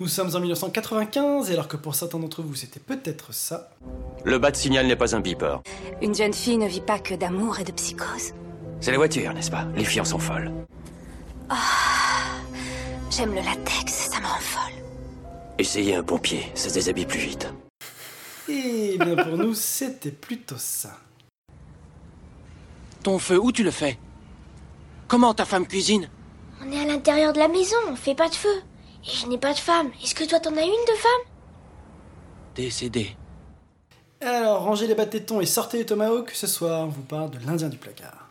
Nous sommes en 1995, et alors que pour certains d'entre vous c'était peut-être ça, Le bas de signal n'est pas un beeper. Une jeune fille ne vit pas que d'amour et de psychose. C'est les voitures, n'est-ce pas? Les filles en sont folles. J'aime le latex, ça me rend folle. Essayez un pompier, ça se déshabille plus vite. et bien pour nous c'était plutôt ça. Ton feu, où tu le fais? Comment ta femme cuisine? On est à l'intérieur de la maison, on fait pas de feu. Et je n'ai pas de femme. Est-ce que toi t'en as une de femme? Décédé. Alors rangez les bas de tétons et sortez les tomahawks, ce soir on vous parle de l'Indien du placard.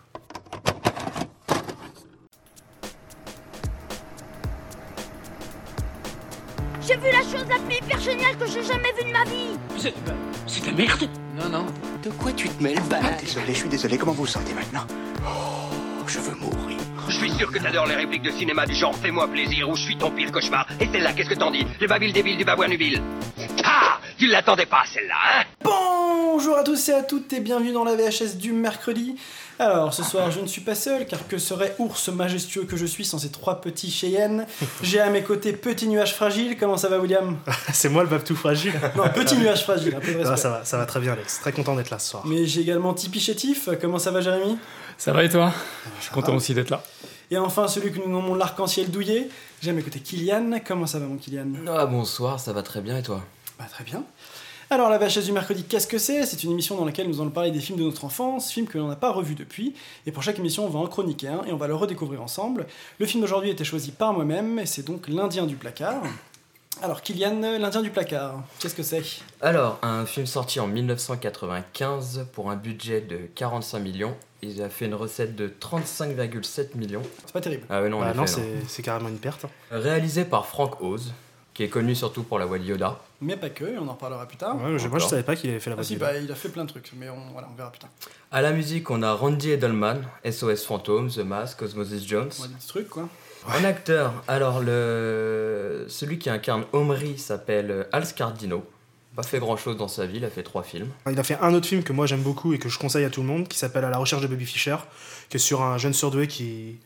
J'ai vu la chose la plus hyper géniale que j'ai jamais vue de ma vie C'est c'est de la merde Non, non. De quoi tu te mêles, bah Désolé, je suis désolé. Comment vous vous sentez maintenant? Oh, je veux mourir. Je suis sûr que t'adores les répliques de cinéma du genre Fais-moi plaisir ou Je suis ton pire cauchemar. Et celle-là, qu'est-ce que t'en dis Le babil débile du babouanubile. Ah Tu l'attendais pas, celle-là, hein Bonjour à tous et à toutes et bienvenue dans la VHS du mercredi. Alors ce soir je ne suis pas seul car que serait ours majestueux que je suis sans ces trois petits Cheyennes J'ai à mes côtés Petit Nuage Fragile, comment ça va William? C'est moi le bab tout fragile. Non, Petit Nuage Fragile, un peu de Ça va, respect. ça va, ça va très bien, Alex. Très content d'être là ce soir. Mais j'ai également Tipeee Chétif, comment ça va Jérémy? Ça va et toi? Je suis content aussi d'être là. Et enfin celui que nous nommons l'arc-en-ciel douillet, j'ai à mes côtés Kylian, comment ça va mon Kylian? Ah bonsoir, ça va très bien et toi? Bah, très bien. Alors, la VHS du mercredi, qu'est-ce que c'est? C'est une émission dans laquelle nous allons parler des films de notre enfance, films que l'on n'a pas revus depuis, et pour chaque émission, on va en chroniquer un et on va le redécouvrir ensemble. Le film d'aujourd'hui a été choisi par moi-même, et c'est donc L'Indien du placard. Alors, Kylian, L'Indien du placard, qu'est-ce que c'est? Alors, un film sorti en 1995 pour un budget de 45 millions. Il a fait une recette de 35,7 millions. C'est pas terrible. Ah ouais, non, Bah non. c'est carrément une perte. hein. Réalisé par Frank Oz, qui est connu surtout pour la voix de Yoda. Mais pas que, et on en reparlera plus tard. Ouais, je- moi, je savais pas qu'il avait fait la Ah si, bah, il a fait plein de trucs, mais on, voilà, on verra plus tard. À la musique, on a Randy Edelman, SOS Phantom, The Mask, Osmosis Jones. Des trucs, quoi. En acteur, alors le celui qui incarne Omri s'appelle Al Scardino. Pas fait grand chose dans sa vie, il a fait trois films. Il a fait un autre film que moi j'aime beaucoup et que je conseille à tout le monde, qui s'appelle À la recherche de Bobby Fischer, qui est sur un jeune surdoué qui,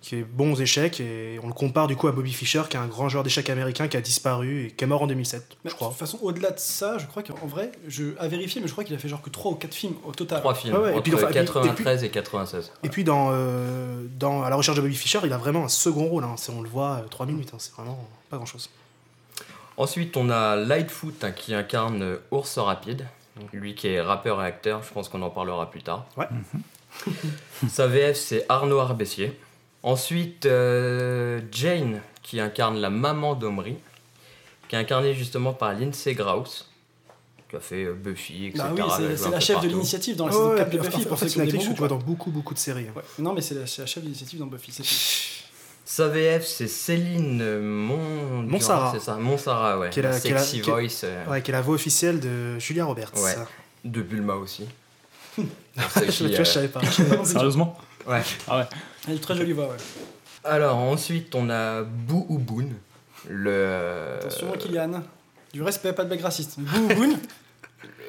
qui est bon aux échecs, et on le compare du coup à Bobby Fischer, qui est un grand joueur d'échecs américain qui a disparu et qui est mort en 2007, Mais je de crois. toute façon, au-delà de ça, je crois qu'en vrai, je, à vérifier, mais je crois qu'il a fait genre que 3 ou 4 films au total. Trois films, Ouais, et entre puis, enfin, et puis- et puis- 93 et 96. Et puis dans, euh, dans À la recherche de Bobby Fischer, il a vraiment un second rôle, hein. On le voit 3 minutes, hein. c'est vraiment pas grand chose. Ensuite, on a Lightfoot hein, qui incarne Ours Rapide. Lui qui est rappeur et acteur, je pense qu'on en parlera plus tard. Ouais. Sa VF, c'est Arnaud Arbessier. Ensuite, euh, Jane qui incarne la maman d'Omri, qui est incarnée justement par Lindsay Grauss, qui a fait euh, Buffy, etc. Bah oui, c'est- la chef de l'initiative dans ouais, 4 de Buffy, en pour fait, ceux c'est que tu vois dans beaucoup, beaucoup de séries. Ouais. Non, mais c'est la, chef d'initiative dans Buffy, c'est. Sa VF, c'est Céline Mon... Montsarrat. C'est ça, Montsarrat, ouais. Qui est la- La qui est la- sexy qui est- voice euh, Ouais, qui est la voix officielle de Julia Roberts. Ouais. de Bulma aussi. Je, qui, euh, je savais pas. Sérieusement ouais. Ah ouais. Elle une très jolie voix, ouais. Alors ensuite on a Boo Boon, le Attention, Kylian. Du respect, pas de blague raciste. Bouboun,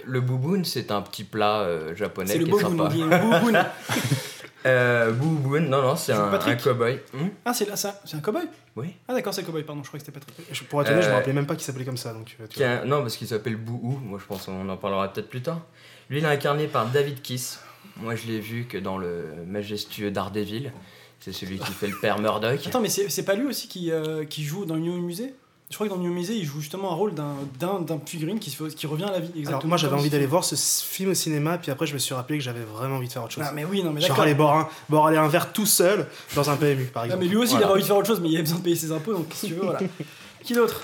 le bouboun c'est un petit plat euh, japonais c'est le est bouboun, on sympa. dit bouboun. Euh, Bouboun, non non c'est un, un cowboy. Hmm? Ah, c'est là, ça. C'est un cowboy? Oui. Ah, d'accord, c'est un cowboy, pardon, je crois que c'était Patrick. Je- Pour être honnête, je me Euh, rappelais même pas qu'il s'appelait comme ça. Donc, euh, tu a- non parce qu'il s'appelle Boo Moi je pense qu'on en parlera peut-être plus tard. Lui il est incarné par David Kiss. Moi je l'ai vu que dans le majestueux Daredevil. C'est celui qui fait le père Murdoch. Attends, mais c'est c'est pas lui aussi qui, euh, qui joue dans New Musée? Je crois que dans New Musée, il joue justement un rôle d'un d'un d'un figurine qui, se fait- qui revient à la vie. Exactement Alors, moi, j'avais envie d'aller voir ce film au cinéma, puis après, je me suis rappelé que j'avais vraiment envie de faire autre chose. Ah, mais oui, non, mais Genre aller boire un, boire aller un verre tout seul dans un PMU, par Ah, exemple. mais lui aussi, il avait envie de faire autre chose, mais il avait besoin de payer ses impôts, donc que tu veux, voilà. Qui d'autre?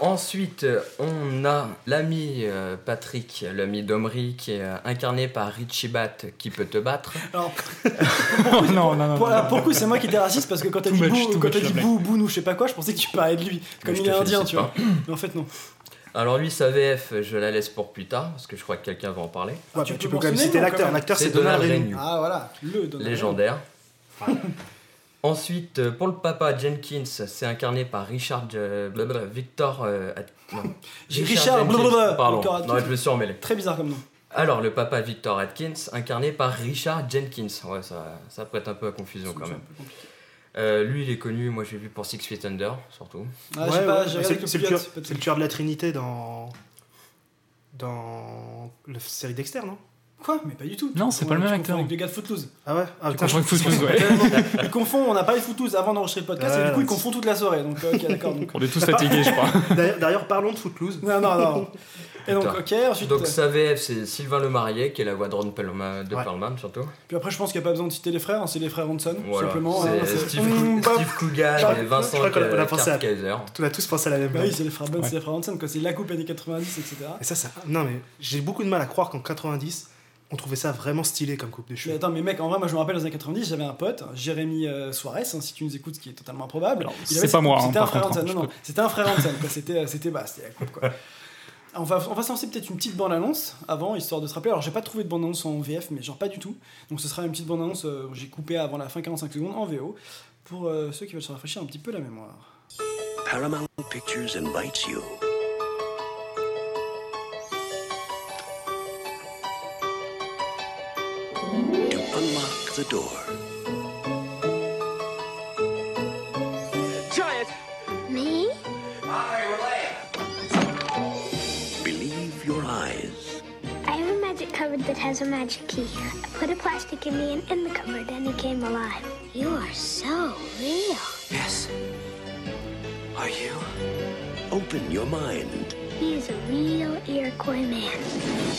Ensuite, on a l'ami euh, Patrick, l'ami d'Omri, qui est euh, incarné par Richie Bat, qui peut te battre. Alors, non, non, non. pour, non, pour le coup, c'est moi qui étais raciste parce que quand t'as dit, bou, quand dit bou, bou, nous, je sais pas quoi, je pensais que tu parlais de lui. Comme je il est indien, tu vois. Mais en fait, non. Alors lui, sa VF, je la laisse pour plus tard, parce que je crois que quelqu'un va en parler. Tu bah, peux tu peux quand même citer l'acteur. L'acteur, C'est c'est Donald. Renew. Ah, voilà, le Donald. Légendaire. Ensuite, euh, pour le papa Jenkins, c'est incarné par Richard euh, blablabla, Victor. euh, At- non. J'ai Richard blablabla, Pardon, Victor Atkins. non, je me suis emmêlé. Très bizarre comme nom. Alors, le papa Victor Atkins, incarné par Richard Jenkins. Ouais, ça, ça prête un peu à confusion quand même. Euh, lui, il est connu, moi j'ai vu pour Six Feet Under, surtout. Ah, je Ouais, sais pas, ouais, j'ai c'est regardé c'est quelques le, tueur- peut-être. c'est le tueur de la Trinité dans. dans. la série Dexter, non? Quoi Mais pas du tout. Non, c'est pas le même acteur. Avec le gars de Footloose. Ah ouais Ah, Tu putain, confonds je- avec Footloose, ouais. Ils confondent, on a parlé de Footloose avant d'enregistrer le podcast et du coup ils confondent toute la soirée. Donc euh, ok d'accord. Donc... On est tous fatigués, je crois. D'ailleurs, parlons de Footloose. Non non non. Et donc ok ensuite. Donc euh, sa VF, c'est Sylvain Lemarié, qui est la voix de Ron Perlman, de Ouais. Perlman surtout. Puis après je pense qu'il n'y a pas besoin de citer les frères, hein, c'est les frères Hanson Voilà. simplement. hein, C'est c'est- Steve, Steve Coogan et Vincent je crois qu'on a- on a pensé à- Kaiser. On a tous pensé à la même Bah oui c'est les frères Bunn, Ouais. c'est les frères Hanson quoi. C'est la coupe années 90 etc. Et ça, ça. Non, mais j'ai beaucoup de mal à croire qu'en 90, on trouvait ça vraiment stylé comme coupe de Mais cheveux. attends, mais mec, en vrai, moi je me rappelle dans les années 90, j'avais un pote, Jérémy euh, Suarez, hein, si tu nous écoutes, ce qui est totalement improbable. C'est pas moi, hein, C'était un frère contre, hein, non, je non, c'était un frère Hanson, quoi. C'était, euh, c'était bah, c'était la coupe, quoi. On va, on va se lancer peut-être une petite bande-annonce avant, histoire de se rappeler. Alors, j'ai pas trouvé de bande-annonce en VF, mais genre pas du tout. Donc, ce sera une petite bande-annonce, euh, j'ai coupé avant la fin 45 secondes en VO, pour euh, ceux qui veulent se rafraîchir un petit peu la mémoire. Paramount Pictures invites you. Unlock the door. Giant Me? I Believe your eyes. I have a magic cupboard that has a magic key. I put a plastic Indian in the cupboard and he came alive. You are so real. Yes. Are you? Open your mind. He is a real Iroquois man.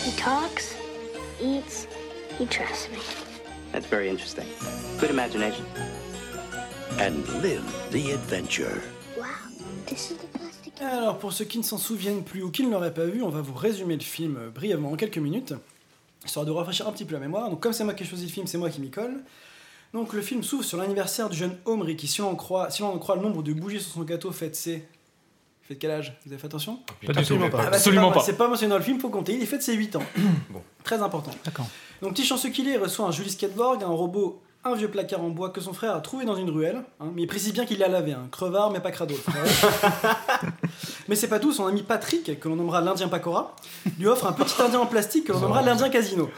He talks, eats, he trusts me. That's very interesting. Good imagination. and live the adventure. Wow, this is the plastic. Alors, pour ceux qui ne s'en souviennent plus ou qui ne l'auraient pas vu, on va vous résumer le film brièvement en quelques minutes, histoire de rafraîchir un petit peu la mémoire. Donc, comme c'est moi qui ai choisi le film, c'est moi qui m'y colle. Donc, le film s'ouvre sur l'anniversaire du jeune Omri, qui, si l'on en croit, si l'on en croit le nombre de bougies sur son gâteau, fête ses. Faites quel âge? Vous avez fait attention? Pas du tout. Absolument pas. Ah bah, c'est Absolument pas. pas. C'est pas mentionné dans le film, faut compter. Il est fait de ses 8 ans. Bon. Très important. D'accord. Donc, petit chanceux qu'il est, il reçoit un joli skateboard, un robot, un vieux placard en bois que son frère a trouvé dans une ruelle. hein, mais il précise bien qu'il l'a lavé. Un crevard, mais pas crado. mais c'est pas tout. Son ami Patrick, que l'on nommera l'Indien Pacora, lui offre un petit Indien en plastique que l'on nommera l'Indien Casino.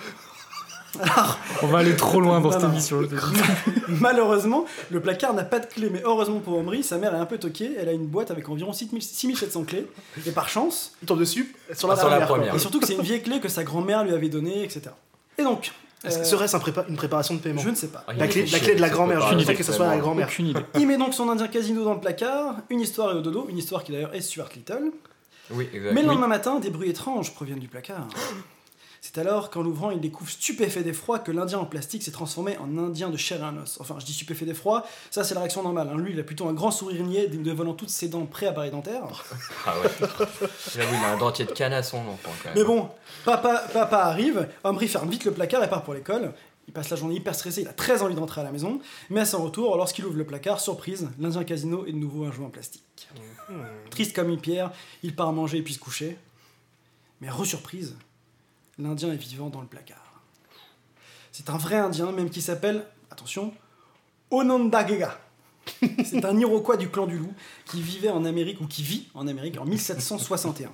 Alors, On va aller trop loin dans cette émission. malheureusement, le placard n'a pas de clé. Mais heureusement pour Omri, sa mère est un peu toquée. Elle a une boîte avec environ 6000 6700 clés. Et par chance, Il tombe dessus sur Ah, la sur la première. et surtout que c'est une vieille clé que sa grand-mère lui avait donnée, etc. Et donc, Est-ce euh, que serait-ce un prépa- une préparation de paiement je ne sais pas. Ah, La clé, la de la grand-mère, je préparé, voudrais que ce soit la vraiment. grand-mère. Aucune idée. Il met donc son indien casino dans le placard, une histoire est au dodo, une histoire qui d'ailleurs est Stuart Little. Oui, exact. Mais le Oui. lendemain matin, des bruits étranges proviennent du placard. C'est alors qu'en l'ouvrant, il découvre stupéfait d'effroi que l'Indien en plastique s'est transformé en Indien de chair et un os. Enfin, je dis stupéfait d'effroi, ça c'est la réaction normale. hein. Lui, il a plutôt un grand sourire niais, dévoilant toutes ses dents pré-appareil dentaire. Ah ouais. J'avoue, il a un dentier de canasson, l'enfant, quand même. Mais bon, papa, papa arrive, Omri ferme vite le placard et part pour l'école. Il passe la journée hyper stressé, il a très envie de rentrer à la maison, mais à son retour, lorsqu'il ouvre le placard, surprise, l'Indien Casino est de nouveau un jouet en plastique. Triste comme une pierre, il part manger et puis se coucher. Mais re-surprise, l'Indien est vivant dans le placard. C'est un vrai Indien, même qui s'appelle, attention, Onondaga. C'est un Iroquois du clan du loup qui vivait en Amérique, ou qui vit en Amérique en 1761.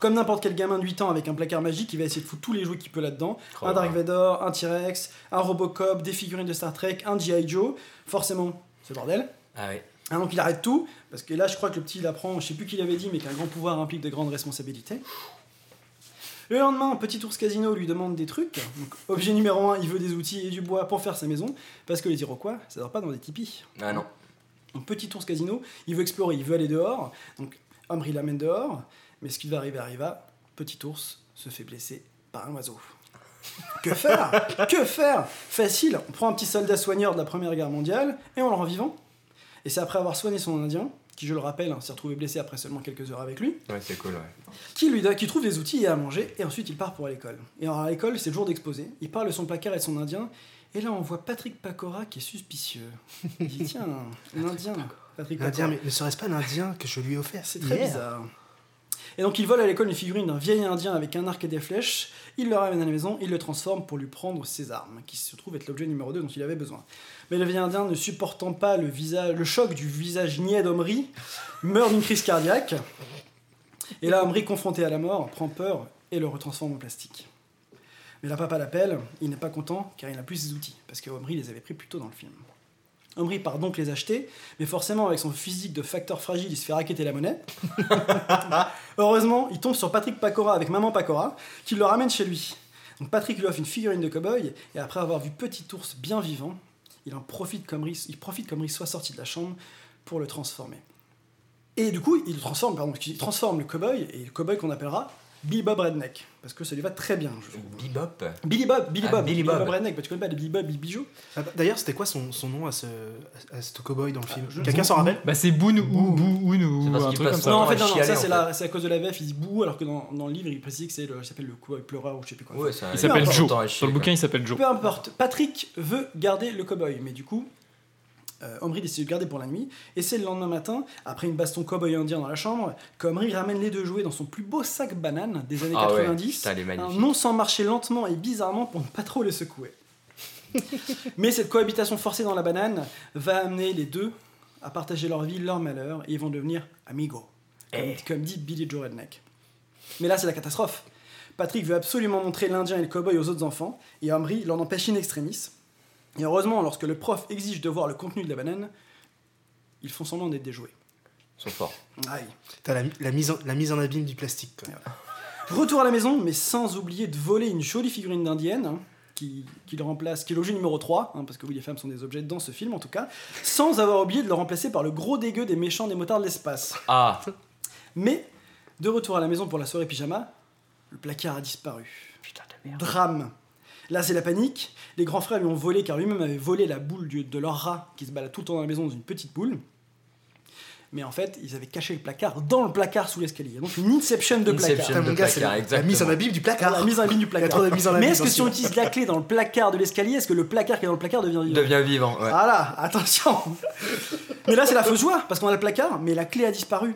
Comme n'importe quel gamin de 8 ans avec un placard magique, il va essayer de foutre tous les jouets qu'il peut là-dedans. Oh un. Dark Vador, un T-Rex, un Robocop, des figurines de Star Trek, un G.I. Joe. Forcément, c'est bordel. Ah ouais. Ah, donc il arrête tout, parce que là je crois que le petit il apprend, je sais plus qui l'avait dit, mais qu'un grand pouvoir implique de grandes responsabilités. Le lendemain, Petit Ours Casino lui demande des trucs. Donc, objet numéro 1, il veut des outils et du bois pour faire sa maison, parce que les Iroquois, ça dort pas dans des tipis. Ah non. Donc Petit Ours Casino, il veut explorer, il veut aller dehors. Donc Omri l'amène dehors, mais ce qui va arriver arriva. Petit Ours se fait blesser par un oiseau. Que faire? Que faire? Facile, on prend un petit soldat soigneur de la Première Guerre mondiale et on le rend vivant. Et c'est après avoir soigné son Indien, qui je le rappelle hein, s'est retrouvé blessé après seulement quelques heures avec lui, Ouais, c'est cool, ouais. qui lui donne- qui trouve des outils et à manger, et ensuite il part pour l'école. Et alors à l'école, c'est le jour d'exposé. Il parle de son placard et de son indien, et là on voit Patrick Pacora qui est suspicieux. Il dit tiens, un indien. Patrick L'Indien, Pacora. mais ne serait-ce pas l'Indien que je lui ai offert C'est très bizarre. Et donc il vole à l'école une figurine d'un vieil indien avec un arc et des flèches, il le ramène à la maison, il le transforme pour lui prendre ses armes, qui se trouve être l'objet numéro 2 dont il avait besoin. Mais le vieil indien, ne supportant pas le, visage, le choc du visage niais d'Omri, meurt d'une crise cardiaque. Et là, Omri, confronté à la mort, prend peur et le retransforme en plastique. Mais là, papa l'appelle, il n'est pas content car il n'a plus ses outils, parce que Omri les avait pris plus tôt dans le film. Omri part donc les acheter, mais forcément avec son physique de facteur fragile, il se fait raqueter la monnaie. Heureusement, il tombe sur Patrick Pacora avec maman Pacora, qui le ramène chez lui. Donc Patrick lui offre une figurine de cow-boy, et après avoir vu Petit Ours bien vivant, il en profite comme Rhys, il profite comme soit sorti de la chambre pour le transformer. Et du coup, il transforme, pardon, il transforme le cow-boy, et le cow-boy qu'on appellera Billy Bob Redneck, parce que ça lui va très bien, je trouve. Bebop. Billy Bob, Billy Ah, Bob, Billy Bob. Redneck, parce que tu connais pas les Billy Bob, Billy Bijou Ah bah, D'ailleurs, c'était quoi son, son nom à ce, à ce cowboy dans le film? Je- Quelqu'un s'en rappelle? Bah c'est Boone ou Boo ou un truc comme ça. Non, en fait, non, non, chialer, ça en c'est fait. la- c'est à cause de la VF, il dit bouh, alors que dans, dans le livre, il précise que c'est le, il s'appelle le cow-boy pleureur ou je sais plus quoi. Ouais, ça- Il s'appelle Peu Joe. Dans le quoi. bouquin, il s'appelle Joe. Peu importe, Patrick veut garder le cow-boy, mais du coup, Omri décide de garder pour la nuit, et c'est le lendemain matin, après une baston cow-boy indien dans la chambre, qu'Omri ramène les deux jouets dans son plus beau sac banane des années Ah ouais, 90, putain, elle est magnifique. un non sans marcher lentement et bizarrement pour ne pas trop les secouer. mais cette cohabitation forcée dans la banane va amener les deux à partager leur vie, leur malheur, et ils vont devenir amigos, comme, Eh. comme dit Billy Joe Redneck. Mais là, c'est la catastrophe. Patrick veut absolument montrer l'Indien et le cowboy aux autres enfants, et Omri l'en empêche in extremis. Et heureusement, lorsque le prof exige de voir le contenu de la banane, ils font semblant d'être des jouets. Ils sont forts. Aïe. T'as la, la mise en, la mise en abîme du plastique. quoi. Retour à la maison, mais sans oublier de voler une jolie figurine d'indienne, hein, qui, qui le remplace, qui est l'objet numéro 3, hein, parce que oui, les femmes sont des objets dans ce film en tout cas, sans avoir oublié de le remplacer par le gros dégueu des méchants des motards de l'espace. Ah, Mais, de retour à la maison pour la soirée pyjama, le placard a disparu. putain de merde. Drame. Là, c'est la panique. Les grands frères lui ont volé car lui-même avait volé la boule du- de leur rat qui se balade tout le temps dans la maison dans une petite boule. Mais en fait, ils avaient caché le placard dans le placard sous l'escalier. Donc une inception de Inception. placard. De placard, la, mise en abîme du placard. La mise en abîme du Mais est-ce que si on utilise la clé dans le placard de l'escalier, est-ce que le placard qui est dans le placard devient vivant Devient vivant, ouais. Voilà, attention. mais là, c'est la fausse joie, parce qu'on a le placard, mais la clé a disparu.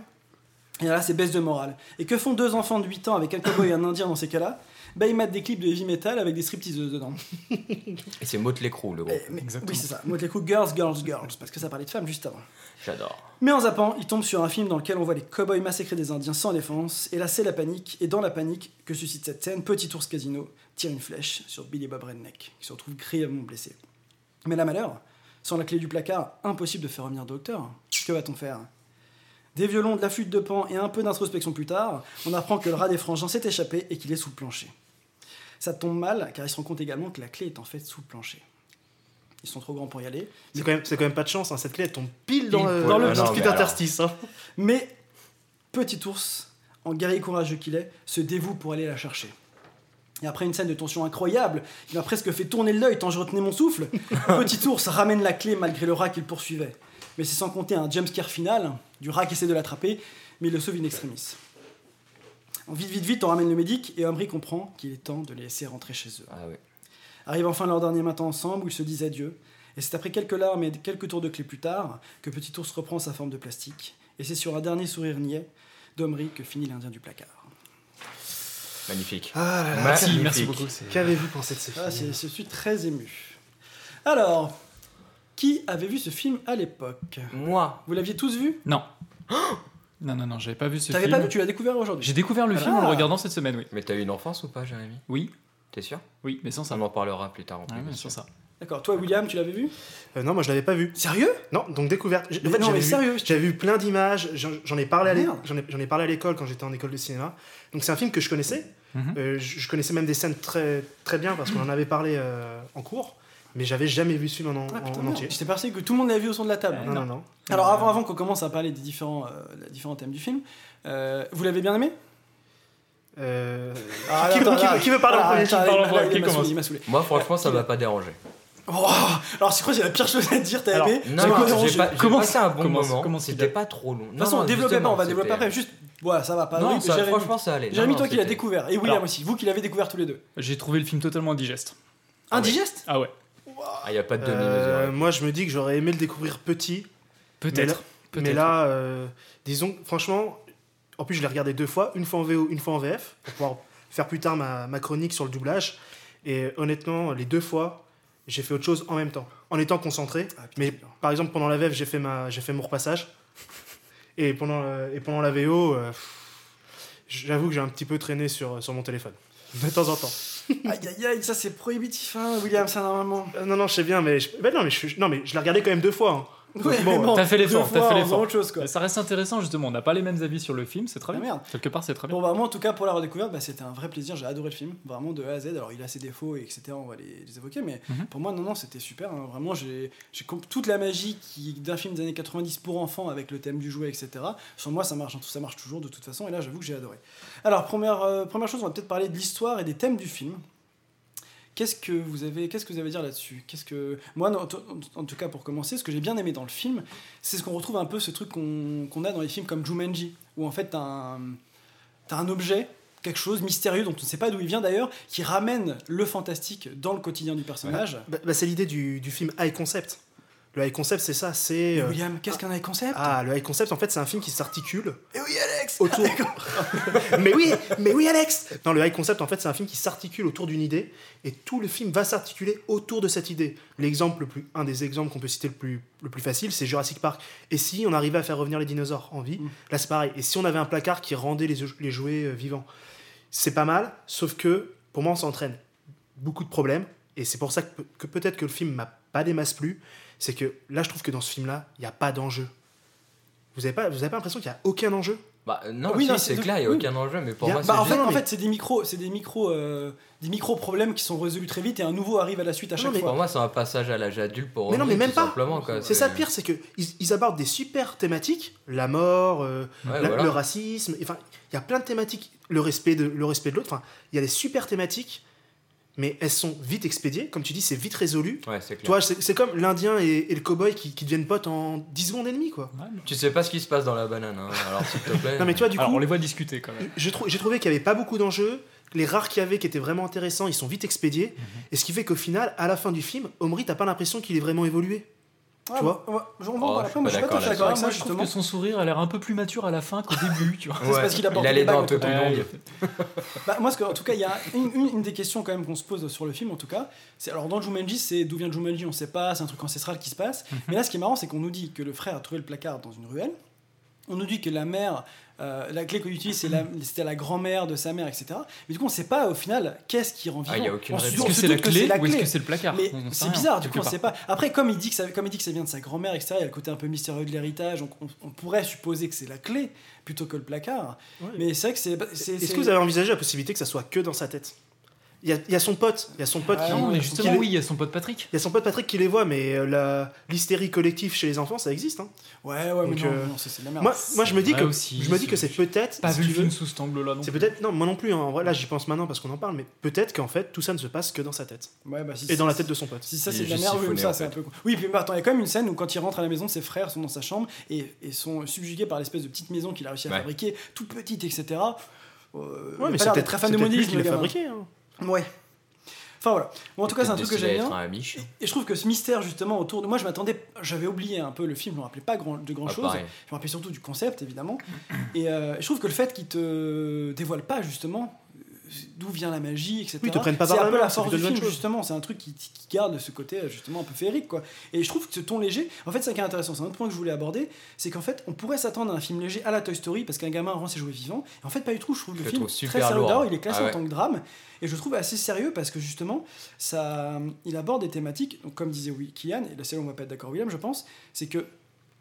Et là, c'est baisse de morale. Et que font deux enfants de 8 ans avec un cowboy et un indien dans ces cas-là? Bah, ils mettent des clips de heavy metal avec des stripteaseuses dedans. Et c'est Motley Crue, le gros. Eh, mais- oui, c'est ça. Moi, les coups Girls, Girls, Girls, parce que ça parlait de femmes juste avant. J'adore. Mais en zappant, il tombe sur un film dans lequel on voit les cowboys massacrer des Indiens sans défense, et là, c'est la panique. Et dans la panique que suscite cette scène, Petit Ours Casino tire une flèche sur Billy Bob Redneck, qui se retrouve grièvement blessé. Mais la malheur, sans la clé du placard, impossible de faire revenir le docteur. Que va-t-on faire? Des violons, de la flûte de pan et un peu d'introspection plus tard, on apprend que le rat des frangins s'est échappé et qu'il est sous le plancher. Ça tombe mal, car il se rend compte également que la clé est en fait sous le plancher. Ils sont trop grands pour y aller. C'est quand, même- c'est quand même pas de chance, hein. cette clé elle tombe pile dans, Pile le, dans le Ah interstice. hein. Mais Petit Ours, en guerrier courageux qu'il est, se dévoue pour aller la chercher. Et après une scène de tension incroyable, il m'a presque fait tourner l'œil tant je retenais mon souffle, Petit Ours ramène la clé malgré le rat qu'il poursuivait. Mais c'est sans compter un jumpscare final, du rat qui essaie de l'attraper, mais il le sauve in extremis. Vite, vite, vite, on ramène le médic et Ambry comprend qu'il est temps de les laisser rentrer chez eux. Ah ouais. Arrive enfin leur dernier matin ensemble où ils se disent adieu. Et c'est après quelques larmes et quelques tours de clé plus tard que Petit Ours reprend sa forme de plastique. Et c'est sur un dernier sourire niais d'Omri que finit l'Indien du placard. Magnifique. Ah là là, Merci, Magnifique. merci beaucoup. Qu'avez-vous pensé de ce film Ah, c'est- je suis très ému. Alors, qui avait vu ce film à l'époque? Moi, Vous l'aviez tous vu? Non. Non, non, non, j'avais pas vu ce T'avais film. pas vu Tu l'as découvert aujourd'hui J'ai découvert le film en le Ah. regardant cette semaine, oui. mais t'as eu une enfance ou pas, Jérémy? Oui, T'es sûr? Oui, mais sans ça. On en parlera plus tard en Ouais, plus. mais sans ça. D'accord. Toi, William, tu l'avais vu? Euh, Non, moi je l'avais pas vu. Sérieux? Non, donc découverte. J- En Mais fait, non, j'avais mais vu- sérieux, J'avais vu plein d'images, j'en j'en ai parlé à l'é- Merde. j'en ai, j'en ai parlé à l'école quand j'étais en école de cinéma. Donc c'est un film que je connaissais. Mhm. Euh, je, je connaissais même des scènes très, très bien parce qu'on en avait parlé euh, en cours, mais j'avais jamais vu ce film en, en- Ah, putain, en entier. J'étais persuadé que tout le monde l'avait vu au son de la table. Non, non, non. Alors, avant, avant qu'on commence à parler des différents, euh, des différents thèmes du film, euh, vous l'avez bien aimé? Euh, Ah, qui, attends, qui- là, qui veut parler en là, premier attends, Qui parle il en premier Qui m'a commence saoulé, il m'a saoulé. Moi, franchement, ça m'a pas dérangé. Oh, alors, c'est quoi, c'est la pire chose à dire, t'as aimé Non, non, j'ai pas, Comment- passé un bon comment- moment. C'était pas trop long. De toute façon, développez pas, on va développer après. Juste, voilà, ça va pas. Non, Oui, ça, franchement, ça allait. Jérémy, toi qui l'as découvert, et William Alors- aussi, vous qui l'avez découvert tous les deux. J'ai trouvé le film totalement indigeste. Indigeste Ah ouais, Ah, y a pas de euh, demi-mesure. moi je me dis que j'aurais aimé le découvrir petit, mais là, peut-être. mais là euh, disons, franchement, en plus je l'ai regardé deux fois, une fois en VO, une fois en VF, pour pouvoir faire plus tard ma, ma chronique sur le doublage. Et honnêtement, les deux fois, j'ai fait autre chose en même temps, en étant concentré. Ah, putain, Mais par exemple, pendant la VF, j'ai fait, ma, j'ai fait mon repassage. Et pendant, euh, et pendant la VO, euh, j'avoue que j'ai un petit peu traîné sur, sur mon téléphone. De temps en temps. Aïe aïe aïe, ça c'est prohibitif, hein, William, ça normalement. Euh, non, non, je sais bien, mais je, bah non, mais je, non, mais je l'ai regardé quand même deux fois. hein. Ouais, bon, bon. T'as fait l'effort, t'as fait l'effort. Ça reste intéressant justement, on n'a pas les mêmes avis sur le film, c'est très Ah, bien. merde. Quelque part c'est très bien. Bon bah moi en tout cas pour la redécouverte bah, c'était un vrai plaisir, j'ai adoré le film, vraiment de A à Z, alors il a ses défauts et etc on va les, les évoquer mais Mhm. pour moi non non c'était super, hein. vraiment j'ai toute la magie d'un film des années 90 pour enfants avec le thème du jouet etc, sur moi ça marche, hein, ça marche toujours de toute façon et là j'avoue que j'ai adoré. Alors première, euh, première chose on va peut-être parler de l'histoire et des thèmes du film. Qu'est-ce que vous avez, qu'est-ce que vous avez à dire là-dessus? Qu'est-ce que moi, en, tout cas pour commencer, ce que j'ai bien aimé dans le film, c'est ce qu'on retrouve un peu ce truc qu'on a dans les films comme Jumanji, où en fait t'as un, un objet, quelque chose mystérieux dont on ne sait pas d'où il vient d'ailleurs, qui ramène le fantastique dans le quotidien du personnage. Bah, bah, c'est l'idée du film High Concept. Le High Concept, c'est ça, c'est. Mais euh, William, qu'est-ce qu'un high concept? Ah, le High Concept, en fait, c'est un film qui s'articule Et oui, Alex autour. mais oui, mais oui, Alex Non, le High Concept, en fait, c'est un film qui s'articule autour d'une idée, et tout le film va s'articuler autour de cette idée. L'exemple le plus, un des exemples qu'on peut citer le plus, le plus facile, c'est Jurassic Park. Et si on arrivait à faire revenir les dinosaures en vie, Mm. là c'est pareil. Et si on avait un placard qui rendait les, les jouets euh, vivants, c'est pas mal. Sauf que pour moi, ça entraîne beaucoup de problèmes, et c'est pour ça que peut-être que le film m'a pas des masses plu. C'est que là, je trouve que dans ce film-là, il n'y a pas d'enjeu. Vous avez pas, vous avez pas l'impression qu'il y a aucun enjeu? Bah non, Oui, si, non, c'est clair, il n'y a oui. aucun enjeu, mais pour a- moi, Bah, c'est en fait, juste- en fait c'est des micros, c'est des micros, euh, des micro problèmes qui sont résolus très vite et un nouveau arrive à la suite à Non, chaque mais- fois. Pour moi, c'est un passage à l'âge adulte pour Mais non, mais même tout pas. C'est ça le pire, c'est que ils, ils abordent des super thématiques, la mort, euh, Ouais, la- voilà. le racisme, enfin, il y a plein de thématiques, le respect de le respect de l'autre. Enfin, il y a des super thématiques, mais elles sont vite expédiées, comme tu dis, c'est vite résolu. Ouais, c'est clair. Toi, c'est comme l'Indien et, et le cowboy qui, qui deviennent potes en 10 secondes et demie, quoi. Ouais, Tu sais pas ce qui se passe dans la banane, hein, alors s'il te plaît. Non, mais tu vois, du Alors coup, on les voit discuter quand même. j'ai trou- j'ai trouvé qu'il n'y avait pas beaucoup d'enjeux. Les rares qu'il y avait qui étaient vraiment intéressants, ils sont vite expédiés. Mhm. Et ce qui fait qu'au final, à la fin du film, Omri, t'as pas l'impression qu'il est vraiment évolué. Ouais, tu vois on va- on va en Oh, parler je suis pas suis pas tout à fait d'accord avec ça moi je trouve justement. que son sourire a l'air un peu plus mature à la fin qu'au début, tu vois. Ouais, parce qu'il a des les dents un bagues peu plus longues. Bah, moi, que- en tout cas, il y a une, une- une des questions quand même qu'on se pose sur le film, en tout cas. C'est alors dans Jumanji, c'est d'où vient Jumanji, on sait pas, c'est un truc ancestral qui se passe. Mais là, ce qui est marrant, c'est qu'on nous dit que le frère a trouvé le placard dans une ruelle. On nous dit que la mère, euh, la clé qu'on utilise, c'est la- c'était la, grand-mère de sa mère, etc. Mais du coup, on sait pas au final qu'est-ce qui rend vivant. Ah, y a aucune On se- réponse. on Est-ce que se c'est la doute que clé c'est la ou est-ce clé. que c'est le placard Mais On en sait c'est rien, bizarre, du quelque coup, on part. sait pas. Après, comme il dit que ça, comme il dit que ça vient de sa grand-mère, etc., il y a le côté un peu mystérieux de l'héritage, donc on, on pourrait supposer que c'est la clé plutôt que le placard. Ouais. Mais c'est vrai que c'est. c'est- Est-ce c'est- que vous avez envisagé la possibilité que ça soit que dans sa tête? Il y, a, y a son pote, il y a son pote Ah qui, Non, mais qui justement, les- oui, il y a son pote Patrick. Il y a son pote Patrick qui les voit, mais euh, la- l'hystérie collective chez les enfants, ça existe. hein. Ouais, ouais, mais Donc, non, euh, non, c'est de la merde. Moi, moi, je me dis que aussi, je me dis c'est- que c'est peut-être. Pas si vu le film sous cet angle-là non C'est peut-être non, moi non plus. hein. En vrai, là, j'y pense maintenant parce qu'on en parle, mais peut-être qu'en fait, tout ça ne se passe que dans sa tête Ouais, bah, si et dans la tête de son pote. Si ça c'est est de la merde, oui, siphonné, ça c'est un peu. Oui, puis attends, il y a quand même une scène où quand il rentre à la maison, ses frères sont dans sa chambre et, sont subjugués par l'espèce de petite maison qu'il a réussi à fabriquer, toute petite, etc. Euh, a Ouais, mais c'est peut-être très fan de modélisme, qui le l'a gamin. fabriqué. Ouais. Enfin voilà. Bon, en tout cas, c'est un truc que j'aime bien. Un. Et je trouve que ce mystère justement autour de moi, je m'attendais, j'avais oublié un peu le film, je me rappelais pas grand, de grand Ah, chose. pareil. Je me rappelais surtout du concept évidemment. Et euh, je trouve que le fait qu'il te dévoile pas justement d'où vient la magie, etc. Oui, ils te prennent pas c'est un peu main, la c'est force du film justement. C'est un truc qui, qui garde ce côté euh, justement un peu féerique quoi. Et je trouve que ce ton léger, en fait, c'est ça qui est intéressant. C'est un autre point que je voulais aborder, c'est qu'en fait, on pourrait s'attendre à un film léger à la Toy Story parce qu'un gamin rend ses jouets vivants. Et en fait, pas du tout. Je trouve Je le le film trouve très super sérieux. lourd. D'abord, il est classé Ah ouais. en tant que drame. Et je trouve assez sérieux parce que justement, ça, il aborde des thématiques, donc comme disait Kian, et là c'est là où on va pas être d'accord William, je pense, c'est que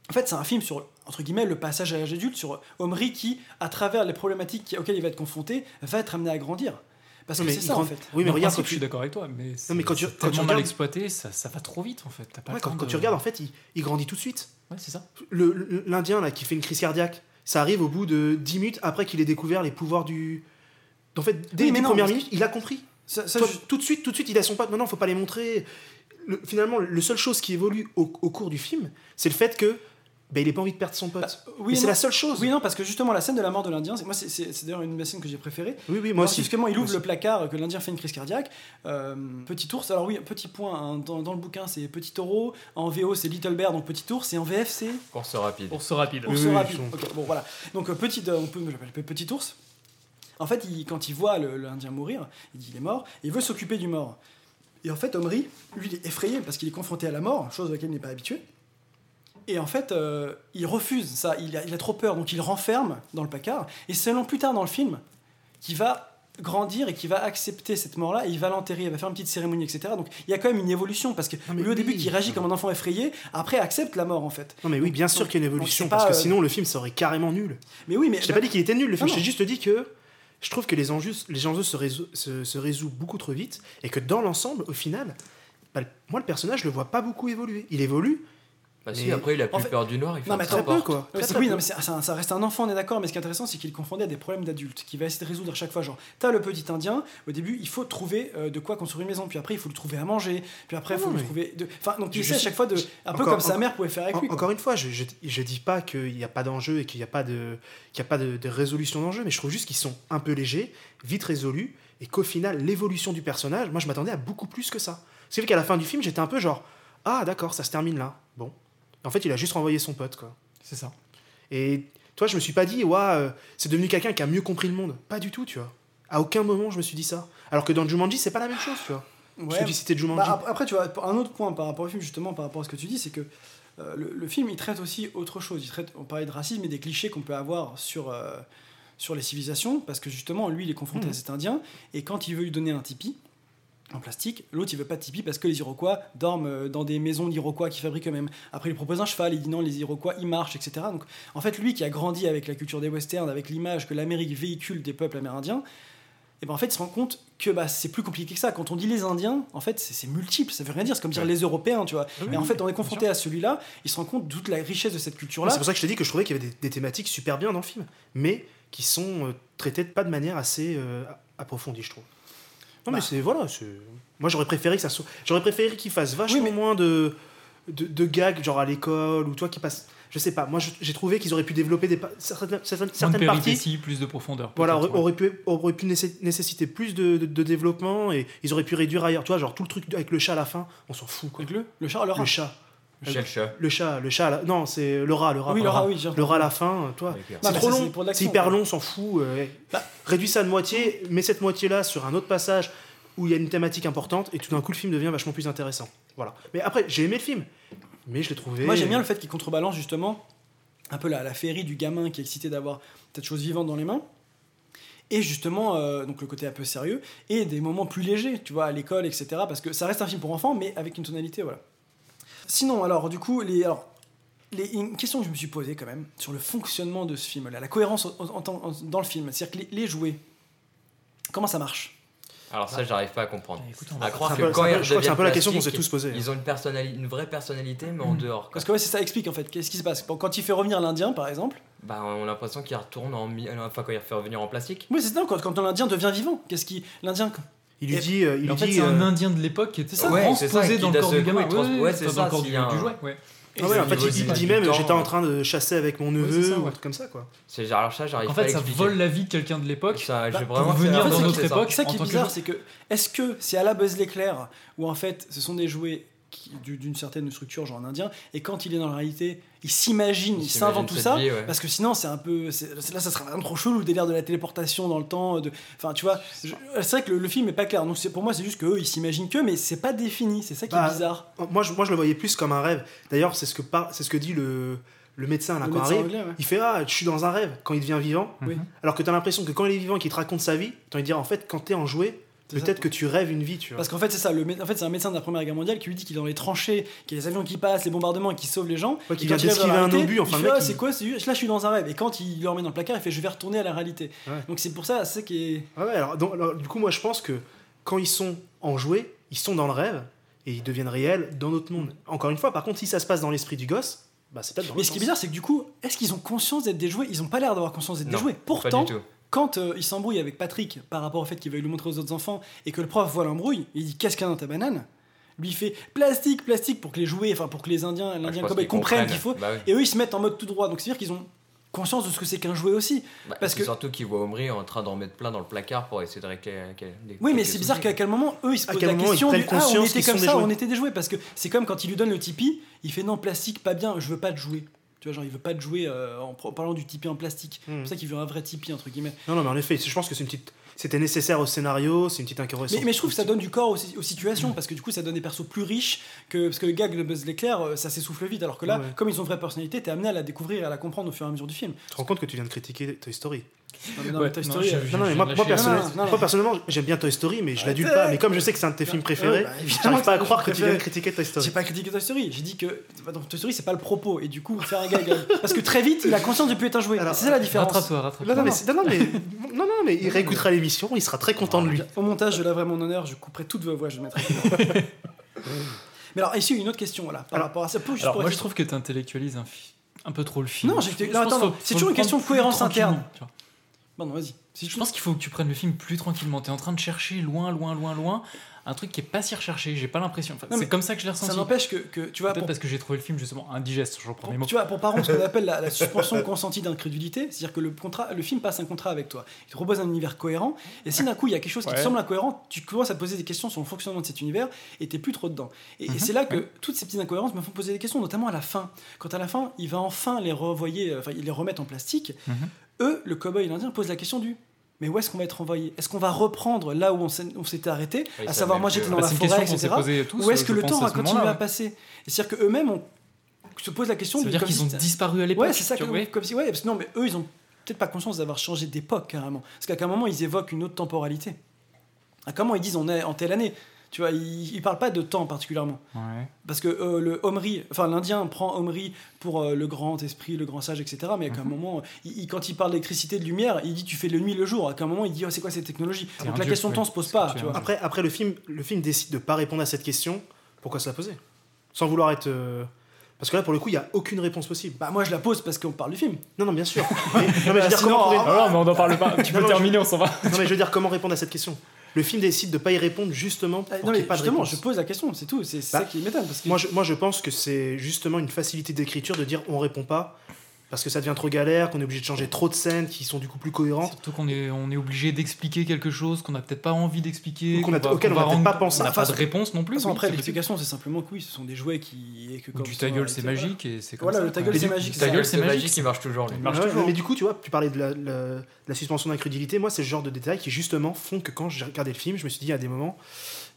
en fait c'est un film sur, entre guillemets, le passage à l'âge adulte, sur Omri qui, à travers les problématiques auxquelles il va être confronté, va être amené à grandir. Parce Non, que c'est ça en fait. Oui, mais regarde je suis d'accord avec toi, mais c'est mais quand tu- quand tu tellement mal regardes- exploité, ça, ça va trop vite en fait. Pas ouais, quand, tu regardes, en fait, il, il grandit tout de suite. Ouais, c'est ça. L'Indien là qui fait une crise cardiaque, ça arrive au bout de 10 minutes après qu'il ait découvert les pouvoirs du. En fait, dès Oui, les non, premières minutes, il a compris. Ça- ça, Toi, je- Tout de suite, tout de suite, il a son pote. Non, non, faut pas les montrer. Le- finalement, le seule chose qui évolue au, au cours du film, c'est le fait que ben, il ait pas envie de perdre son pote. Bah, oui, c'est la seule chose. Oui, non, parce que justement, la scène de la mort de l'Indien, c'est- moi, d'ailleurs une de mes scènes que j'ai préférées. oui, oui, moi Alors, aussi. Justement, il Moi ouvre le placard, que l'Indien fait une crise cardiaque. Euh, petit ours, alors oui, petit point, hein, dans, dans le bouquin c'est Petit taureau, en VO c'est Little Bear, donc Petit ours, et en VF c'est Course rapide. Ours rapide. Ours oui, rapide. Ok, bon voilà. Donc euh, petit, euh, on peut, Petit ours. En fait, il- quand il voit l'Indien mourir, il dit il est mort, et il veut s'occuper du mort. Et en fait, Omri, lui, il est effrayé parce qu'il est confronté à la mort, chose à laquelle il n'est pas habitué. Et en fait, euh, il refuse ça, il a, il a trop peur, donc il renferme dans le placard. Et c'est seulement plus tard dans le film qu'il va grandir et qui va accepter cette mort-là, et il va l'enterrer, il va faire une petite cérémonie, etc. Donc il y a quand même une évolution, parce que lui au début qui réagit comme un enfant effrayé, après accepte la mort en fait. Non mais oui, bien sûr qu'il y a une évolution, parce pas, que euh, sinon le film serait carrément nul. Mais oui, mais Je t'ai pas dit qu'il était nul le film, non. juste dit que je trouve que les enjeux, se, résou- se, se résout beaucoup trop vite et que dans l'ensemble, au final, bah, moi le personnage je le vois pas beaucoup évoluer. Il évolue. Bah si, après il a En plus fait- peur du noir, il fait Non, mais Très attends, peu quoi. Ouais, Très, c'est- très oui, peu. non, mais c'est- ça, ça reste un enfant, on est d'accord, mais ce qui est intéressant, c'est qu'il confondait à des problèmes d'adultes, qu'il va essayer de résoudre à chaque fois. Genre, t'as le petit indien, au début, il faut trouver euh, de quoi construire une maison, puis après, il faut le trouver à manger, puis après, il Non, faut le mais- trouver. De... Enfin, donc, il essaie à chaque fois de. Un peu Encore- comme sa mère pouvait faire avec En- lui. quoi. Encore une fois, je, je, je dis pas qu'il n'y a pas d'enjeu et qu'il n'y a pas de, qu'il y a pas de, de résolution d'enjeu, mais je trouve juste qu'ils sont un peu légers, vite résolus, et qu'au final, l'évolution du personnage, moi je m'attendais à beaucoup plus que ça. Ce qui fait qu'à la fin du film, j'étais un peu genre, ah d'accord, ça se termine là. Bon. En fait, il a juste renvoyé son pote, quoi. C'est ça. Et toi, je me suis pas dit, euh, c'est devenu quelqu'un qui a mieux compris le monde. Pas du tout, tu vois. À aucun moment, je me suis dit ça. Alors que dans Jumanji, c'est pas la même chose, tu vois. Je Ouais. dis, c'était Jumanji. Bah, ap- après, tu vois, un autre point par rapport au film, justement, par rapport à ce que tu dis, c'est que euh, le, le film, il traite aussi autre chose. Il traite, on parlait de racisme et des clichés qu'on peut avoir sur, euh, sur les civilisations, parce que justement, lui, il est confronté Mhm. à cet Indien, et quand il veut lui donner un tipi en plastique, l'autre, il veut pas de tipi parce que les Iroquois dorment euh, dans des maisons d'Iroquois qui fabriquent eux-mêmes. Après, il lui propose un cheval, il dit non, les Iroquois, ils marchent, etc. Donc, en fait, lui qui a grandi avec la culture des westerns, avec l'image que l'Amérique véhicule des peuples amérindiens, et ben en fait, il se rend compte que bah, c'est plus compliqué que ça. Quand on dit les Indiens, en fait, c'est multiple. Ça veut rien dire. C'est comme dire les Européens, tu vois. Oui, et en fait, on est confronté à celui-là. Il se rend compte de toute la richesse de cette culture-là. C'est pour ça que je te dis que je trouvais qu'il y avait des, des thématiques super bien dans le film, mais qui sont euh, traitées pas de manière assez euh, approfondie, je trouve. Non, mais Bah. c'est voilà. c'est- Moi, j'aurais préféré que ça soit. J'aurais préféré qu'il fasse vachement Oui, mais- moins de, de de gags, genre à l'école ou toi qui passe. Je sais pas. Moi, j'ai trouvé qu'ils auraient pu développer des pa- certaines, certaines, de parties. plus de profondeur. Voilà, aurait, ouais. aurait pu, aurait pu nécess- nécessiter plus de, de- de développement et ils auraient pu réduire ailleurs. Tu vois, genre tout le truc avec le chat à la fin, on s'en fout quoi. Avec le, le chat, rat. Le chat. Quel chat Le chat, le chat, la- non, c'est le rat, le rat. Oui, le rat, oui, j'ai Le rat à la fin, toi, c'est rats. trop long, c'est hyper long, on s'en fout. euh, Bah. Réduis ça de moitié, mets cette moitié-là sur un autre passage où il y a une thématique importante et tout d'un coup le film devient vachement plus intéressant. Voilà. Mais après, j'ai aimé le film, mais je l'ai trouvé. Moi, j'aime bien le fait qu'il contrebalance justement un peu la, la féerie du gamin qui est excité d'avoir cette chose vivante dans les mains. Et justement, euh, donc le côté un peu sérieux, et des moments plus légers, tu vois, à l'école, etc. Parce que ça reste un film pour enfants, mais avec une tonalité, voilà. Sinon, alors, du coup, les, alors, les, une question que je me suis posée quand même sur le fonctionnement de ce film-là, la cohérence en- en- en- dans le film, c'est-à-dire que les, les jouets, comment ça marche? Alors ça, j'arrive pas à comprendre. écoute, on à croire c'est que un peu- quand c'est un ils peu- c'est un la question qu'on s'est tous posée. Ils ont une, vraie personnalité, mais en dehors. quoi. Parce que ouais, c'est ça explique en fait. Qu'est-ce qui se passe? Quand il fait revenir l'Indien, par exemple, Bah, on a l'impression qu'il retourne en. Enfin, quand il refait revenir en plastique. oui, c'est ça, quand, quand l'Indien devient vivant, qu'est-ce qui. L'Indien. Il lui dit, euh, il Et en lui fait, dit, c'est un euh, Indien de l'époque qui était ça. Ouais, c'est ça, transposé dans le corps du gamin. Ouais, c'est dans ça, le corps du, jouet. Ouais. ah ouais, en fait, il, il dit même, j'étais en train de chasser avec mon neveu ça, ou ouais. un truc comme ça, quoi. C'est alors ça, j'arrive En pas à fait, ça expliquer. vole la vie de quelqu'un de l'époque. Ça, Bah, j'ai pour vraiment venir dans notre que c'est ça. époque. Ça qui est bizarre, c'est que est-ce que c'est à la Buzz l'éclair ou en fait ce sont des jouets d'une certaine structure, genre en indien, et quand il est dans la réalité, il s'imagine, il, s'invente tout ça, vie, ouais. parce que sinon c'est un peu, c'est- là ça serait vraiment trop chelou le délire de la téléportation dans le temps, de, enfin tu vois, je- c'est vrai que le, le film est pas clair, donc c'est- pour moi c'est juste qu'eux ils s'imaginent que, mais c'est pas défini, c'est ça qui Bah, est bizarre. Moi je, moi, je le voyais plus comme un rêve. D'ailleurs, c'est ce que, par- c'est ce que dit le, le médecin là, Le quand médecin arrive. anglais, ouais. Il fait Ah, je suis dans un rêve quand il devient vivant. Oui. Alors que tu as l'impression que quand il est vivant, qu'il te raconte sa vie, tu envie de dire en fait, quand tu es en jouet, peut-être que tu rêves une vie, tu vois. Parce qu'en fait c'est ça, le, mé- en fait c'est un médecin de la Première Guerre mondiale qui lui dit qu'il est dans les tranchées, qu'il y a les avions qui passent, les bombardements et qui sauvent les gens. Ouais, quand vient d'esquiver un obus, enfin, Ah, c'est quoi Là je suis dans un rêve. Et quand il le remet dans le placard, il fait je vais retourner à la réalité. Ouais. Donc c'est pour ça, c'est qui est. Ah ouais, alors, donc, alors, du coup, moi je pense que quand ils sont en jouet, ils sont dans le rêve et ils deviennent réels dans notre monde. Encore une fois, par contre, si ça se passe dans l'esprit du gosse, bah c'est peut-être dans Mais ce qui est bizarre, c'est que du coup, est-ce qu'ils ont conscience d'être des jouets Ils ont pas l'air d'avoir conscience d'être des Non, jouets. Pas Pourtant, du tout. Quand euh, il s'embrouille avec Patrick par rapport au fait qu'il veuille le montrer aux autres enfants et que le prof voit l'embrouille, il dit qu'est-ce qu'il y a dans ta banane? Lui il fait plastique, plastique pour que les jouets, enfin pour que les Indiens, Bah, l'Indien cowboy comprennent qu'il faut. Bah oui. Et eux ils se mettent en mode tout droit. Donc c'est à dire qu'ils ont conscience de ce que c'est qu'un jouet aussi. Bah, parce c'est que- surtout qu'ils voient Omri en train d'en mettre plein dans le placard pour essayer de régler. des- Oui, mais c'est bizarre qu'à quel moment eux ils se posent la moment question du, ah on était comme sont ça, des on jouets était des jouets parce que c'est comme quand il lui donne le Tipeee, il fait non plastique pas bien, je veux pas de jouer. Tu vois genre il veut pas de jouer euh, en parlant du Tipeee en plastique. C'est Hmm. pour ça qu'il veut un vrai Tipeee entre guillemets. Non, non, mais en effet, je pense que c'est une petite. C'était nécessaire au scénario, c'est une petite incursion. Mais, mais je trouve que ça donne du corps aux, aux situations parce que du coup ça donne des persos plus riches que parce que le gag de Buzz l'éclair euh, ça s'essouffle vite alors que là Ouais. comme ils ont une vraie personnalité t'es amené à la découvrir et à la comprendre au fur et à mesure du film. Tu te rends compte que tu viens de critiquer Toy Story Non, mais non, Ouais, mais Toy non, Story. j'ai vu. Non, non, mais j'ai moi, personnellement, j'aime bien Toy Story, mais je l'adule Arrêtez. pas. Mais comme je sais que c'est un de tes films préférés, Ouais, bah, j'arrive pas à croire que tu viens de critiquer Toy Story. J'ai pas critiqué Toy Story, j'ai dit que bah, donc, Toy Story c'est pas le propos et du coup faire un gag parce que très vite il a conscience de plus être un jouet. C'est ça la différence. Rattrape-toi, rattrape-toi. Non, non, mais, non, non, mais, non, non, mais il réécoutera l'émission, il sera très content de lui. Au montage, je lèverai mon honneur, je couperai toutes vos voix, je mettrai. mais alors ici une autre question voilà par rapport à ça. Pour- juste Alors pour moi je trouve que tu intellectualises un, peu trop le film. Non, c'est toujours une question de cohérence interne. Bon, non, vas-y. Si Je pense qu'il faut que tu prennes le film plus tranquillement. Tu es en train de chercher loin, loin, loin, loin un truc qui est pas si recherché. J'ai pas l'impression. Enfin, c'est comme ça que je l'ai ça ressenti. n'empêche que, que tu vois Peut-être pour, parce que j'ai trouvé le film justement indigeste. Je reprends mes mots. tu vois pour par contre ce qu'on appelle la, la suspension consentie d'incrédulité, c'est-à-dire que le contrat, le film passe un contrat avec toi. Il te propose un univers cohérent et si d'un coup il y a quelque chose qui te semble incohérent, tu commences à te poser des questions sur le fonctionnement de cet univers et t'es plus trop dedans. Et, et Mhm, c'est là que toutes ces petites incohérences me font poser des questions, notamment à la fin. Quand à la fin il va enfin les revoyer, euh, enfin il les remettre en plastique, Mhm. Eux, le cowboy et l'indien posent la question du mais où est-ce qu'on va être envoyé? Est-ce qu'on va reprendre là où on s'était arrêté? Oui, À savoir, moi que- j'étais dans Bah, la forêt, etc. tous, Ou est-ce que je le temps va continuer à passer? C'est-à-dire qu'eux-mêmes on se posent la question Ça de veut dire comme qu'ils si ont disparu à l'époque. Ouais, c'est ça, comme, comme si, ouais, parce que non, mais eux, ils ont peut-être pas conscience d'avoir changé d'époque carrément. Parce qu'à un moment, ils évoquent une autre temporalité. À comment ils disent on est en telle année? Tu vois, ils, ils parlent pas de temps particulièrement. Ouais. Parce que euh, le Omri, enfin l'Indien prend Omri pour euh, le grand esprit, le grand sage, etc. Mais à Mhm. un moment, il- il- quand il parle d'électricité, de lumière, il dit tu fais le nuit, le jour. À un moment, il dit oh, c'est quoi cette technologie? Donc la dieu, question de temps se pose pas. tu vois. Après, après le, film, le film décide de pas répondre à cette question. Pourquoi se la poser? Sans vouloir être. euh, Parce que là, pour le coup, il n'y a aucune réponse possible. Bah, moi, je la pose parce qu'on parle du film. Non, non, bien sûr. Mais, non, mais je veux dire, Sinon, comment, pourrait- Ah non, mais on n'en parle pas. Tu Non, peux non, terminer, on s'en va. non, mais je veux dire, comment répondre à cette question? Le film décide de pas y répondre justement pour Ah, qu'il non, mais pas justement, je pose la question, c'est tout. C'est c'est Bah, ça qui m'étonne. Parce que Moi je, moi, je pense que c'est justement une facilité d'écriture de dire on répond pas parce que ça devient trop galère, qu'on est obligé de changer trop de scènes qui sont du coup plus cohérentes. Surtout qu'on est, on est obligé d'expliquer quelque chose qu'on n'a peut-être pas envie d'expliquer. Ou qu'on a- va- auquel on n'a peut-être pas pensé. On n'a De pas de réponse non plus. après, l'explication, c'est simplement que oui, ce sont des jouets qui. Et que Ou Du ta gueule, c'est magique et c'est comme Voilà, ça. le ta gueule, c'est magique. ta ça- gueule, Le c'est magique. Il marche toujours. Mais du coup, tu vois, tu parlais de la, suspension d'incrédulité. Moi, c'est ce genre de détails qui justement font que quand j'ai regardé le film, je me suis dit à des moments,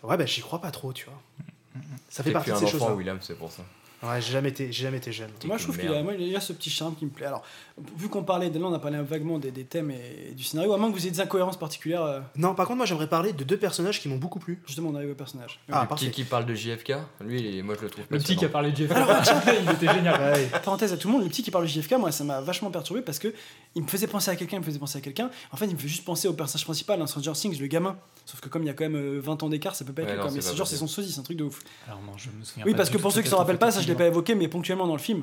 ouais, bah j'y crois pas trop, tu vois. Ça fait partie de ces choses-là. William, c'est pour ça. Ouais, j'ai jamais été, j'ai jamais été jeune. Moi, je trouve qu'il a, moi, il y a ce petit charme qui me plaît. Alors, vu qu'on parlait, là, on a parlé vaguement des, des thèmes et, du scénario, à moins que vous ayez des incohérences particulières, euh, Non, par contre, moi, j'aimerais parler de deux personnages qui m'ont beaucoup plu. justement, on arrive au personnage. Ah, le parfait. petit qui parle de JFK, lui, il est- moi je le trouve Le petit qui a passionnant. parlé de Jeff. il était génial. Ouais. Parenthèse à tout le monde, le petit qui parle de JFK, moi, ça m'a vachement perturbé parce que il me faisait penser à quelqu'un, il me faisait penser à quelqu'un. En fait, il me fait juste penser au personnage principal, un Stranger Things, le gamin. Sauf que comme il y a quand même euh, 20 ans d'écart, ça peut pas être Ouais, non, quoi. Mais c'est c'est pas genre, c'est possible. son sosie, c'est un truc de ouf. Alors non, je me souviens Oui, pas parce du que tout pour ceux qui s'en rappellent pas, ça je l'ai pas évoqué, mais ponctuellement dans le film,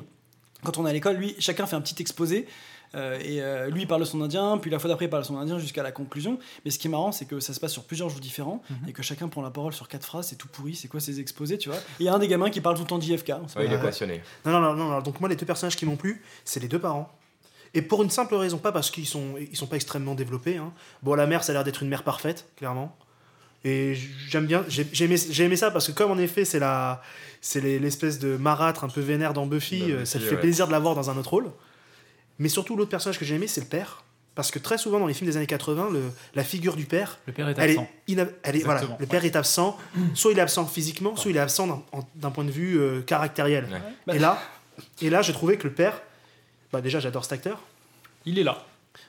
quand on est à l'école, lui, chacun fait un petit exposé. euh, et euh, lui il parle son indien, puis la fois d'après il parle son indien jusqu'à la conclusion. Mais ce qui est marrant, c'est que ça se passe sur plusieurs jours différents Mhm. et que chacun prend la parole sur quatre phrases. C'est tout pourri. C'est quoi ces exposés, tu vois? Et il y a un des gamins qui parle tout le temps d'IFK. Ouais, il est passionné. Non, non, non, non, non. Donc moi, les deux personnages qui m'ont plu, c'est les deux parents. Et pour une simple raison, pas parce qu'ils sont, ils sont pas extrêmement développés. hein. Bon, la mère, ça a l'air d'être une mère parfaite, clairement. Et j'aime bien, j'ai aimé, j'ai aimé ça parce que comme en effet, c'est la, c'est les- l'espèce de marâtre un peu vénère dans Buffy, Dans euh, Buffy, ça fait ouais. plaisir de la voir dans un autre rôle. Mais surtout, l'autre personnage que j'ai aimé, c'est le père. Parce que très souvent dans les films des années 80, le- la figure du père, Le père est elle est, absent. elle est- voilà, le père est absent. Soit il est absent physiquement, soit il est absent d'un- point de vue euh, caractériel. Ouais. Et là, et là, j'ai trouvé que le père, bah déjà, j'adore cet acteur. Il est là.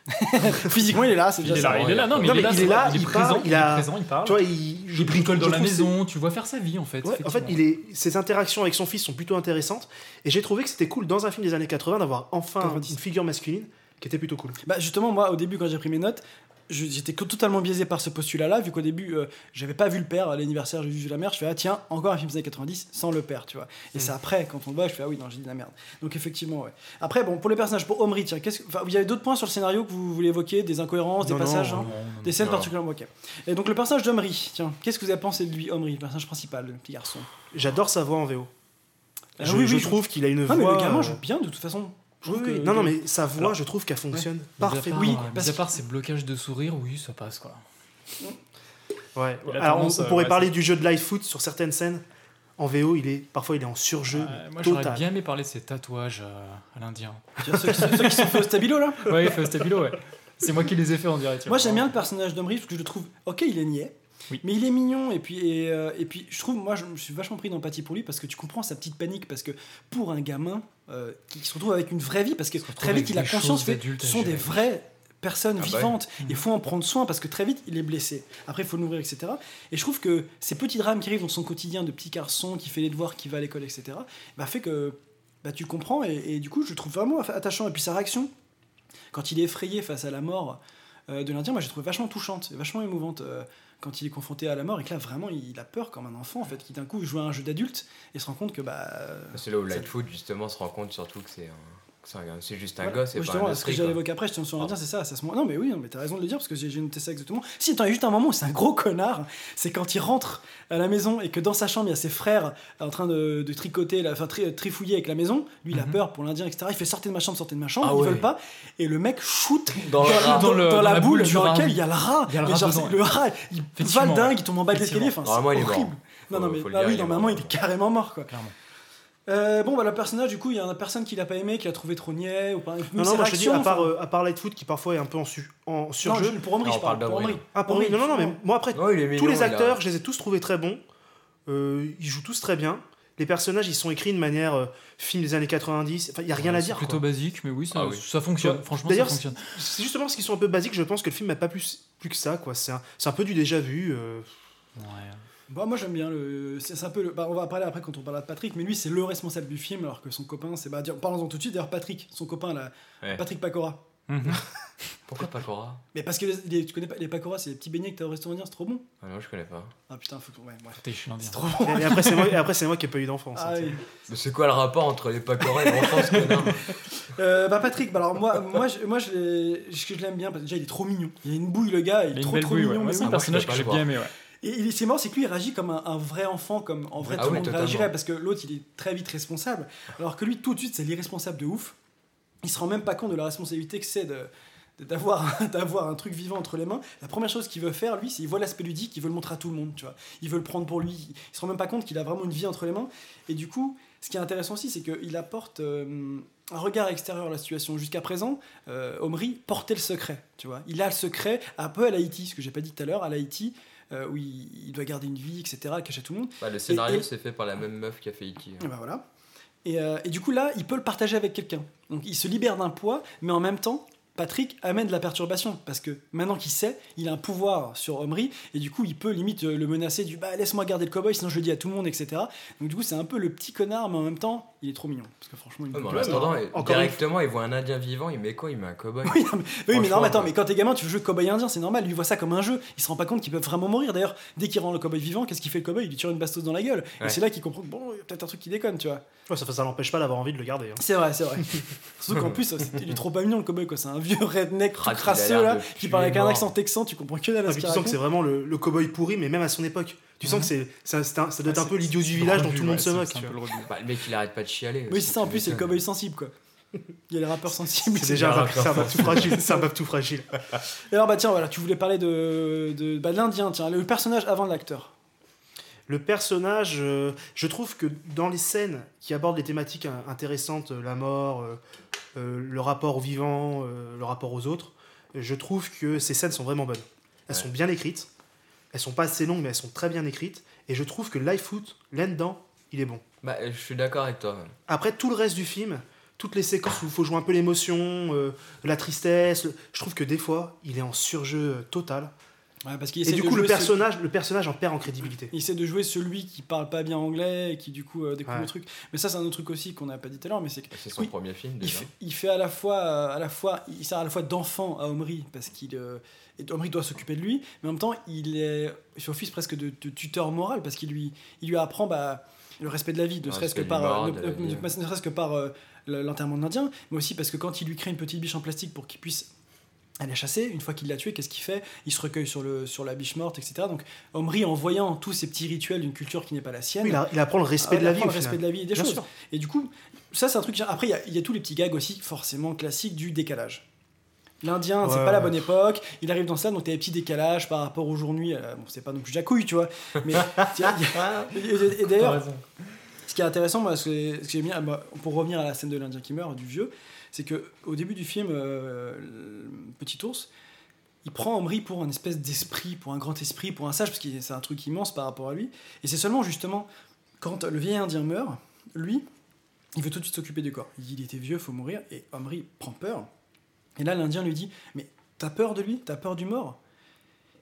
Physiquement, il est là, c'est Il déjà est ça. là. Il est là. Non, mais Non, il est là. il c'est est vrai, là, Il est il présent. parle, Il il a- est présent. Il parle. Tu vois, il, Il bricole dans je la maison. Tu vois faire sa vie en fait. Ouais, en fait, il est, ses interactions avec son fils sont plutôt intéressantes. Et j'ai trouvé que c'était cool dans un film des années 80 d'avoir enfin 90. une figure masculine qui était plutôt cool. Bah justement, moi, au début, quand j'ai pris mes notes, j'étais totalement biaisé par ce postulat-là, vu qu'au début, euh, j'avais pas vu le père à l'anniversaire, j'ai vu la mère, je fais ah tiens, encore un film des années 90 sans le père, tu vois. Et Mm. c'est après, quand on le voit, je fais ah oui, non, j'ai dit de la merde. Donc effectivement, ouais. Après, bon, pour les personnages, pour Omri, tiens, qu'est-ce que, il y avait d'autres points sur le scénario que vous voulez évoquer, des incohérences, des Non, passages, non, hein, Non, des scènes particulièrement, ok. Et donc le personnage d'Omri, tiens, qu'est-ce que vous avez pensé de lui, Omri, le personnage principal, le petit garçon? J'adore sa voix en VO. Ah je, oui, je oui, trouve qu'il a une voix. mais le gamin euh, joue bien de toute façon. Je oui, que- Non, non, mais sa voix, Alors, je trouve qu'elle fonctionne à parfaitement. Oui, parce à part ces blocages de sourire, oui, ça passe quoi. Ouais. Alors, on, tendance, on pourrait ouais, parler ça- du jeu de live foot sur certaines scènes. En VO, il est parfois il est en surjeu Euh, moi, j'aurais bien aimé parler de ses tatouages euh, à l'Indien. Ceux, qui- ceux qui sont faits au stabilo là Ouais, il fait stabilo, ouais. C'est moi qui les ai fait, on dirait. tu Moi j'aime bien le personnage d'Omri parce que je le trouve, ok il est niais, Oui. mais il est mignon et puis, et, euh, et puis je trouve, moi je me suis vachement pris d'empathie pour lui parce que tu comprends sa petite panique parce que pour un gamin euh, qui se retrouve avec une vraie vie, parce que très vite il a conscience que ce sont des gérer. vrais personne Ah bah vivante. Il faut en prendre soin parce que très vite, il est blessé. Après, il faut l'ouvrir, etc. Et je trouve que ces petits drames qui arrivent dans son quotidien de petit garçon qui fait les devoirs, qui va à l'école, etc., bah, fait que bah, tu comprends. Et, et du coup, je le trouve vraiment attachant. Et puis sa réaction, quand il est effrayé face à la mort euh, de l'Indien, moi, j'ai trouvé vachement touchante et vachement émouvante. euh, quand il est confronté à la mort et que là vraiment il a peur comme un enfant en fait qui d'un coup joue à un jeu d'adulte et se rend compte que bah C'est là où Lightfoot justement se rend compte surtout que c'est un- c'est juste un gosse, c'est Ouais, pas justement, un ce que esprit. j'allais quoi. évoquer après, je tiens sur l'Indien, c'est ça, ce moment. Non, mais oui, non, mais t'as raison de le dire parce que j'ai noté ça exactement. Si, attends, il y a juste un moment où c'est un gros connard, c'est quand il rentre à la maison et que dans sa chambre il y a ses frères en train de, de tricoter, la- enfin tri- trifouiller avec la maison. Lui, il a peur pour l'Indien, etc. Il fait sortez de ma chambre, sortez de ma chambre, Ah ils ouais. veulent pas. Et le mec shoot Dans le rat. dans, Dans le- dans dans la, la boule dans laquelle il y a le rat. Il y a le rat genre, le rat, il va dingue, ouais. il tombe en bas de l'escalier. Enfin, c'est horrible. Non, non, mais dire, oui, il est normalement, il est carrément mort, quoi. Clairement. Euh, bon, bah, le personnage, du coup, il y en a personne qui l'a pas aimé, qui l'a trouvé trop niais, ou pas. Non, non, moi je te dis, à part, euh, à part Lightfoot qui parfois est un peu en, su- en Non, surjeu. je- pour Omri, je parle. Pour Omri. Ah, pour Omri, non, non, non, mais moi après, Non, tous les a- acteurs, je les ai tous trouvés très bons. Euh, ils jouent tous très bien. Les personnages, ils sont écrits de manière euh, film des années 90. Enfin, il n'y a rien à C'est dire. plutôt quoi. basique, mais oui, ça, Ah oui. ça fonctionne. Ouais. Franchement, ça D'ailleurs, fonctionne. C'est justement parce qu'ils sont un peu basiques, je pense que le film n'a pas plus, plus que ça. quoi. C'est un, c'est un peu du déjà vu. euh. Bah, moi j'aime bien le. C'est un peu le. Bah, on va parler après quand on parlera de Patrick, mais lui c'est le responsable du film alors que son copain c'est. Bah, parlons-en tout de suite. D'ailleurs, Patrick, son copain là, Ouais. Patrick Pacora. Mhm. Pourquoi pas Cora Mais parce que les- les- tu connais pas les Pacora, c'est les petits beignets que t'as au restaurant indien, c'est trop bon. Ah non, je connais pas. Ah putain, faut. Ouais, bref. T'es chiant, C'est trop bon. Et après, c'est moi, et après, c'est moi qui n'ai pas eu d'enfance. Ah, hein, oui. Mais c'est quoi le rapport entre les Pacora et l'enfance, connard? Euh, bah Patrick, bah alors moi, moi, je, moi je, je, je l'aime bien parce que déjà il est trop mignon. Il a une bouille le gars, il est trop trop mignon. ouais. C'est un personnage que j'ai bien aimé, ouais. Et c'est marrant, c'est que lui il réagit comme un, un vrai enfant, comme en vrai Ah tout le oui, monde totalement. réagirait parce que l'autre il est très vite responsable, alors que lui tout de suite c'est l'irresponsable de ouf. Il se rend même pas compte de la responsabilité que c'est de de- d'avoir d'avoir un truc vivant entre les mains. La première chose qu'il veut faire lui c'est il voit l'aspect ludique il veut le montrer à tout le monde tu vois. Il veut le prendre pour lui. Il se rend même pas compte qu'il a vraiment une vie entre les mains. Et du coup ce qui est intéressant aussi c'est qu'il apporte euh, un regard extérieur à la situation. Jusqu'à présent euh, Omri portait le secret tu vois. Il a le secret un peu à l'Haïti ce que j'ai pas dit tout à l'heure. À l'Haïti euh, où il, il doit garder une vie etc caché à tout le monde Bah, Le scénario, c'est fait par la même meuf qui a fait E ben voilà. Et, euh, et du coup, là, il peut le partager avec quelqu'un. Donc, il se libère d'un poids, mais en même temps, Patrick amène de la perturbation. Parce que maintenant qu'il sait, il a un pouvoir sur Omri, et du coup, il peut limite euh, le menacer du bah, laisse-moi garder le cowboy, sinon je le dis à tout le monde, etc. Donc, du coup, c'est un peu le petit connard, mais en même temps, il est trop mignon. Parce que franchement, il me Ouais, mais en plaît. attendant, mais il- encore directement, il voit un Indien vivant, il met quoi? Il met un cowboy. Oui, non, mais, oui, mais non, mais attends, mais quand t'es gamin, tu veux jouer cowboy indien, c'est normal. Lui il voit ça comme un jeu. Il se rend pas compte qu'il peut vraiment mourir. D'ailleurs, dès qu'il rend le cowboy vivant, qu'est-ce qu'il fait le cowboy? Il lui tire une bastos dans la gueule. Et c'est là qu'il comprend bon, il y a peut-être un truc qui déconne, tu vois. Ouais, ça, ça l'empêche pas d'avoir envie de le garder. hein. C'est vrai, c'est vrai. Surtout qu'en plus, c'est- il est trop pas mignon le cowboy, quoi. C'est un vieux redneck tout Ah, crasseux là, qui parle avec un accent texan, tu comprends que dalle Ah, tu sens que c'est vraiment le, le cowboy pourri, mais même à son époque. Tu sens que c'est, ça doit être Ah, un peu l'idiot du village dont tout le monde se moque. le. Bah, le mec, il arrête pas de chialer. Oui, c'est ça, en plus, c'est le cowboy sensible, quoi. Il y a les rappeurs sensibles. C'est déjà un, un tout fragile. C'est un bab tout fragile. Et alors, bah tiens, voilà, tu voulais parler de, de, bah, de l'Indien, tiens, le personnage avant l'acteur. Le personnage, euh, je trouve que dans les scènes qui abordent les thématiques intéressantes, euh, la mort, euh, le rapport aux vivants, euh, le rapport aux autres, je trouve que ces scènes sont vraiment bonnes. Elles Ouais. sont bien écrites. Elles sont pas assez longues, mais elles sont très bien écrites. Et je trouve que Lightfoot, là-dedans, il est bon. Bah, je suis d'accord avec toi. Après, tout le reste du film, toutes les séquences où il faut jouer un peu l'émotion, euh, la tristesse, je trouve que des fois, il est en surjeu total. Ouais, parce qu'il Et du coup, le ce- personnage, le personnage en perd en crédibilité. Il essaie de jouer celui qui parle pas bien anglais et qui du coup euh, découvre Ouais. le truc. Mais ça c'est un autre truc aussi qu'on n'a pas dit tout à l'heure, mais c'est son Oui. premier film il déjà. fait, il fait à la fois euh, à la fois il sert à la fois d'enfant à Omri parce qu'il euh, Omri doit s'occuper de lui, mais en même temps il est il fait office presque de, de tuteur moral parce qu'il lui il lui apprend bah, le respect de la vie, ne serait-ce que par euh, ne- serait-ce que par euh, le- l'enterrement de l'Indien, mais aussi parce que quand il lui crée une petite biche en plastique pour qu'il puisse aller chasser, une fois qu'il l'a tué, qu'est-ce qu'il fait? Il se recueille sur, le, sur la biche morte, etc. Donc Omri, en voyant tous ces petits rituels d'une culture qui n'est pas la sienne, Oui, il, a- il apprend le respect ah, de la vie. le respect de la vie et des Bien choses. sûr. Et du coup, ça c'est un truc. Après, il y a- il y, a tous les petits gags aussi, forcément classiques du décalage. L'Indien, c'est pas la bonne époque. Il arrive dans ça, donc t'as des petits décalages par rapport aujourd'hui. euh, bon, c'est pas non plus jacouille, tu vois. Mais tiens, il y a- et, d'ailleurs, ce qui est intéressant, moi, ce que, ce que j'aime bien, bah, pour revenir à la scène de l'Indien qui meurt, du vieux, c'est que au début du film, euh, Petit ours, il prend Omri pour un espèce d'esprit, pour un grand esprit, pour un sage, parce que c'est un truc immense par rapport à lui. Et c'est seulement justement quand le vieil Indien meurt, lui, il veut tout de suite s'occuper du corps. Il dit il était vieux, faut mourir, et Omri prend peur. Et là, l'Indien lui dit mais t'as peur de lui, t'as peur du mort?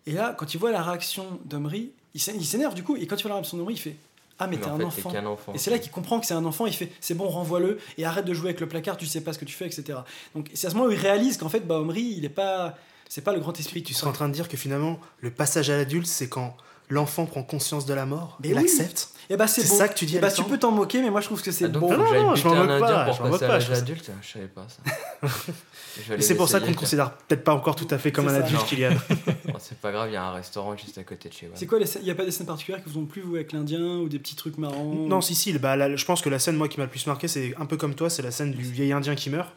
Et là, quand il voit la réaction d'Omri, il il s'énerve du coup, et quand il voit la réaction d'Omri, il fait Ah, mais Mais t'es un enfant. Et c'est là qu'il comprend que c'est un enfant, il fait C'est bon, renvoie-le, et arrête de jouer avec le placard, tu sais pas ce que tu fais, etc. Donc c'est à ce moment où il réalise qu'en fait, bah, Omri, il est pas. C'est pas le grand esprit. Tu serais en train de dire que finalement, le passage à l'adulte, c'est quand l'enfant prend conscience de la mort Mais et oui. l'accepte. Et bah c'est C'est beau. ça que tu dis, Et bah tu peux t'en moquer, mais moi je trouve que c'est Ah, bon. Non, non, je m'en moque pas, je pour m'en moque passer à pas, l'âge je- adulte Je savais pas ça. Je C'est pour ça qu'on ne considère peut-être pas encore tout à fait comme un ça. adulte, Non. Kylian. Bon, c'est pas grave, il y a un restaurant juste à côté de chez moi. C'est quoi Il y a pas des scènes particulières qui vous ont plu, vous, avec l'Indien, ou des petits trucs marrants Non, si, si, bah, je pense que la scène, moi, qui m'a le plus marqué, c'est un peu comme toi, c'est la scène du vieil indien qui meurt,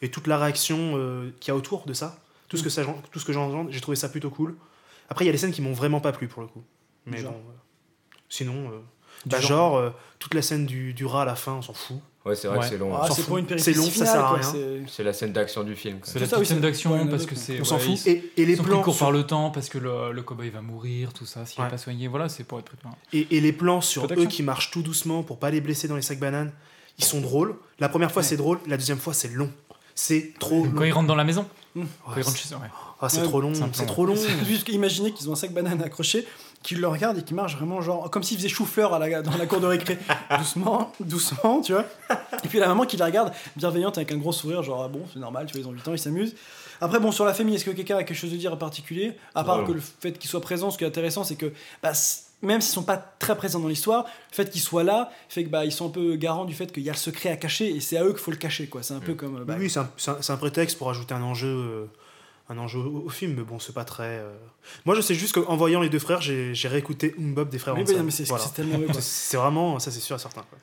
et toute la réaction euh, qu'il y a autour de ça, tout ce que, ça, tout ce que j'entends, j'ai trouvé ça plutôt cool. Après, il y a des scènes qui m'ont vraiment pas plu, pour le coup. Mais Genre bon, euh, sinon, euh, Du bah, genre genre, euh, toute la scène du, du rat à la fin, on s'en fout. Ouais, c'est vrai Ouais. que c'est long. Ah, hein. s'en c'est une péripétie C'est long, ça sert à rien. c'est- la scène d'action du film. C'est la ça, oui, scène d'action ouais, parce que c'est. On s'en ouais, fout. Ils, Et, et les ils plans le cours sur- par le temps parce que le, le cowboy va mourir, tout ça, s'il Ouais. n'est pas soigné. Voilà, c'est pour être pris. Et, et les plans sur eux qui marchent tout doucement pour pas les blesser dans les sacs bananes, ils sont drôles. La première fois, c'est drôle. La deuxième fois, c'est long. C'est trop long. Quand il rentre dans la maison, Mmh. quand il rentre chez eux, ouais. Ah, c'est Ouais, trop long. c'est trop long. Juste imaginez qu'ils ont un sac banane accroché, qu'ils le regardent et qu'ils marchent vraiment genre comme s'ils faisaient chou-fleur à la- dans la cour de récré. doucement, doucement, tu vois. Et puis la maman qui la regarde, bienveillante avec un gros sourire, genre ah bon, c'est normal, tu vois, ils ont 8 ans, ils s'amusent. Après, bon, sur la famille, est-ce que quelqu'un a quelque chose à dire en particulier? À part que le fait qu'ils soient présents, ce qui est intéressant, c'est que bah, même s'ils sont pas très présents dans l'histoire, le fait qu'ils soient là fait que bah, ils sont un peu garants du fait qu'il y a le secret à cacher et c'est à eux qu'il faut le cacher, quoi. C'est un peu comme. euh, bah, Oui, c'est un, c'est un- c'est un prétexte pour ajouter un enjeu, euh, un enjeu au, au film, mais bon, c'est pas très. euh. Moi, je sais juste qu'en voyant les deux frères, j'ai j'ai réécouté Umbob des frères Oui, mais c'est Voilà. vraiment, ça c'est sûr et certain. quoi.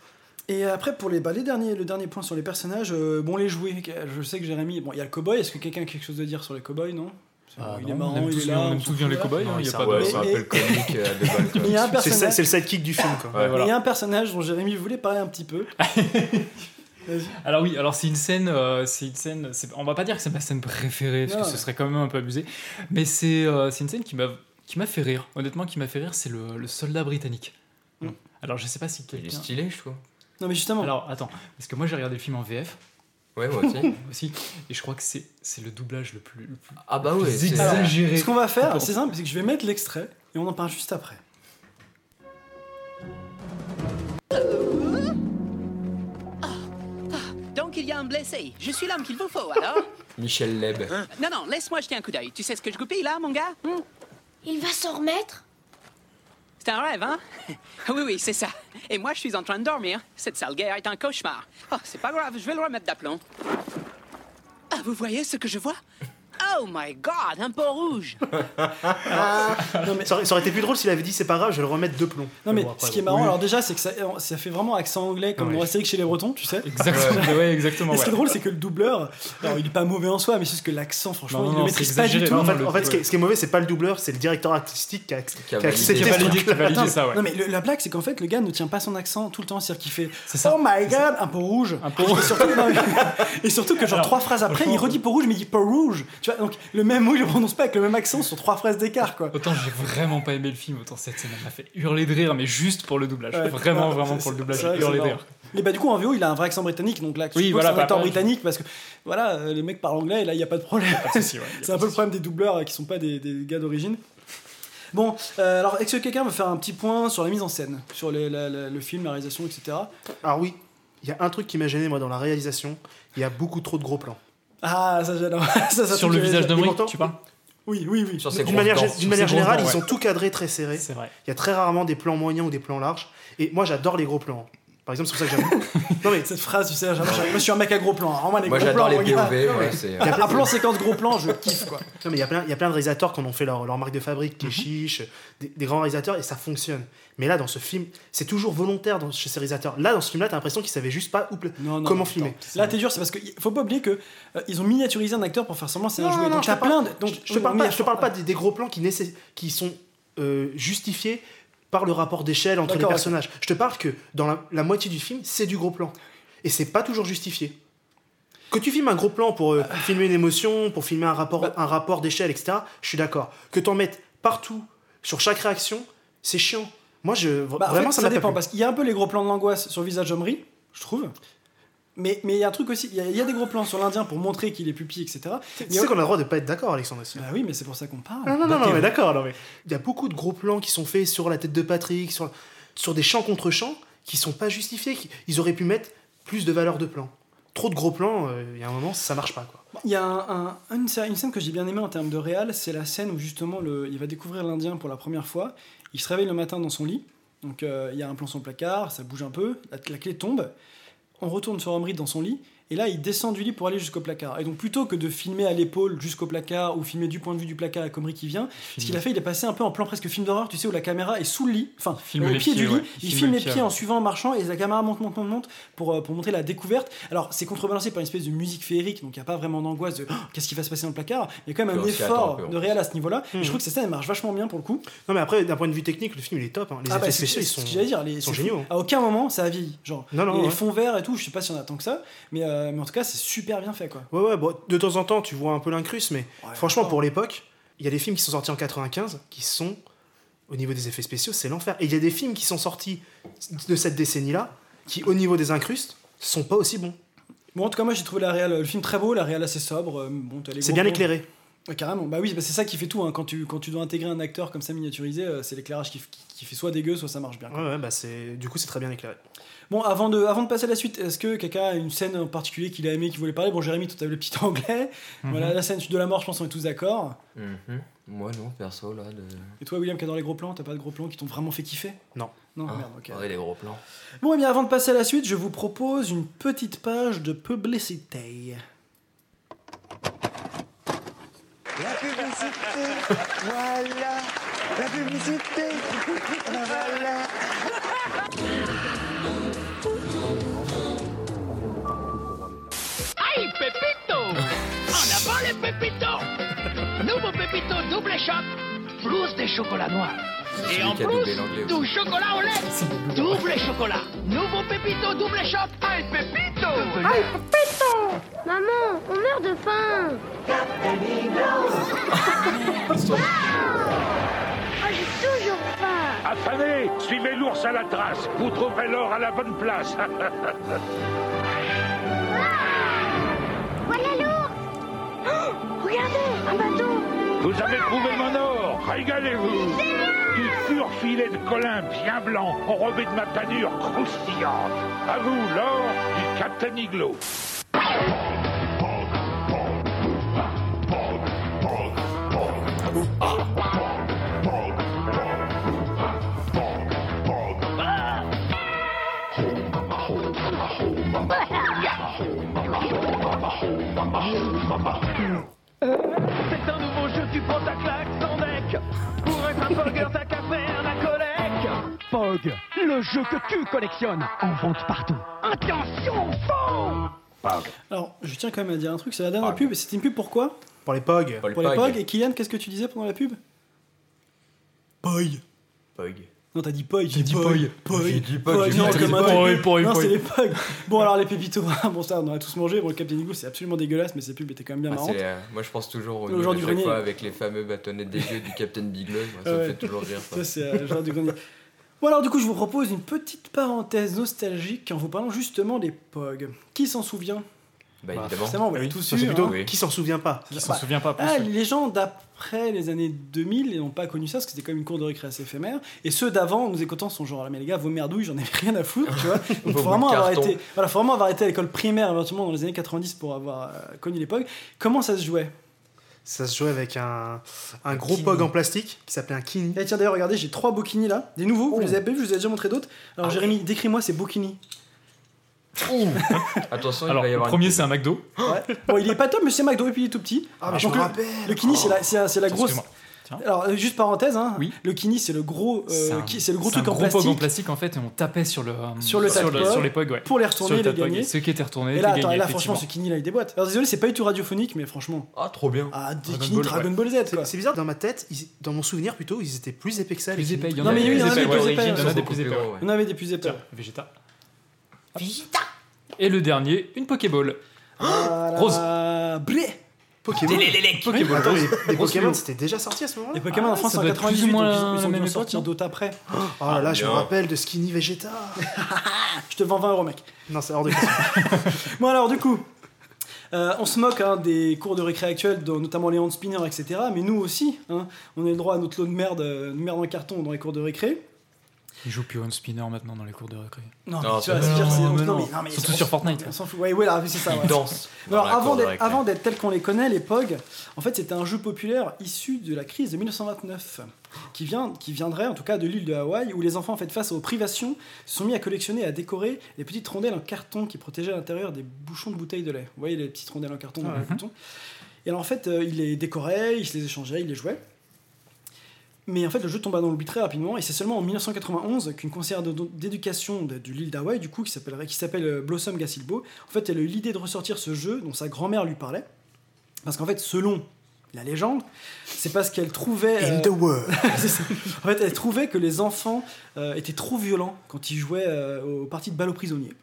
Et après, pour les, bah, les derniers, le dernier point sur les personnages, euh, bon, les jouets, je sais que Jérémy, bon, il y a le cowboy, est-ce que quelqu'un a quelque chose à dire sur les cowboys, non? Ah, Il non, est marrant, on aime il tous est bien- là, on aime tous bien les cowboys, hein, Non, il y a ça pas de. Comique euh, il C'est le, sidekick du film. Quoi. Ouais, voilà. il y a un personnage dont Jérémy voulait parler un petit peu. Alors oui, alors c'est une scène, euh, c'est une scène, c'est- on va pas dire que c'est ma scène préférée parce Non, que ce serait quand même un peu abusé, mais c'est euh, c'est une scène qui m'a qui m'a fait rire. Honnêtement, qui m'a fait rire, c'est le, le soldat britannique. Mm. Alors je sais pas si Il est quelqu'un. stylé, je trouve. Non, mais justement, Alors attends, parce que moi j'ai regardé le film en VF Ouais, moi aussi. aussi, et je crois que c'est c'est le doublage le plus, le plus Ah bah ouais, plus c'est- exagéré. ce qu'on va faire, c'est simple, c'est que je vais mettre l'extrait et on en parle juste après. Donc y a un blessé. Je suis l'homme qu'il vous faut, alors Michel Leb. Non, non, laisse-moi jeter un coup d'œil. Tu sais ce que je goupille là, mon gars? Hmm Il va s'en remettre? C'est un rêve, hein? Oui, oui, c'est ça. Et moi, je suis en train de dormir. Cette sale guerre est un cauchemar. Oh, c'est pas grave, je vais le remettre d'aplomb. Ah, vous voyez ce que je vois? Oh my god, un pot rouge Non, mais, Ça, aurait, ça aurait été plus drôle s'il avait dit c'est pas grave, je vais le remettre deux plombs. non, mais ce qui est marrant, alors déjà, c'est que ça, ça fait vraiment accent anglais comme Ouais. dans Astérix chez les Bretons, tu sais. Exactement, ouais, exactement. Et ce qui est drôle, c'est que le doubleur, alors il est pas mauvais en soi, mais c'est juste que l'accent, franchement, Non, non, il le maîtrise pas du tout. En fait, le- en fait, ce, qui est, ce qui est mauvais, c'est pas le doubleur, c'est le directeur artistique qui a, qui a Qui a ce validé, qui a truc-là. validé Attends, ça, ouais. Non mais le- la blague c'est qu'en fait le gars ne tient pas son accent tout le temps, c'est-à-dire qu'il fait. Oh my god, un pot rouge. Un pot Et rouge. surtout, que genre trois phrases après, il redit pot rouge mais il dit pot rouge. Tu vois donc le même mot il le prononce pas avec le même accent sur trois phrases d'écart quoi. Autant j'ai vraiment pas aimé le film, autant cette scène m'a fait hurler de rire, mais juste pour le doublage. Ouais. Vraiment, vraiment pour le doublage, vrai j'ai que hurlé c'est de rire. Et bah du coup en VO il a un vrai accent britannique donc là Oui, voilà, c'est un acteur britannique parce que voilà euh, les mecs parlent anglais et là il y a pas de problème. Pas de souci, ouais, y a c'est un peu le problème des doubleurs euh, qui sont pas des, des gars d'origine. Bon, euh, alors est-ce que quelqu'un veut faire un petit point sur la mise en scène, sur les- la- la- le film, la réalisation, etc. Alors oui, il y a un truc qui m'a gêné moi dans la réalisation, il y a beaucoup trop de gros plans. Ah ça j'adore. Ça, ça, Sur le visage j'aime. de Et Mric, pourtant- tu parles Oui, oui, oui. Sur ces D'une manière, générale, ils ouais. ont tout cadré très serré. C'est vrai. Il y a très rarement des plans moyens ou des plans larges. Et moi, j'adore les gros plans. Par exemple, c'est pour ça que j'aime. non mais Cette phrase, tu sais, je suis un mec à gros plans. Alors, moi, les Moi gros j'adore plans, les regarde. POV, moi c'est. Il y a plein Un plan séquence gros plan, je kiffe quoi. Non, mais il y a plein, il y a plein de réalisateurs qui en ont fait leur, leur marque de fabrique, Mhm. qui est chiche, des, des grands réalisateurs, et ça fonctionne. Mais là, dans ce film, c'est toujours volontaire dans, chez ces réalisateurs. Là, dans ce film-là, t'as l'impression qu'ils savaient juste pas où pla- Non, non, comment non, filmer. attends. Là, t'es dur, c'est parce qu'il faut pas oublier que euh, ils ont miniaturisé un acteur pour faire semblant que c'est un Non, jouet. non, donc je te parle- plein de. Donc, je, je te parle pas, je te parle pas des, des gros plans qui, nécess- qui sont euh, justifiés par le rapport d'échelle entre les personnages. Je te parle que dans la, la moitié du film, c'est du gros plan. Et c'est pas toujours justifié. Que tu filmes un gros plan pour euh, filmer une émotion, pour filmer un rapport, Bah. un rapport d'échelle, etc., je suis d'accord. Que t'en mettes partout, sur chaque réaction, c'est chiant. Moi, je, Bah, en vraiment, fait, ça dépend plu. parce qu'il y a un peu les gros plans de l'angoisse sur le visage d'Omri, je trouve. Mais mais il y a un truc aussi, il y, a- il y a des gros plans sur l'Indien pour montrer qu'il est pupille, etc. Tu sais qu'on a le droit de pas être d'accord, Alexandre. aussi. Bah oui, mais c'est pour ça qu'on parle. Non, non, non, Ok. non, mais d'accord. non, mais Il y a beaucoup de gros plans qui sont faits sur la tête de Patrick, sur, sur des champs contre champs, qui sont pas justifiés. qui- Ils auraient pu mettre plus de valeur de plan. Trop de gros plans, euh, il y a un moment, ça marche pas. Quoi. Il y a un- un- une, scè- une scène que j'ai bien aimée en termes de réal, c'est la scène où justement le, il va découvrir l'Indien pour la première fois. Il se réveille le matin dans son lit, donc euh, il y a un plan sur le placard, ça bouge un peu, la, la clé tombe. On retourne sur Omri dans son lit, et là il descend du lit pour aller jusqu'au placard. Et donc plutôt que de filmer à l'épaule jusqu'au placard ou filmer du point de vue du placard avec Omri qui vient, ce qu'il a fait, il est passé un peu en plan presque film d'horreur, tu sais, où la caméra est sous le lit, enfin Filme au pied pieds, du lit, ouais. il Filme filme le les pied, pieds ouais. en suivant en marchant et la caméra monte, monte, monte, monte pour, euh, pour montrer la découverte. Alors c'est contrebalancé par une espèce de musique féerique, donc il n'y a pas vraiment d'angoisse de Oh, qu'est-ce qui va se passer dans le placard? Il y a quand même un effort de réel à ce niveau-là. Et Mhm. je trouve que cette scène elle marche vachement bien pour le coup. Non, mais après, d'un point de vue technique, le film il est top. hein. Les Ah bah, effets c'est spéciaux, ils sont, ce que j'allais dire. Les, ils sont c'est- géniaux. À aucun moment ça a vieilli. Genre, Non, non, et les fonds verts et tout, je sais pas si on attend que ça, mais, euh, mais en tout cas c'est super bien fait quoi. Ouais, ouais, bon, de temps en temps, tu vois un peu l'incruste, mais Ouais, franchement, pour l'époque, il y a des films qui sont sortis en 95 qui sont, au niveau des effets spéciaux, c'est l'enfer. Et il y a des films qui sont sortis de cette décennie-là qui, au niveau des incrustes, sont pas aussi bons. Bon, en tout cas, moi j'ai trouvé la réal, le film très beau, la réal assez sobre. euh, Bon, C'est bien éclairé. Ouais, carrément. Bah oui, bah c'est ça qui fait tout. hein. Quand, tu, quand tu dois intégrer un acteur comme ça miniaturisé, euh, c'est l'éclairage qui, f- qui, qui fait soit dégueu, soit ça marche bien. Ouais, ouais, bah c'est, du coup, c'est très bien éclairé. Bon, avant de, avant de passer à la suite, est-ce que quelqu'un a une scène en particulier qu'il a aimé, qu'il voulait parler? Bon, Jérémy, toi, t'avais le petit anglais. Mhm. Voilà, la scène de la mort, je pense qu'on est tous d'accord. Mhm. Moi non, perso là. De... Et toi, William, qui adore les gros plans, t'as pas de gros plans qui t'ont vraiment fait kiffer? Non. Non, Ah, merde, ok. ouais, les gros plans. Bon, et bien avant de passer à la suite, je vous propose une petite page de publicité. La publicité, voilà. La publicité, voilà. Aïe, Pépito En avant les Pépitos Nouveau Pépito double choc, plus des chocolats noirs. Et en plus, du chocolat au lait. Double chocolat. Nouveau Pépito double choc. Aïe, Pépito Aïe, Pépito Maman, on meurt de faim Ah, j'ai toujours faim Affamés, suivez l'ours à la trace. Vous trouverez l'or à la bonne place. Voilà l'ours Oh, Regardez, un bateau Vous avez trouvé mon or. Régalez-vous. Du pur filet de colin bien blanc, enrobé de ma panure croustillante. À vous, l'or du Captain Iglo. C'est un nouveau jeu, tu prends ta claque sans deck. Pour être un pogger, t'as qu'à faire la collecte. Pog, le jeu que tu collectionnes, en vente partout. Attention, faux Alors, je tiens quand même à dire un truc, c'est la dernière pub, c'était une pub pour quoi? Pour les POG. Pour les Pour les Pog. POG, et Kylian, qu'est-ce que tu disais pendant la pub? POG Pog. Non, t'as dit POG, J'ai dit Pog. POG. J'ai dit Pog, j'ai non, dit Pog, Non, c'est les POG. Bon, alors les pépitos, bon, ça, on en a tous mangé. Bon, le Captain Iglo, c'est absolument dégueulasse, mais ces pubs étaient quand même bien Ah, marrantes. euh, moi je pense toujours au genre de du chaque grenier. fois avec les fameux bâtonnets dégueux du Captain Bigleux. Moi, ça me fait toujours rire. ça. C'est euh, le genre du grenier. Bon, alors, du coup, je vous propose une petite parenthèse nostalgique en vous parlant justement des POG. Qui s'en souvient? Bah, Bah, évidemment. Forcément, tous eu. hein. oui. qui s'en souvient pas. Qui s'en Bah, souvient pas. Ah, les gens d'après les années 2000 n'ont pas connu ça parce que c'était comme une cour de récré assez éphémère. Et ceux d'avant, en nous écoutant, sont genre, mais les gars, vos merdouilles, j'en ai rien à foutre, tu vois. Donc, faut vraiment avoir été, voilà, faut vraiment avoir été à l'école primaire éventuellement dans les années 90 pour avoir euh, connu l'époque. Comment ça se jouait? Ça se jouait avec un, un gros kini. POG en plastique qui s'appelait un kini. Et tiens, d'ailleurs, regardez, j'ai trois bokini là, des nouveaux. Vous les avez pas vus, je vous ai déjà montré d'autres? Alors, Ah Jérémy, décris-moi ces bokini. Attention, il Alors, va y le avoir premier, c'est un McDo. Ouais. bon, il est pas top, mais c'est McDo et puis il est tout petit. Ah, mais je Donc, me le- rappelle. Le kini, c'est la, c'est, c'est la grosse. Excuse-moi. Alors, euh, juste parenthèse, hein, Oui. le kini, c'est le gros, euh, C'est un- qui- c'est le gros c'est un truc en gros POG plastique. en plastique en fait et on tapait sur le euh, Sur le sur, les POG ouais. pour les Sur retourner le et les gagner. Ceux qui étaient retournés Et là, étaient attends, et gagnés, là, franchement, ce effectivement. kini là, il déboîte. Alors, désolé, c'est pas du tout radiophonique, mais franchement. Ah, trop bien. Ah, des Dragon kini Ball, Dragon. Ball Z, quoi. C'est bizarre, dans ma tête, ils- dans mon souvenir plutôt, ils étaient plus épais que ça. les Plus Kini. épais, il y en Non, a mais oui, il y en a plus des épais, plus ouais. épais, Il y en a ouais. des plus épais. ouais. Ouais. On avait des plus épais. Tiens, Vegeta. Et le dernier, une Pokéball. Voilà. Rose. Blé Pokémon. Pokémon. Attends, les, Pokémon, c'était déjà sorti à ce moment-là Les Pokémon Ah, en France ça en doit être plus 98, ou moins donc la- ils- ils ont même dû sortir non d'autres après. Oh là là, je me rappelle de Skinny Vegeta. Je te vends 20 euros, mec. non, c'est hors de question. Bon alors du coup, euh, on se moque hein, des cours de récré actuels, dont- notamment les hand spinners, etc. Mais nous aussi, hein, on a le droit à notre lot de merde, euh, de merde en carton dans les cours de récré. Ils jouent plus au spinner maintenant dans les cours de récré. Non, c'est Surtout sur Fortnite. On s'en fout. Ouais, ouais, là, c'est ça. Ils ouais. dansent. dans Alors avant d'être, récré. avant d'être tel qu'on les connaît, les POG, en fait c'était un jeu populaire issu de la crise de 1929, qui, vient, qui viendrait en tout cas de l'île de Hawaï, où les enfants en fait face aux privations se sont mis à collectionner et à décorer les petites rondelles en carton qui protégeaient l'intérieur des bouchons de bouteilles de lait. Vous voyez les petites rondelles en carton dans les boutons Et alors en fait euh, ils les décoraient, ils se les échangeaient, ils les jouaient. Mais en fait, le jeu tomba dans l'oubli très rapidement, et c'est seulement en 1991 qu'une conseillère d'éducation de, de l'île d'Hawaï, du coup, qui s'appelle euh, Blossom Gassilbo, en fait, elle a eu l'idée de ressortir ce jeu dont sa grand-mère lui parlait. Parce qu'en fait, selon la légende, c'est parce qu'elle trouvait. In euh, the world. c'est ça. en fait, elle trouvait que les enfants euh, étaient trop violents quand ils jouaient euh, aux parties de balles aux prisonniers.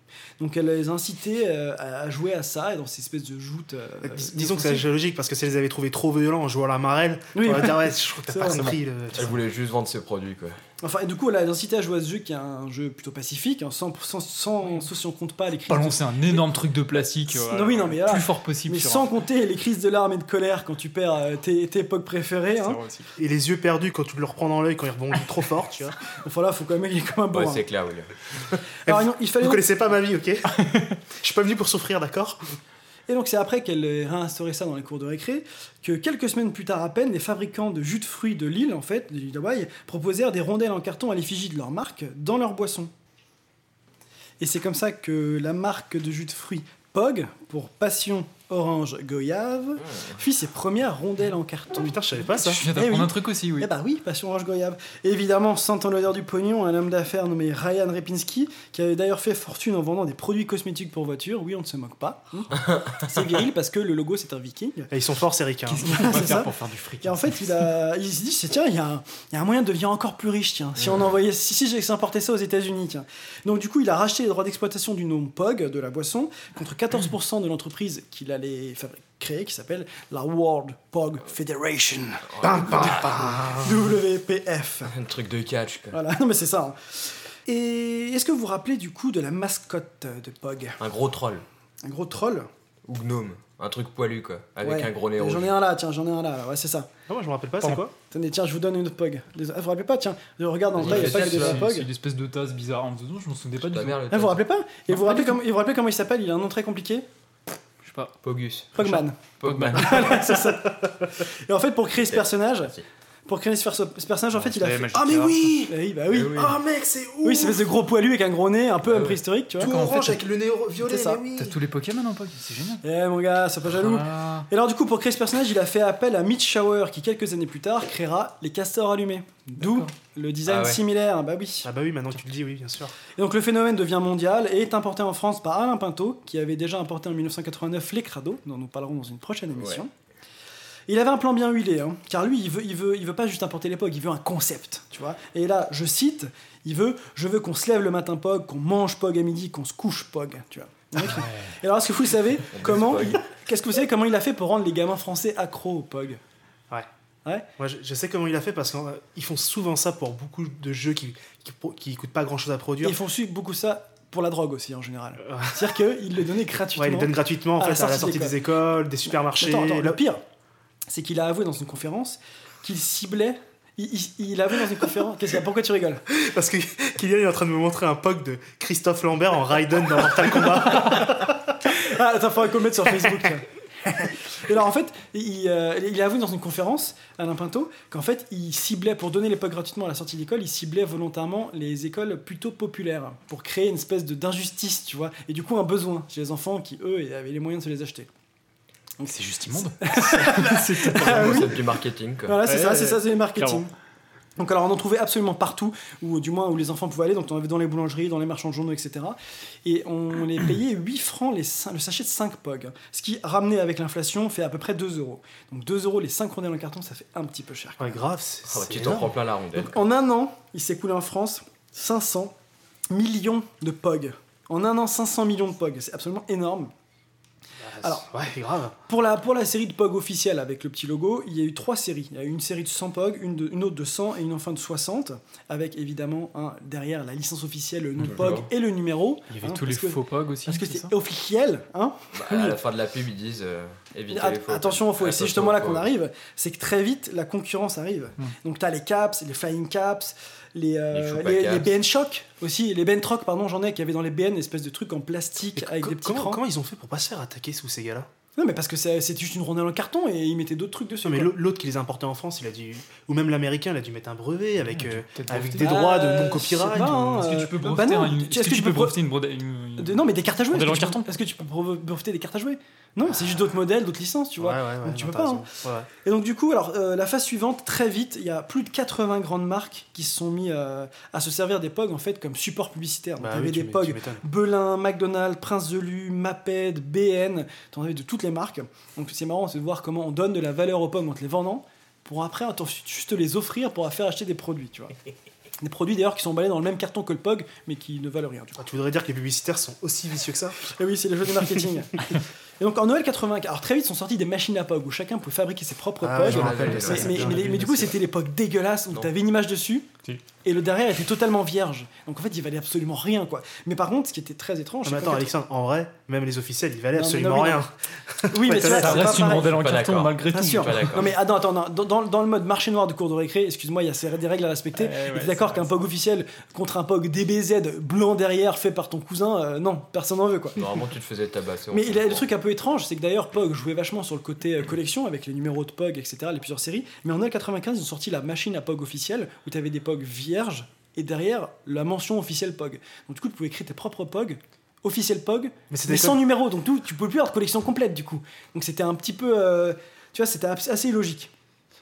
Donc elle les incitait euh, à jouer à ça, et dans ces espèces de joutes. euh, Dis- Disons que c'est logique parce que si elles les avaient trouvés trop violents en jouant à la marelle, Oui. on va dire ouais, je crois que t'as pas compris. le- Elle voulait juste vendre ses produits, quoi. Enfin, et du coup, elle a incité à jouer à ce jeu qui est un jeu plutôt pacifique, hein, sans, sans, sans, sauf si on compte pas les crises. de- Balancer un énorme truc de plastique. Non, euh, oui, non, mais là, plus fort possible. Mais sur sans un- compter les crises de larmes et de colère quand tu perds euh, tes, tes époques préférées. Hein. Et les yeux perdus quand tu le reprends dans l'œil quand il rebondit trop fort, tu vois. Enfin là, faut quand même qu'il est comme un bon. Ouais, c'est clair, William. Alors, non, il fallait Vous donc- connaissez pas ma vie, ok Je suis pas venu pour souffrir, d'accord Et donc c'est après qu'elle ait réinstauré ça dans les cours de récré que quelques semaines plus tard à peine, les fabricants de jus de fruits de l'île, en fait, de l'île d'Hawaï, proposèrent des rondelles en carton à l'effigie de leur marque dans leurs boissons. Et c'est comme ça que la marque de jus de fruits Pog, pour Passion Orange Goyave, fit ses premières rondelles en carton. Putain, je savais pas ça. Je viens Eh d'apprendre oui. un truc aussi, oui. Eh bah oui, Passion Orange Goyave. Et évidemment, sentant l'odeur du pognon, un homme d'affaires nommé Ryan Repinski, qui avait d'ailleurs fait fortune en vendant des produits cosmétiques pour voitures. Oui, on ne se moque pas. hein. c'est viril parce que le logo c'est un viking. Et ils sont forts, ces ricains. Qu'est-ce faire pour faire du fric Et en fait, il, a, il se dit, c'est, tiens, il y, a un- il y a un moyen de devenir encore plus riche, tiens. Si on envoyait, si, si j'exportais ça aux États-Unis, tiens. Donc du coup, il a racheté les droits d'exploitation du nom Pog, de la boisson, contre 14% de l'entreprise qu'il allait créer, qui s'appelle la World Pog Federation. Pam. WPF. Un truc de catch, quoi. Voilà, non mais c'est ça. hein. Et est-ce que vous vous rappelez du coup de la mascotte de Pog? Un gros troll. Un gros troll? Ou gnome. Un truc poilu, quoi. Avec Ouais. un gros nez rouge. J'en ai un là, tiens, j'en ai un là, ouais, c'est ça. Ah, moi, je me rappelle pas, c'est quoi? Attendez, tiens, je vous donne une autre Pog. Désolé, Ah, vous vous rappelez pas, tiens, je regarde dans le Il tas, il n'y a pas que des Pog. c'est une espèce de tasse bizarre. En faisant, je m'en souvenais pas du Ta tout. Ah, vous vous rappelez pas? Et vous vous rappelez, comment, vous vous il s'appelle? Il a un nom très compliqué pas. Pogus. Pogman. Pogman. Voilà, c'est ça. Et en fait, pour créer ce personnage. Pour créer ce, perso- ce personnage, en fait, il a fait. Ah, mais oui Eh Oui, bah oui. Eh oui. Oh, mec, c'est ouf Oui, c'est espèce de gros poilu avec un gros nez, un peu Ah préhistorique, tu vois. Tout orange fait, avec le nez violet. T'as tous les Pokémon en Pog, c'est génial. Eh mon gars, sois pas jaloux. Ah. Et alors du coup, pour créer ce personnage, il a fait appel à Mitch Shower, qui quelques années plus tard créera les castors allumés. D'où le design Ah ouais. similaire, bah oui. Ah bah oui, maintenant que tu le dis, oui, bien sûr. Et donc le phénomène devient mondial et est importé en France par Alain Pinto, qui avait déjà importé en 1989 les Crado, dont nous parlerons dans une prochaine émission. Il avait un plan bien huilé, hein, car lui, il veut, il, veut, il veut pas juste importer les POG, il veut un concept, tu vois. Et là, je cite, il veut, je veux qu'on se lève le matin POG, qu'on mange POG à midi, qu'on se couche POG, tu vois. Le Et alors, est-ce que vous savez comment, qu'est-ce que vous savez comment il a fait pour rendre les gamins français accros au POG? Ouais. Ouais. Moi, je, je sais comment il a fait parce qu'ils font souvent ça pour beaucoup de jeux qui, qui, qui coûtent pas grand chose à Et produire. ils font aussi beaucoup ça pour la drogue aussi en général. C'est-à-dire qu'ils le donnaient gratuitement. Ouais, ils les donnent gratuitement en à la fait, à la sortie sortie d'école. des écoles, des supermarchés. Attends, attends, le pire, c'est qu'il a avoué dans une conférence qu'il ciblait. Il, il- il a avoué dans une conférence. Qu'est-ce qu'il y a Pourquoi tu rigoles? Parce que Kylian est en train de me montrer un POG de Christophe Lambert en Raiden dans Mortal Kombat. Ah, attends, faudrait qu'on mette sur Facebook. Et alors en fait, il, euh, il a avoué dans une conférence, Alain Pinto, qu'en fait, il ciblait, pour donner les gratuitement à la sortie d'école, il ciblait volontairement les écoles plutôt populaires, pour créer une espèce d'injustice, tu vois, et du coup un besoin chez les enfants qui, eux, avaient les moyens de se les acheter. C'est juste immonde. Ah oui. C'est du marketing, quoi. Voilà, c'est Ouais, ça, ouais, c'est ça, c'est le marketing. clairement. Donc alors on en trouvait absolument partout, ou du moins où les enfants pouvaient aller, donc on avait dans les boulangeries, dans les marchands de journaux, etc. Et on les payait 8 francs les cin- le sachet de 5 POG, ce qui ramené avec l'inflation fait à peu près 2 euros. Donc 2 euros les 5 rondelles en carton, ça fait un petit peu cher. Ouais, grave, c'est. Ah bah, c'est tu t'en prends plein la rondelle. Donc en un an, il s'est coulé en France 500 millions de POG. En un an, 500 millions de POG, c'est absolument énorme. Alors, ouais, grave. Pour la, pour la série de POG officielle avec le petit logo, il y a eu trois séries. Il y a eu une série de 100 POG, une, de- une autre de 100 et une enfin de 60, avec évidemment un, derrière la licence officielle, le nom de POG et le numéro. Il y avait hein, tous les que- faux POG aussi. Parce que c'est c'est officiel, hein Bah, à la fin de la pub, ils disent euh, évitez At- les faux. Attention aux faux, et c'est Attention justement là qu'on arrive, c'est que très vite la concurrence arrive. Hmm. Donc tu as les caps, les flying caps, les, euh, Les les, BN Shock aussi, les BN Troc, pardon, j'en ai qui avaient dans les BN, espèce de trucs en plastique avec Co- des petits comment, crans. comment ils ont fait pour pas se faire attaquer sous ces gars-là? Non, mais parce que c'est c'est juste une rondelle en carton et ils mettaient d'autres trucs dessus. Non, mais l'autre qui les a importés en France, il a dû. Ou même l'américain, il a dû mettre un brevet avec, euh, avec des droits de Bah, non-copyright. hein, Est-ce que tu peux bah breveter non, un- tu- Est-ce est-ce que tu peux bre- breveter une une- De- non, mais des cartes à jouer. Est-ce que, tu peux- breveter des cartes à jouer? Non, c'est juste d'autres modèles, d'autres licences, tu vois. Ouais, ouais, ouais, Donc tu peux pas. hein. Et donc du coup, alors euh, la phase suivante, très vite, il y a plus de 80 grandes marques qui se sont mis euh, à se servir des POG en fait comme support publicitaire. Donc Bah oui, tu des POG tu. Belin, McDonald's, Prince de Lu, Maped, BN, t'en avais de toutes les marques. Donc c'est marrant, c'est de voir comment on donne de la valeur aux POG en te les vendant pour après attends, juste les offrir pour faire acheter des produits, tu vois. Des produits d'ailleurs qui sont emballés dans le même carton que le POG mais qui ne valent rien. Tu. Ah, tu voudrais dire que les publicitaires sont aussi vicieux que ça? Et oui, c'est le jeu de marketing. Et donc en Noël 80, alors très vite sont sorties des machines à POG où chacun pouvait fabriquer ses propres Ah, POG. mais, du coup, c'était l'époque dégueulasse où tu avais une image dessus Si. et le derrière était totalement vierge. Donc en fait, il valait absolument rien quoi. Mais par contre, ce qui était très étrange, Non, mais attends, Alexandre, en vrai, même les officiels, ils valaient Non, absolument non, rien. Oui, mais Ça reste une rondelle en carton malgré tout. Non mais attends, attends, dans, dans- dans le mode marché noir de cours de récré, excuse-moi, il y a des règles à respecter. Et d'accord qu'un POG officiel contre un POG DBZ blanc derrière fait par ton cousin, euh, non, personne n'en veut quoi. Normalement, tu te faisais tabasser. Mais il a le truc un peu étrange, c'est que d'ailleurs POG jouait vachement sur le côté euh, collection avec les numéros de POG, etc., les plusieurs séries. Mais en 95, ils ont sorti la machine à POG officielle où tu avais des POG vierges et derrière la mention officielle POG. Donc du coup, tu pouvais créer tes propres POG, officiel POG, Mais sans numéro. Donc tout, tu pouvais plus avoir de collection complète du coup. Donc c'était un petit peu. euh, tu vois, c'était assez illogique.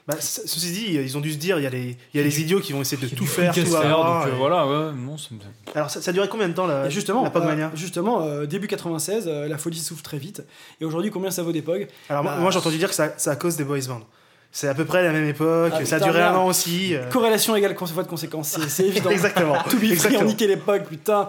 Bah, ce- ceci dit, ils ont dû se dire, il y a les, il y a les idiots qui vont essayer de tout faire, tout avoir. donc, euh, et- voilà, ouais, non, ça me- Alors, ça, ça duré combien de temps la, Et justement, la Pogmania euh, justement euh, début 96, euh, la folie s'ouvre très vite. Et aujourd'hui, combien ça vaut des POG Alors, moi, bah, moi, j'ai entendu dire que ça- c'est à cause des boys bands. C'est à peu près la même époque, Ah, ça a duré un an aussi. euh. Corrélation égale fois de conséquence, c'est- évident. Exactement. Tout Exactement. on niquait les POG, putain.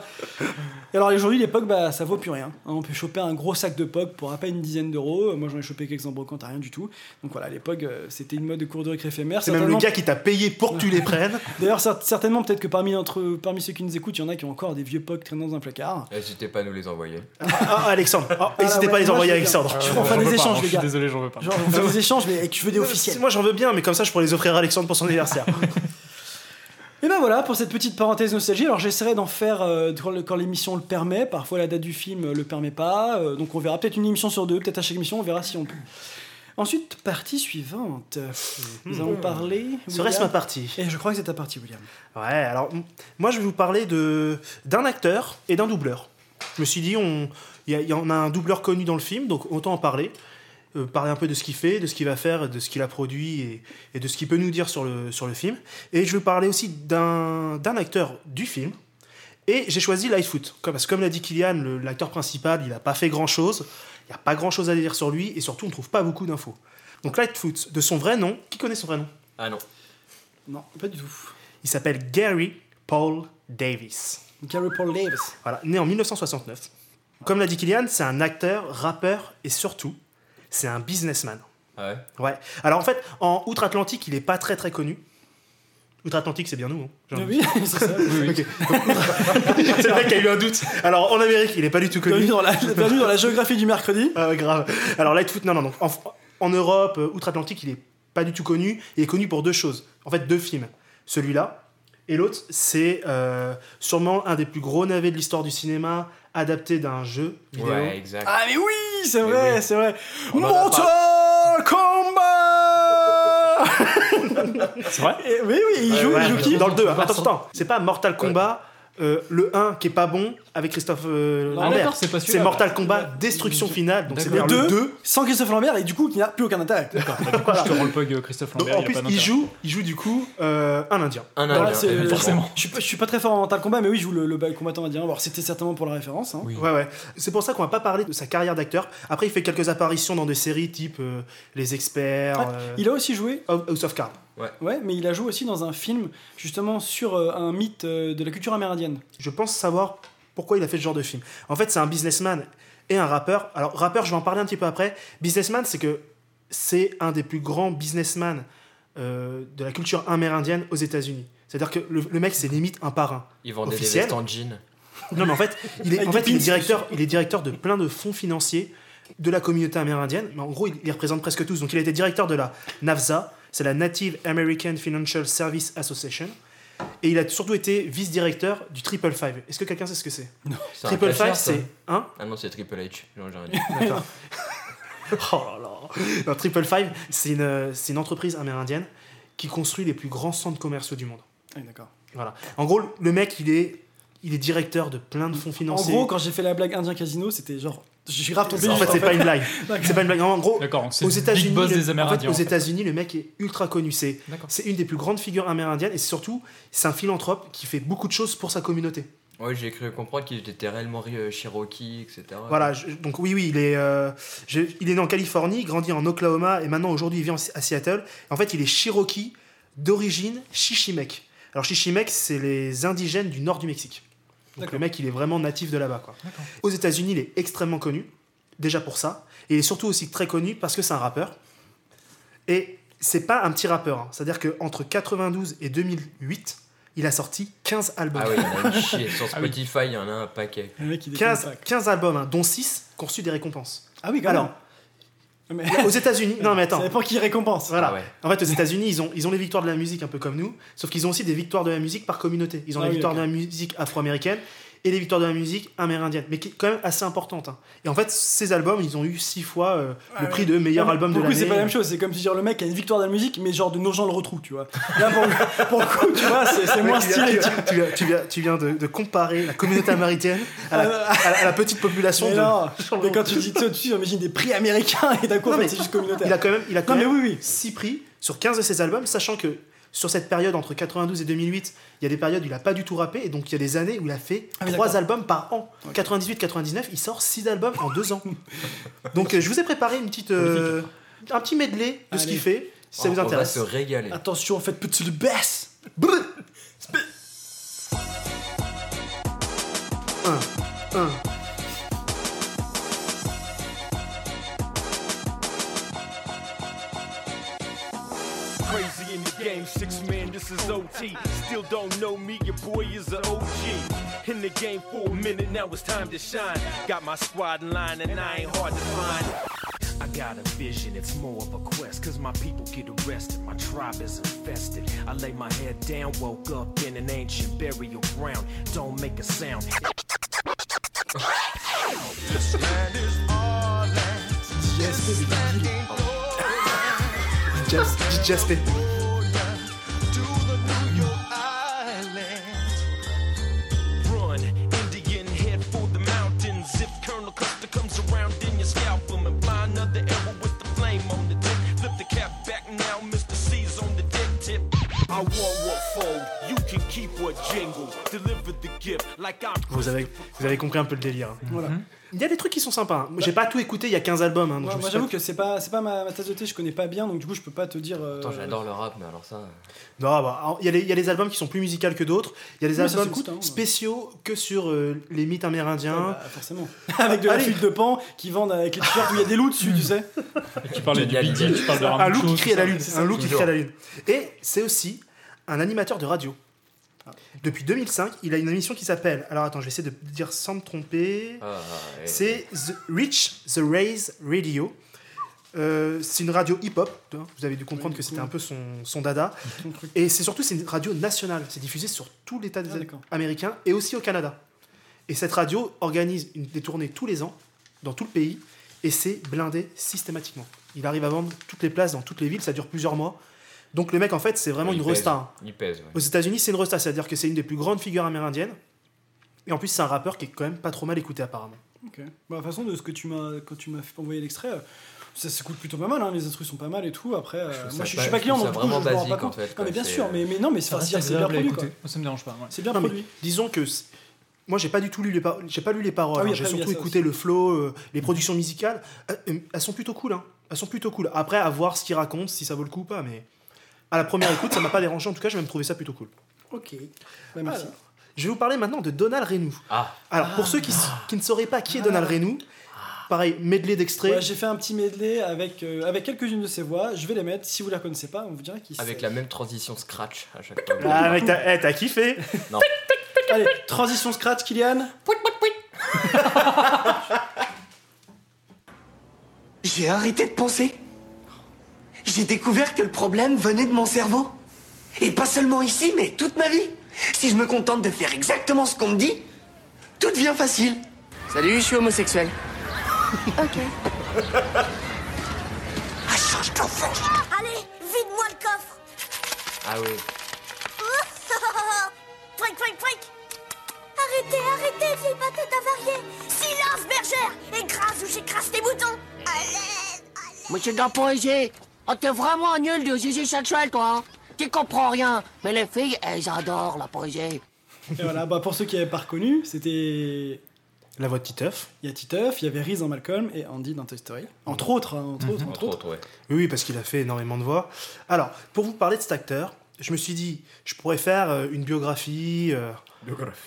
Et alors aujourd'hui, les POG, bah, ça vaut plus rien. Hein, On peut choper un gros sac de POG pour à peine une dizaine d'euros. Moi, j'en ai chopé quelques en brocante à rien du tout. Donc voilà, les POG, euh, c'était une mode de cours de récré éphémère. C'est même le gars qui t'a payé pour que tu les prennes. D'ailleurs, cer- certainement, peut-être que parmi, entre, parmi ceux qui nous écoutent, il y en a qui ont encore des vieux POG traînant dans un placard. N'hésitez pas à nous les envoyer. Ah, Alexandre, ah, Ah, n'hésitez ouais, pas à les envoyer. Alexandre. Je Euh, vais faire j'en des échanges, hein, les Je suis gars. désolé, j'en veux pas. Genre, on fait des échanges, mais avec je veux des officiels. Moi j'en veux bien, mais comme ça je pourrais les offrir à Alexandre pour son anniversaire. Et ben voilà pour cette petite parenthèse nostalgie. Alors j'essaierai d'en faire euh, quand l'émission le permet. Parfois la date du film euh, le permet pas. Euh, donc on verra peut-être une émission sur deux, peut-être à chaque émission, on verra si on peut. Ensuite, partie suivante. Nous allons parler. Serait-ce ma partie Et je crois que c'est ta partie, William. Ouais, alors moi je vais vous parler de d'un acteur et d'un doubleur. Je me suis dit, on- il y, y en a un doubleur connu dans le film, donc autant en parler. Euh, parler un peu de ce qu'il fait, de ce qu'il va faire, de ce qu'il a produit et, et de ce qu'il peut nous dire sur le, sur le film. Et je vais parler aussi d'un d'un acteur du film. Et j'ai choisi Lightfoot. Parce que comme l'a dit Kylian, l'acteur principal, il n'a pas fait grand-chose. Il n'y a pas grand-chose à dire sur lui. Et surtout, on ne trouve pas beaucoup d'infos. Donc Lightfoot, de son vrai nom, qui connaît son vrai nom? Ah non. Non, pas du tout. Il s'appelle Gary Paul Davis. Gary Paul Davis. Voilà, né en 1969. Comme l'a dit Kylian, c'est un acteur, rappeur et surtout, c'est un businessman. Ah ouais Ouais. Alors en fait, en Outre-Atlantique, il n'est pas très très connu. Outre-Atlantique, c'est bien nous. hein, Oui, c'est ça. c'est le mec qui a eu un doute. Alors en Amérique, il n'est pas du tout connu. Bienvenue dans, la, bienvenue dans la géographie du mercredi? Ah ouais, grave. Alors Lightfoot, non, non, non. En, en Europe, euh, Outre-Atlantique, il est pas du tout connu. Il est connu pour deux choses. En fait, deux films. Celui-là. Et l'autre, c'est euh, sûrement un des plus gros navets de l'histoire du cinéma, adapté d'un jeu vidéo. Ouais, exact. Ah mais oui, c'est vrai, oui. c'est vrai. On Mortal Kombat C'est vrai Et- Oui, oui, il joue, Ouais, il joue qui Dans le 2. Pas Attends, attends. C'est pas Mortal Kombat, euh, le 1 qui est pas bon, avec Christophe euh, Lambert. c'est pas celui-là. C'est Mortal Kombat Destruction Finale. Donc c'est D'accord. Le le 2, 2. sans Christophe Lambert et du coup, il n'a plus aucun intérêt. D'accord. Voilà. Je te rends le pug euh, Christophe Donc, Lambert. en y a plus, pas il joue, il joue du coup euh, un Indien. Un Voilà, indien, forcément. Je suis, pas, je suis pas très fort en Mortal Kombat, mais oui, je joue le, le combattant indien. Alors, c'était certainement pour la référence. hein. Oui. Ouais, ouais. C'est pour ça qu'on va pas parler de sa carrière d'acteur. Après, il fait quelques apparitions dans des séries type euh, Les Experts, Ah, euh, Il a aussi joué, House of Cards. Ouais, mais il a joué aussi dans un film justement sur euh, un mythe euh, de la culture amérindienne. Je pense savoir pourquoi il a fait ce genre de film. En fait, c'est un businessman et un rappeur. Alors, rappeur, je vais en parler un petit peu après. Businessman, c'est que c'est un des plus grands businessmen euh, de la culture amérindienne aux États-Unis. C'est-à-dire que le, le mec, c'est limite un parrain. Ils vendaient des vestes en jean. Non, mais en fait, il est, en fait, il directeur, il est directeur de plein de fonds financiers de la communauté amérindienne. Mais en gros, il les représente presque tous. Donc, il a été directeur de la NAFSA, c'est la Native American Financial Service Association. Et il a surtout été vice-directeur du Triple Five. Est-ce que quelqu'un sait ce que c'est? Un Triple Five, c'est un. Ah non, c'est Triple H. Non, j'ai rien dit. D'accord. oh là là. Non, Triple Five, c'est une, c'est une entreprise amérindienne qui construit les plus grands centres commerciaux du monde. Ah, d'accord. Voilà. En gros, le mec, il est, il est directeur de plein de fonds En financiers. gros, quand j'ai fait la blague Indien Casino, c'était genre. Je suis grave tombé. en fait, c'est pas une blague. C'est pas une blague. En gros, aux États-Unis, le- des en fait, Amérindiens, aux en fait. États-Unis, le mec est ultra connu. C'est, une des plus grandes figures amérindiennes et surtout, c'est un philanthrope qui fait beaucoup de choses pour sa communauté. Ouais, j'ai cru comprendre qu'il était réellement euh, Cherokee, etc. Voilà, je- donc oui, oui, il est, euh, je- il est né en Californie, grandi en Oklahoma et maintenant aujourd'hui il vit en- à Seattle. En fait, il est Cherokee d'origine Chichimec. Alors Chichimec, c'est les indigènes du nord du Mexique. Donc le mec, il est vraiment natif de là-bas. quoi. Aux États-Unis, il est extrêmement connu, déjà pour ça, et il est surtout aussi très connu parce que c'est un rappeur. Et c'est pas un petit rappeur, hein. c'est-à-dire qu'entre 92 et 2008, il a sorti 15 albums. Ah oui, il y en a une chier. Sur Ah oui. Spotify, il y en a un paquet. 15, 15 albums, hein, dont 6 qui ont reçu des récompenses. Ah oui, quand Alors, même. Aux États-Unis, non mais attends. Ça dépend qui récompense. Voilà. Ah ouais. En fait, aux États-Unis, ils ont, ils ont les victoires de la musique un peu comme nous, sauf qu'ils ont aussi des victoires de la musique par communauté. Ils ont Ah les oui, victoires de la musique afro-américaine et les victoires de la musique amérindienne, mais qui est quand même assez importante. hein. Et en fait, ces albums, ils ont eu six fois euh, le prix de meilleur album de l'année. c'est pas la même chose. C'est comme si genre, le mec a une victoire de la musique, mais genre de nos gens le retrouvent, tu vois. Là, pour, pour le coup, tu vois, c'est moins tu viens- stylé. Tu, viens- tu viens, tu de, de comparer la communauté amérindienne à la, à la- à la petite population Mais de. non, mais quand tu dis ça, tu imagines des prix américains et d'un coup, c'est juste communautaire. Il a quand même, il a quand Non, même oui, oui. 6 prix sur 15 de ses albums, sachant que sur cette période entre 92 et 2008, il y a des périodes où il a pas du tout rappé, et donc il y a des années où il a fait Ah oui, 3 d'accord. albums par an. 98-99, il sort 6 albums en 2 ans. donc euh, je vous ai préparé une petite, euh, un petit medley de ce qu'il fait, si ça Oh, vous on va intéresse. se régaler. Attention, faites petit le baisse. 1, 1. Game, six man, this is OT. Still don't know me, your boy is a OG. In the game for a minute, now it's time to shine. Got my squad in line and I ain't hard to find. I got a vision, it's more of a quest. Cause my people get arrested, my tribe is infested. I lay my head down, woke up in an ancient burial ground. Don't make a sound. this land is all Just, just it. Vous avez, vous avez compris un peu le délire. hein. Voilà. Il y a des trucs qui sont sympas. hein. J'ai pas tout écouté, il y a 15 albums. hein, donc Moi, je me moi, suis j'avoue que c'est pas, c'est pas ma, ma tasse de thé, je connais pas bien, donc du coup, je peux pas te dire. euh, Attends, j'adore le rap, mais alors ça. Non, bah, il y, a les- il y a des albums qui sont plus musicaux que d'autres. Il y a des Oui, albums hein. spéciaux que sur euh, les mythes amérindiens. bah, forcément. Avec de la fuite de pan qui vendent avec les t-shirts où il y a des loups dessus, tu sais. Tu parlais du Biggie, tu parles de un loup qui crie à la lune. Un loup qui crie à la lune. Et c'est aussi un animateur de radio. Depuis 2005, il a une émission qui s'appelle. Alors attends, je vais essayer de dire sans me tromper. Ah, ouais. C'est The Reach the Raise Radio. Euh, c'est une radio hip-hop. Vous avez dû comprendre que c'était un peu son, son dada. Et c'est surtout c'est une radio nationale. C'est diffusé sur tout l'État des Ah, d'accord. américains et aussi au Canada. Et cette radio organise une, des tournées tous les ans dans tout le pays et c'est blindé systématiquement. Il arrive à vendre toutes les places dans toutes les villes. Ça dure plusieurs mois. Donc le mec en fait c'est vraiment Il une pèse, resta. Il pèse, ouais. Aux États-Unis, c'est une resta, c'est-à-dire que c'est une des plus grandes figures amérindiennes. Et en plus, c'est un rappeur qui est quand même pas trop mal écouté apparemment. Ok. Bah, de toute façon, de ce que tu m'as, quand tu m'as fait envoyer l'extrait, euh, ça s'écoute plutôt pas mal, hein, les instrus sont pas mal et tout. Après, euh, trouve moi je, je suis pas je client, donc du coup, je vraiment me rends pas basique, en fait, non, mais bien sûr, mais, mais non, mais c'est c'est bien produit. quoi. Moi, ça me dérange pas. ouais. C'est bien Non, produit. disons que c'est- moi j'ai pas du tout lu les par- j'ai pas lu les paroles Ah oui, hein. j'ai surtout écouté aussi. le flow euh, les productions musicales Euh, euh, elles sont plutôt cool hein. elles sont plutôt cool après à voir ce qu'ils racontent si ça vaut le coup ou pas mais à la première écoute ça m'a pas dérangé en tout cas j'ai même trouvé ça plutôt cool Ok. Bah, merci. Alors, je vais vous parler maintenant de Donald Renou Ah, alors pour ceux qui, s- qui ne sauraient pas qui est Donald Renou pareil, medley d'extraits. Ouais, j'ai fait un petit medley avec, euh, avec quelques-unes de ses voix. Je vais les mettre. Si vous la connaissez pas, on vous dira qui Avec c'est. la même transition scratch à chaque fois. Ah, mec, t'as eh, t'as kiffé Non. Allez, transition scratch, Kylian. J'ai arrêté de penser. J'ai découvert que le problème venait de mon cerveau. Et pas seulement ici, mais toute ma vie. Si je me contente de faire exactement ce qu'on me dit, tout devient facile. Salut, je suis homosexuel. Ok. Ah, change d'enfant. Allez, vide-moi le coffre Ah oui. Trick, trick, trick Arrêtez, arrêtez, vieille patate avariée Silence, bergère Écrase ou j'écrase tes boutons Allez Monsieur de la poésie, oh, t'es vraiment nul de zizi sexuel, toi. hein. Tu comprends rien, mais les filles, elles adorent la poésie. Et voilà, bah, pour ceux qui n'avaient pas reconnu, c'était. La voix de Titeuf. Il y a Titeuf, il y avait Reese dans Malcolm et Andy dans Toy Story. Entre autres, hein, entre autres, entre autres. ouais. Oui, oui, parce qu'il a fait énormément de voix. Alors, pour vous parler de cet acteur, je me suis dit, je pourrais faire euh, une biographie, euh,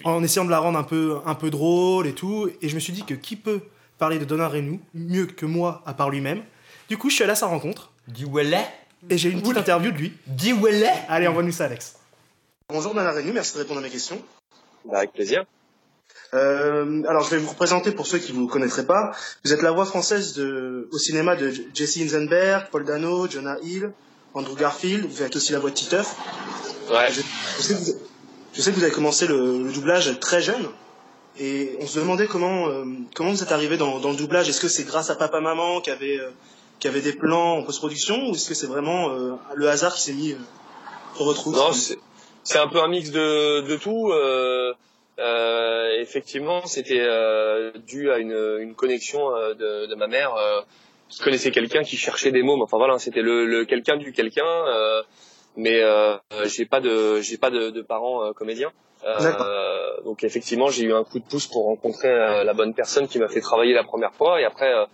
en essayant de la rendre un peu, un peu drôle et tout. Et je me suis dit que qui peut parler de Donald Renou mieux que moi, à part lui-même Du coup, je suis allé à sa rencontre. Dis où elle est Et j'ai une petite interview de lui. Dis où elle est Allez, envoie-nous ça, Alex. Bonjour Donald Renou, merci de répondre à mes questions. Bah, avec plaisir. Euh, alors, je vais vous représenter pour ceux qui ne vous connaîtraient pas. Vous êtes la voix française de, au cinéma de Jesse Eisenberg, Paul Dano, Jonah Hill, Andrew Garfield. Vous êtes aussi la voix de Titeuf. Ouais. Je, je sais que vous, je sais que vous avez commencé le, le doublage très jeune. Et on se demandait comment, euh, comment vous êtes arrivé dans, dans le doublage. Est-ce que c'est grâce à papa-maman qui avait, euh, qui avait des plans en post-production ou est-ce que c'est vraiment euh, le hasard qui s'est mis euh, sur votre route Non, c'est un peu un mix de, de tout. Euh, euh, effectivement, c'était euh, dû à une, une connexion euh, de, de ma mère euh, qui connaissait quelqu'un qui cherchait des mômes. Enfin voilà, c'était le, le quelqu'un du quelqu'un. euh, mais euh, j'ai pas de j'ai pas de, de parents euh, comédiens. Euh, donc effectivement, j'ai eu un coup de pouce pour rencontrer euh, la bonne personne qui m'a fait travailler la première fois. Et après, euh,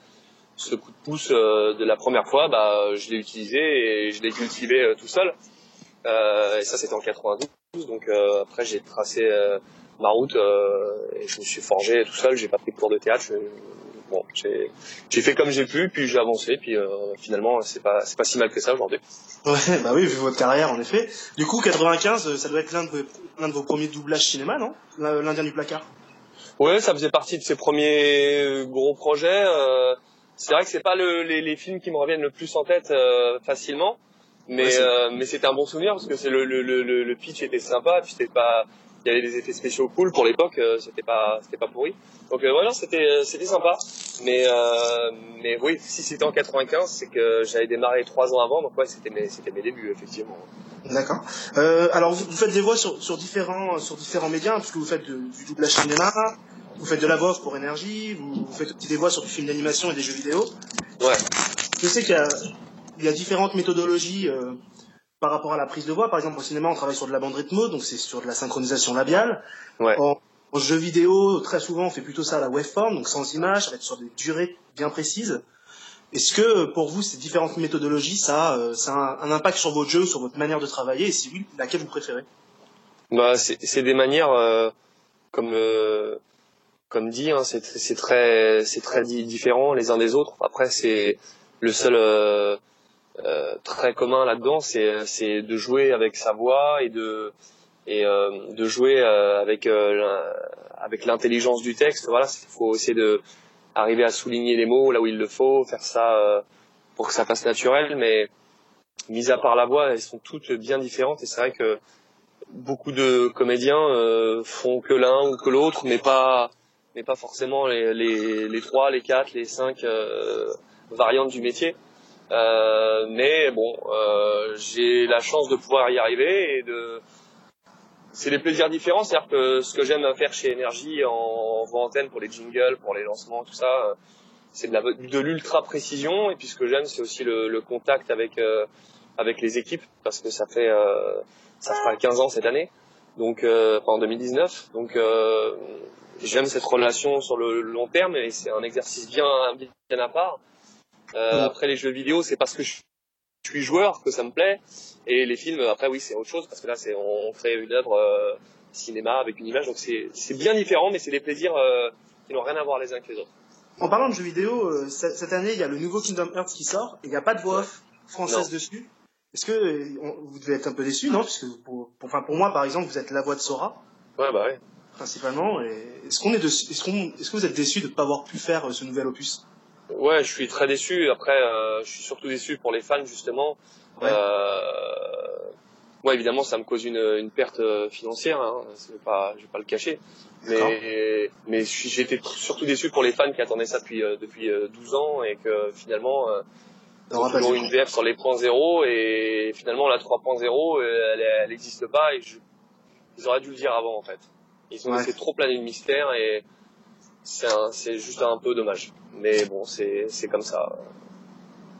ce coup de pouce euh, de la première fois, bah, je l'ai utilisé et je l'ai cultivé euh, tout seul. Euh, et ça, c'était en 92. Donc après, j'ai tracé ma route et je me suis forgé tout seul. J'ai pas pris de cours de théâtre. Je- bon, j'ai fait comme j'ai pu, puis j'ai avancé. Puis euh, finalement, c'est pas c'est pas si mal que ça aujourd'hui. Ouais, bah oui, vu votre carrière, en effet. Du coup, 95, euh, ça doit être l'un de, vos- l'un de vos premiers doublages cinéma, non? L'In- L'Indien du placard? Ouais, ça faisait partie de ses premiers gros projets. euh, c'est vrai que c'est pas le, les, les films qui me reviennent le plus en tête euh, facilement, mais Ouais, euh, mais c'était un bon souvenir parce que c'est le, le, le, le pitch était sympa, puis c'était pas, il y avait des effets spéciaux cool pour l'époque, euh, c'était pas c'était pas pourri. Donc euh, voilà, c'était euh, c'était sympa. Mais euh, mais oui, si c'était en 95, c'est que j'avais démarré trois ans avant, donc ouais, c'était mes c'était mes débuts effectivement. D'accord. Euh, alors, vous, vous faites des voix sur, sur, différents, sur différents médias, parce que vous faites de- du doublage cinéma, vous faites de la voix pour énergie, vous, vous faites aussi des voix sur du film d'animation et des jeux vidéo. Ouais. Je sais qu'il y a, il y a différentes méthodologies euh, par rapport à la prise de voix. Par exemple, au cinéma, on travaille sur de la bande rythmo, donc c'est sur de la synchronisation labiale. Ouais. En, en jeu vidéo, très souvent, on fait plutôt ça à la waveform, donc sans image, ça va être sur des durées bien précises. Est-ce que pour vous, ces différentes méthodologies, ça, a, euh, ça a un, un impact sur votre jeu, sur votre manière de travailler, et si oui, laquelle vous préférez? Bah, c'est des manières, euh, comme comme dit, hein, c'est très c'est très di- différent les uns des autres. Après, c'est le seul euh, euh, trait commun là-dedans, c'est de jouer avec sa voix et de euh, jouer avec avec l'intelligence du texte. Voilà, il faut essayer de arriver à souligner les mots là où il le faut, faire ça pour que ça fasse naturel. Mais mis à part la voix, elles sont toutes bien différentes et c'est vrai que beaucoup de comédiens font que l'un ou que l'autre, mais pas, mais pas forcément les, les, les trois, les quatre, les cinq euh, variantes du métier. Euh, mais bon, euh, j'ai la chance de pouvoir y arriver et de. C'est des plaisirs différents, c'est-à-dire que ce que j'aime faire chez Énergie en, en voix antenne pour les jingles, pour les lancements, tout ça, c'est de la- de l'ultra précision. Et puis ce que j'aime, c'est aussi le, le contact avec avec les équipes, parce que ça fait ça fera 15 ans cette année, donc en 2019. Donc j'aime cette relation sur le long terme et c'est un exercice bien bien à part. Euh, Après les jeux vidéo, c'est parce que je suis joueur que ça me plaît et les films après oui c'est autre chose parce que là c'est on fait une œuvre euh, cinéma avec une image donc c'est c'est bien différent mais c'est des plaisirs euh, qui n'ont rien à voir les uns que les autres. En parlant de jeux vidéo, ce- cette année, il y a le nouveau Kingdom Hearts qui sort et il n'y a pas de voix off française Non. dessus. Est-ce que on- vous devez être un peu déçu, non? Puisque pour, pour, enfin, pour moi, par exemple, vous êtes la voix de Sora, Ouais, bah ouais. Principalement. Est-ce qu'on est, est-ce qu'on, est-ce que vous êtes déçu de ne pas avoir pu faire euh, ce nouvel opus? Ouais, je suis très déçu. Après, euh, je suis surtout déçu pour les fans, justement. Euh, moi, évidemment, ça me cause une, une perte euh, financière. Hein. Pas, je vais pas le cacher. Mais, j'étais surtout déçu pour les fans qui attendaient ça depuis, depuis euh, 12 ans et que finalement, euh, toujours une VF sur les points zéro et finalement la 3.0, euh, elle, elle existe pas et je- ils auraient dû le dire avant en fait. Ils ont Ouais. laissé trop planer le mystère et c'est juste un peu dommage. Mais bon, c'est comme ça.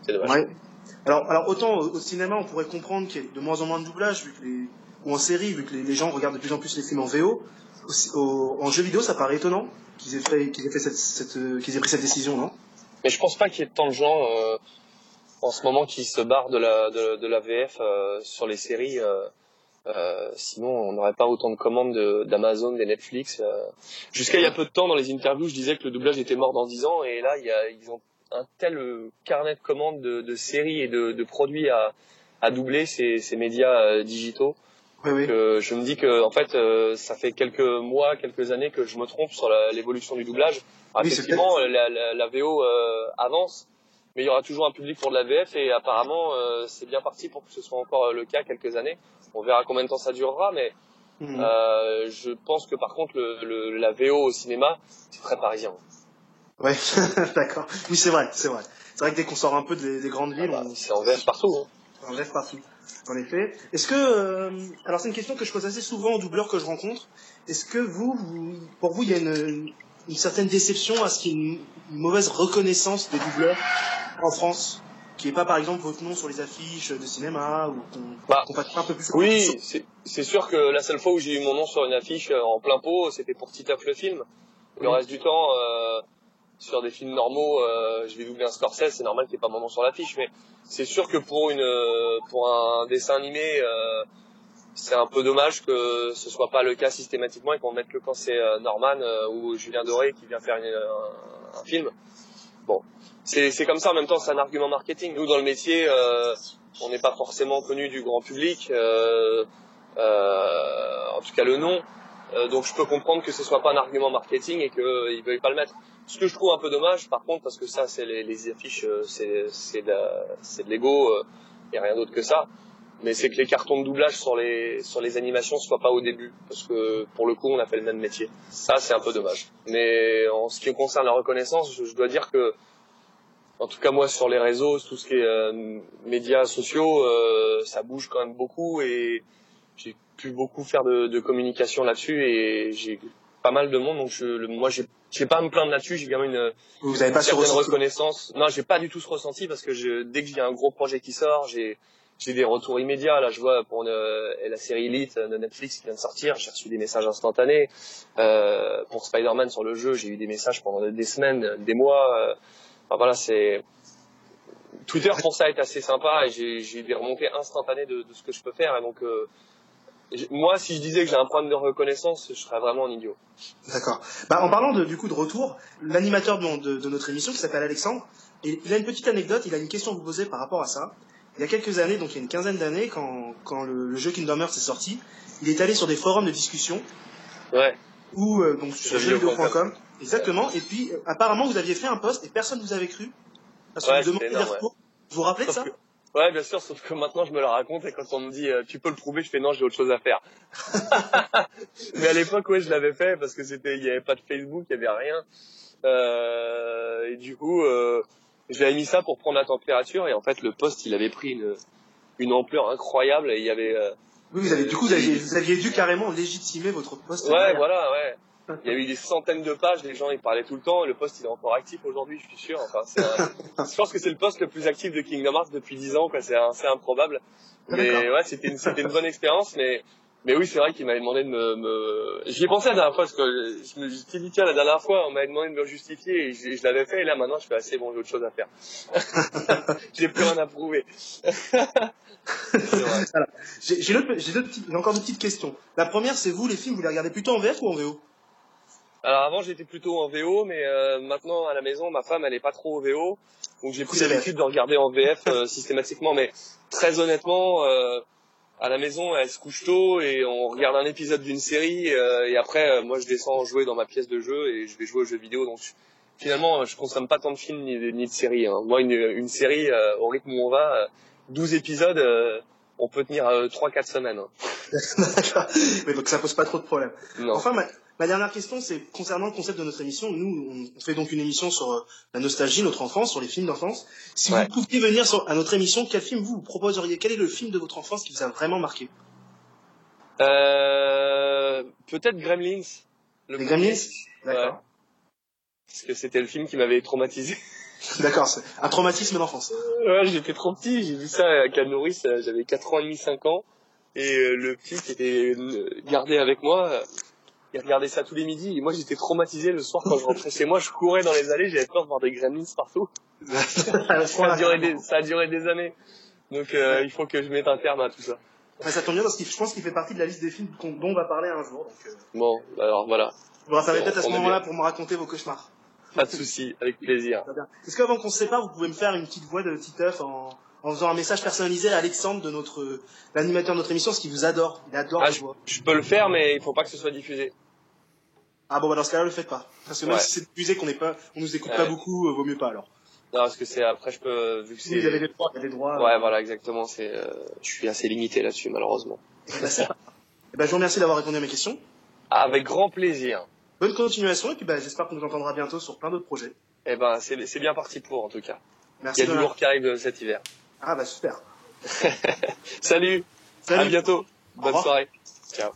C'est dommage. Ouais. Alors, alors autant au, au cinéma, on pourrait comprendre qu'il y ait de moins en moins de doublage, vu que les, ou en série, vu que les, les gens regardent de plus en plus les films en VO. Au- au- en jeu vidéo, ça paraît étonnant qu'ils aient fait, qu'ils aient fait cette, cette, euh, aient pris cette décision, non? Mais je pense pas qu'il y ait tant de gens euh, en ce moment qui se barrent de la, de, de la VF euh, sur les séries. Euh, sinon, on n'aurait pas autant de commandes de- d'Amazon, des Netflix. euh. Jusqu'à il y a peu de temps, dans les interviews, je disais que le doublage était mort dans 10 ans, et là, il y a, ils ont un tel euh, carnet de commandes de, de séries et de, de produits à, à doubler ces, ces médias euh, digitaux. que je me dis que en fait, euh, ça fait quelques mois, quelques années que je me trompe sur l'évolution du doublage. Oui, effectivement, la, la, la VO euh, avance, mais il y aura toujours un public pour de la VF et apparemment euh, c'est bien parti pour que ce soit encore euh, le cas quelques années. On verra combien de temps ça durera, mais Mhm. euh, je pense que par contre le, le- la VO au cinéma c'est très parisien. Ouais, d'accord. Oui, c'est vrai, c'est vrai. C'est vrai que dès qu'on sort un peu des, des grandes villes, on... c'est en VF partout. Hein. En VF partout. En effet. Est-ce que, euh, alors c'est une question que je pose assez souvent aux doubleurs que je rencontre. Est-ce que vous, vous- pour vous, il y a une, une certaine déception à ce qu'il y ait une mauvaise reconnaissance des doubleurs en France, qui est pas par exemple votre nom sur les affiches de cinéma ou qu'on passe pas un peu plus. Bah, Oui, c'est sûr que la seule fois où j'ai eu mon nom sur une affiche euh, en plein pot, c'était pour Titeuf le film. Le Oui. reste du temps, euh, sur des films normaux, euh, je vais doubler un Scorsese, c'est normal qu'il n'y ait pas mon nom sur l'affiche, mais c'est sûr que pour une pour un dessin animé, euh, c'est un peu dommage que ce soit pas le cas systématiquement et qu'on mette que quand c'est Norman ou Julien Doré qui vient faire une- un, un film. Bon, c'est c'est comme ça. En même temps, c'est un argument marketing. Nous, dans le métier, euh, on n'est pas forcément connu du grand public. euh, euh, en tout cas, le nom. Euh, donc, je peux comprendre que ce soit pas un argument marketing et qu'ils veuillent pas le mettre. Ce que je trouve un peu dommage, par contre, parce que ça, c'est les, affiches, euh, c'est c'est de, l'ego et rien d'autre que ça. Mais c'est que les cartons de doublage sur les sur les animations soient pas au début, parce que pour le coup, on a fait le même métier. Ça, c'est un peu dommage. Mais en ce qui concerne la reconnaissance, je dois dire que en tout cas moi sur les réseaux, tout ce qui est euh, médias sociaux, euh, ça bouge quand même beaucoup et j'ai pu beaucoup faire de, de communication là-dessus et j'ai pas mal de monde donc je, le- moi j'ai j'ai pas à me plaindre là-dessus, j'ai quand même une, Vous avez une pas certaine reconnaissance. Non, j'ai pas du tout ce ressenti parce que je, dès que j'ai un gros projet qui sort, j'ai j'ai des retours immédiats. Là, je vois pour une- la série Elite de Netflix qui vient de sortir, j'ai reçu des messages instantanés. Euh, pour Spider-Man sur le jeu, j'ai eu des messages pendant des semaines, des mois. Enfin voilà, c'est Twitter pour ça est assez sympa et j'ai des remontées instantanées de, de ce que je peux faire. Et donc euh, moi, si je disais que j'ai un problème de reconnaissance, je serais vraiment un idiot. D'accord. Bah, en parlant de, du coup de retour, l'animateur de, de- de notre émission qui s'appelle Alexandre, il a une petite anecdote, il a une question à vous poser par rapport à ça. Il y a quelques années, donc il y a une quinzaine d'années, quand, quand le, le jeu Kingdom Hearts est sorti, il est allé sur des forums de discussion Ouais. ou euh, donc sur Jeuxvideo.com. Exactement. Et puis euh, apparemment vous aviez fait un post et personne vous avait cru parce Ouais, vous demandait énorme, retours. Vous vous rappelez de ça que- Ouais, bien sûr, sauf que maintenant je me la raconte et quand on me dit euh, tu peux le prouver, je fais non, j'ai autre chose à faire. Mais à l'époque, ouais, je l'avais fait parce que c'était, il y avait pas de Facebook, il y avait rien. Euh, et du coup, j'avais mis ça pour prendre la température et en fait le post il avait pris une, une ampleur incroyable et il y avait. Oui, vous avez du coup vous aviez, vous aviez dû carrément légitimer votre post. Ouais, voilà, ouais. Il y a eu des centaines de pages, les gens ils parlaient tout le temps, et le post il est encore actif aujourd'hui, je suis sûr. Enfin, c'est un- je pense que c'est le post le plus actif de Kingdom Hearts depuis 10 ans, quoi. C'est assez improbable. Mais D'accord. ouais, c'était une, c'était une bonne expérience, mais mais oui, c'est vrai qu'il m'avait demandé de me, me... J'y ai pensé la dernière fois, parce que je me suis dit, tiens, la dernière fois, on m'avait demandé de me justifier, et je, je l'avais fait, et là, maintenant, je fais assez bon, j'ai autre chose à faire. j'ai plus rien à prouver. Voilà. J'ai j'ai j'ai d'autres petites- j'ai encore deux petites questions. La première, c'est vous, les films, vous les regardez plutôt en VF ou en VO Alors avant j'étais plutôt en VO, mais euh, maintenant à la maison ma femme elle est pas trop au VO, donc j'ai pris l'habitude de regarder en VF euh, systématiquement. Mais très honnêtement, euh, à la maison elle se couche tôt et on regarde un épisode d'une série euh, et après euh, moi je descends jouer dans ma pièce de jeu et je vais jouer aux jeux vidéo. Donc finalement je consomme pas tant de films ni de, ni de séries. hein. Moi une, une série euh, au rythme où on va, euh, 12 épisodes, euh, on peut tenir euh, 3-4 semaines. hein. D'accord. Mais donc ça pose pas trop de problèmes. Enfin, ma, dernière question, c'est concernant le concept de notre émission. Nous, on, fait donc une émission sur euh, la nostalgie, notre enfance, sur les films d'enfance. Si Ouais. vous pouviez venir sur, à notre émission, quel film vous, vous proposeriez? Quel est le film de votre enfance qui vous a vraiment marqué? Euh, peut-être Gremlins. Le Les. Gremlins? D'accord. Ouais. Parce que c'était le film qui m'avait traumatisé. D'accord, c'est un traumatisme d'enfance. ouais, j'étais trop petit, j'ai vu ça avec la nourrice, euh, j'avais 4 ans et demi, 5 ans. Et euh, le petit qui était euh, gardé avec moi, euh, il regardait ça tous les midis. Et moi, j'étais traumatisé le soir quand je rentrais chez moi. Je courais dans les allées, j'avais peur de voir des gremlins partout. ça, a duré des, ça a duré des années. Donc, euh, il faut que je mette un terme à tout ça. Ça tombe bien parce que je pense qu'il fait partie de la liste des films dont on va parler un jour. Donc, euh, Bon, alors voilà. vous On- peut-être à ce moment-là pour me raconter vos cauchemars. Pas de souci, avec plaisir. Est-ce qu'avant qu'on se sépare, vous pouvez me faire une petite voix de Titeuf en, en faisant un message personnalisé à Alexandre, de notre l'animateur de notre émission, parce qu'il vous adore. Il adore Ah, je, voix. je peux le faire, mais il faut pas que ce soit diffusé. Ah bon, bah dans ce cas-là, le faites pas. Parce que même Ouais. si c'est diffusé, qu'on pas, on nous écoute Ouais. pas beaucoup, euh, vaut mieux pas alors. Non, parce que c'est après, je peux, vu que Oui, c'est. y avait des droits, il y a des droits. Ouais, voilà, exactement. C'est, euh, je suis assez limité là-dessus, malheureusement. Eh ben, je vous remercie d'avoir répondu à mes questions. Avec grand plaisir. Bonne continuation, et puis bah, j'espère qu'on nous entendra bientôt sur plein d'autres projets. Eh ben, c'est c'est bien parti pour, en tout cas. Merci Il y a du lourd qui arrive euh, cet hiver. Ah bah super. Salut. Salut. À bientôt. Bonne soirée. Ciao.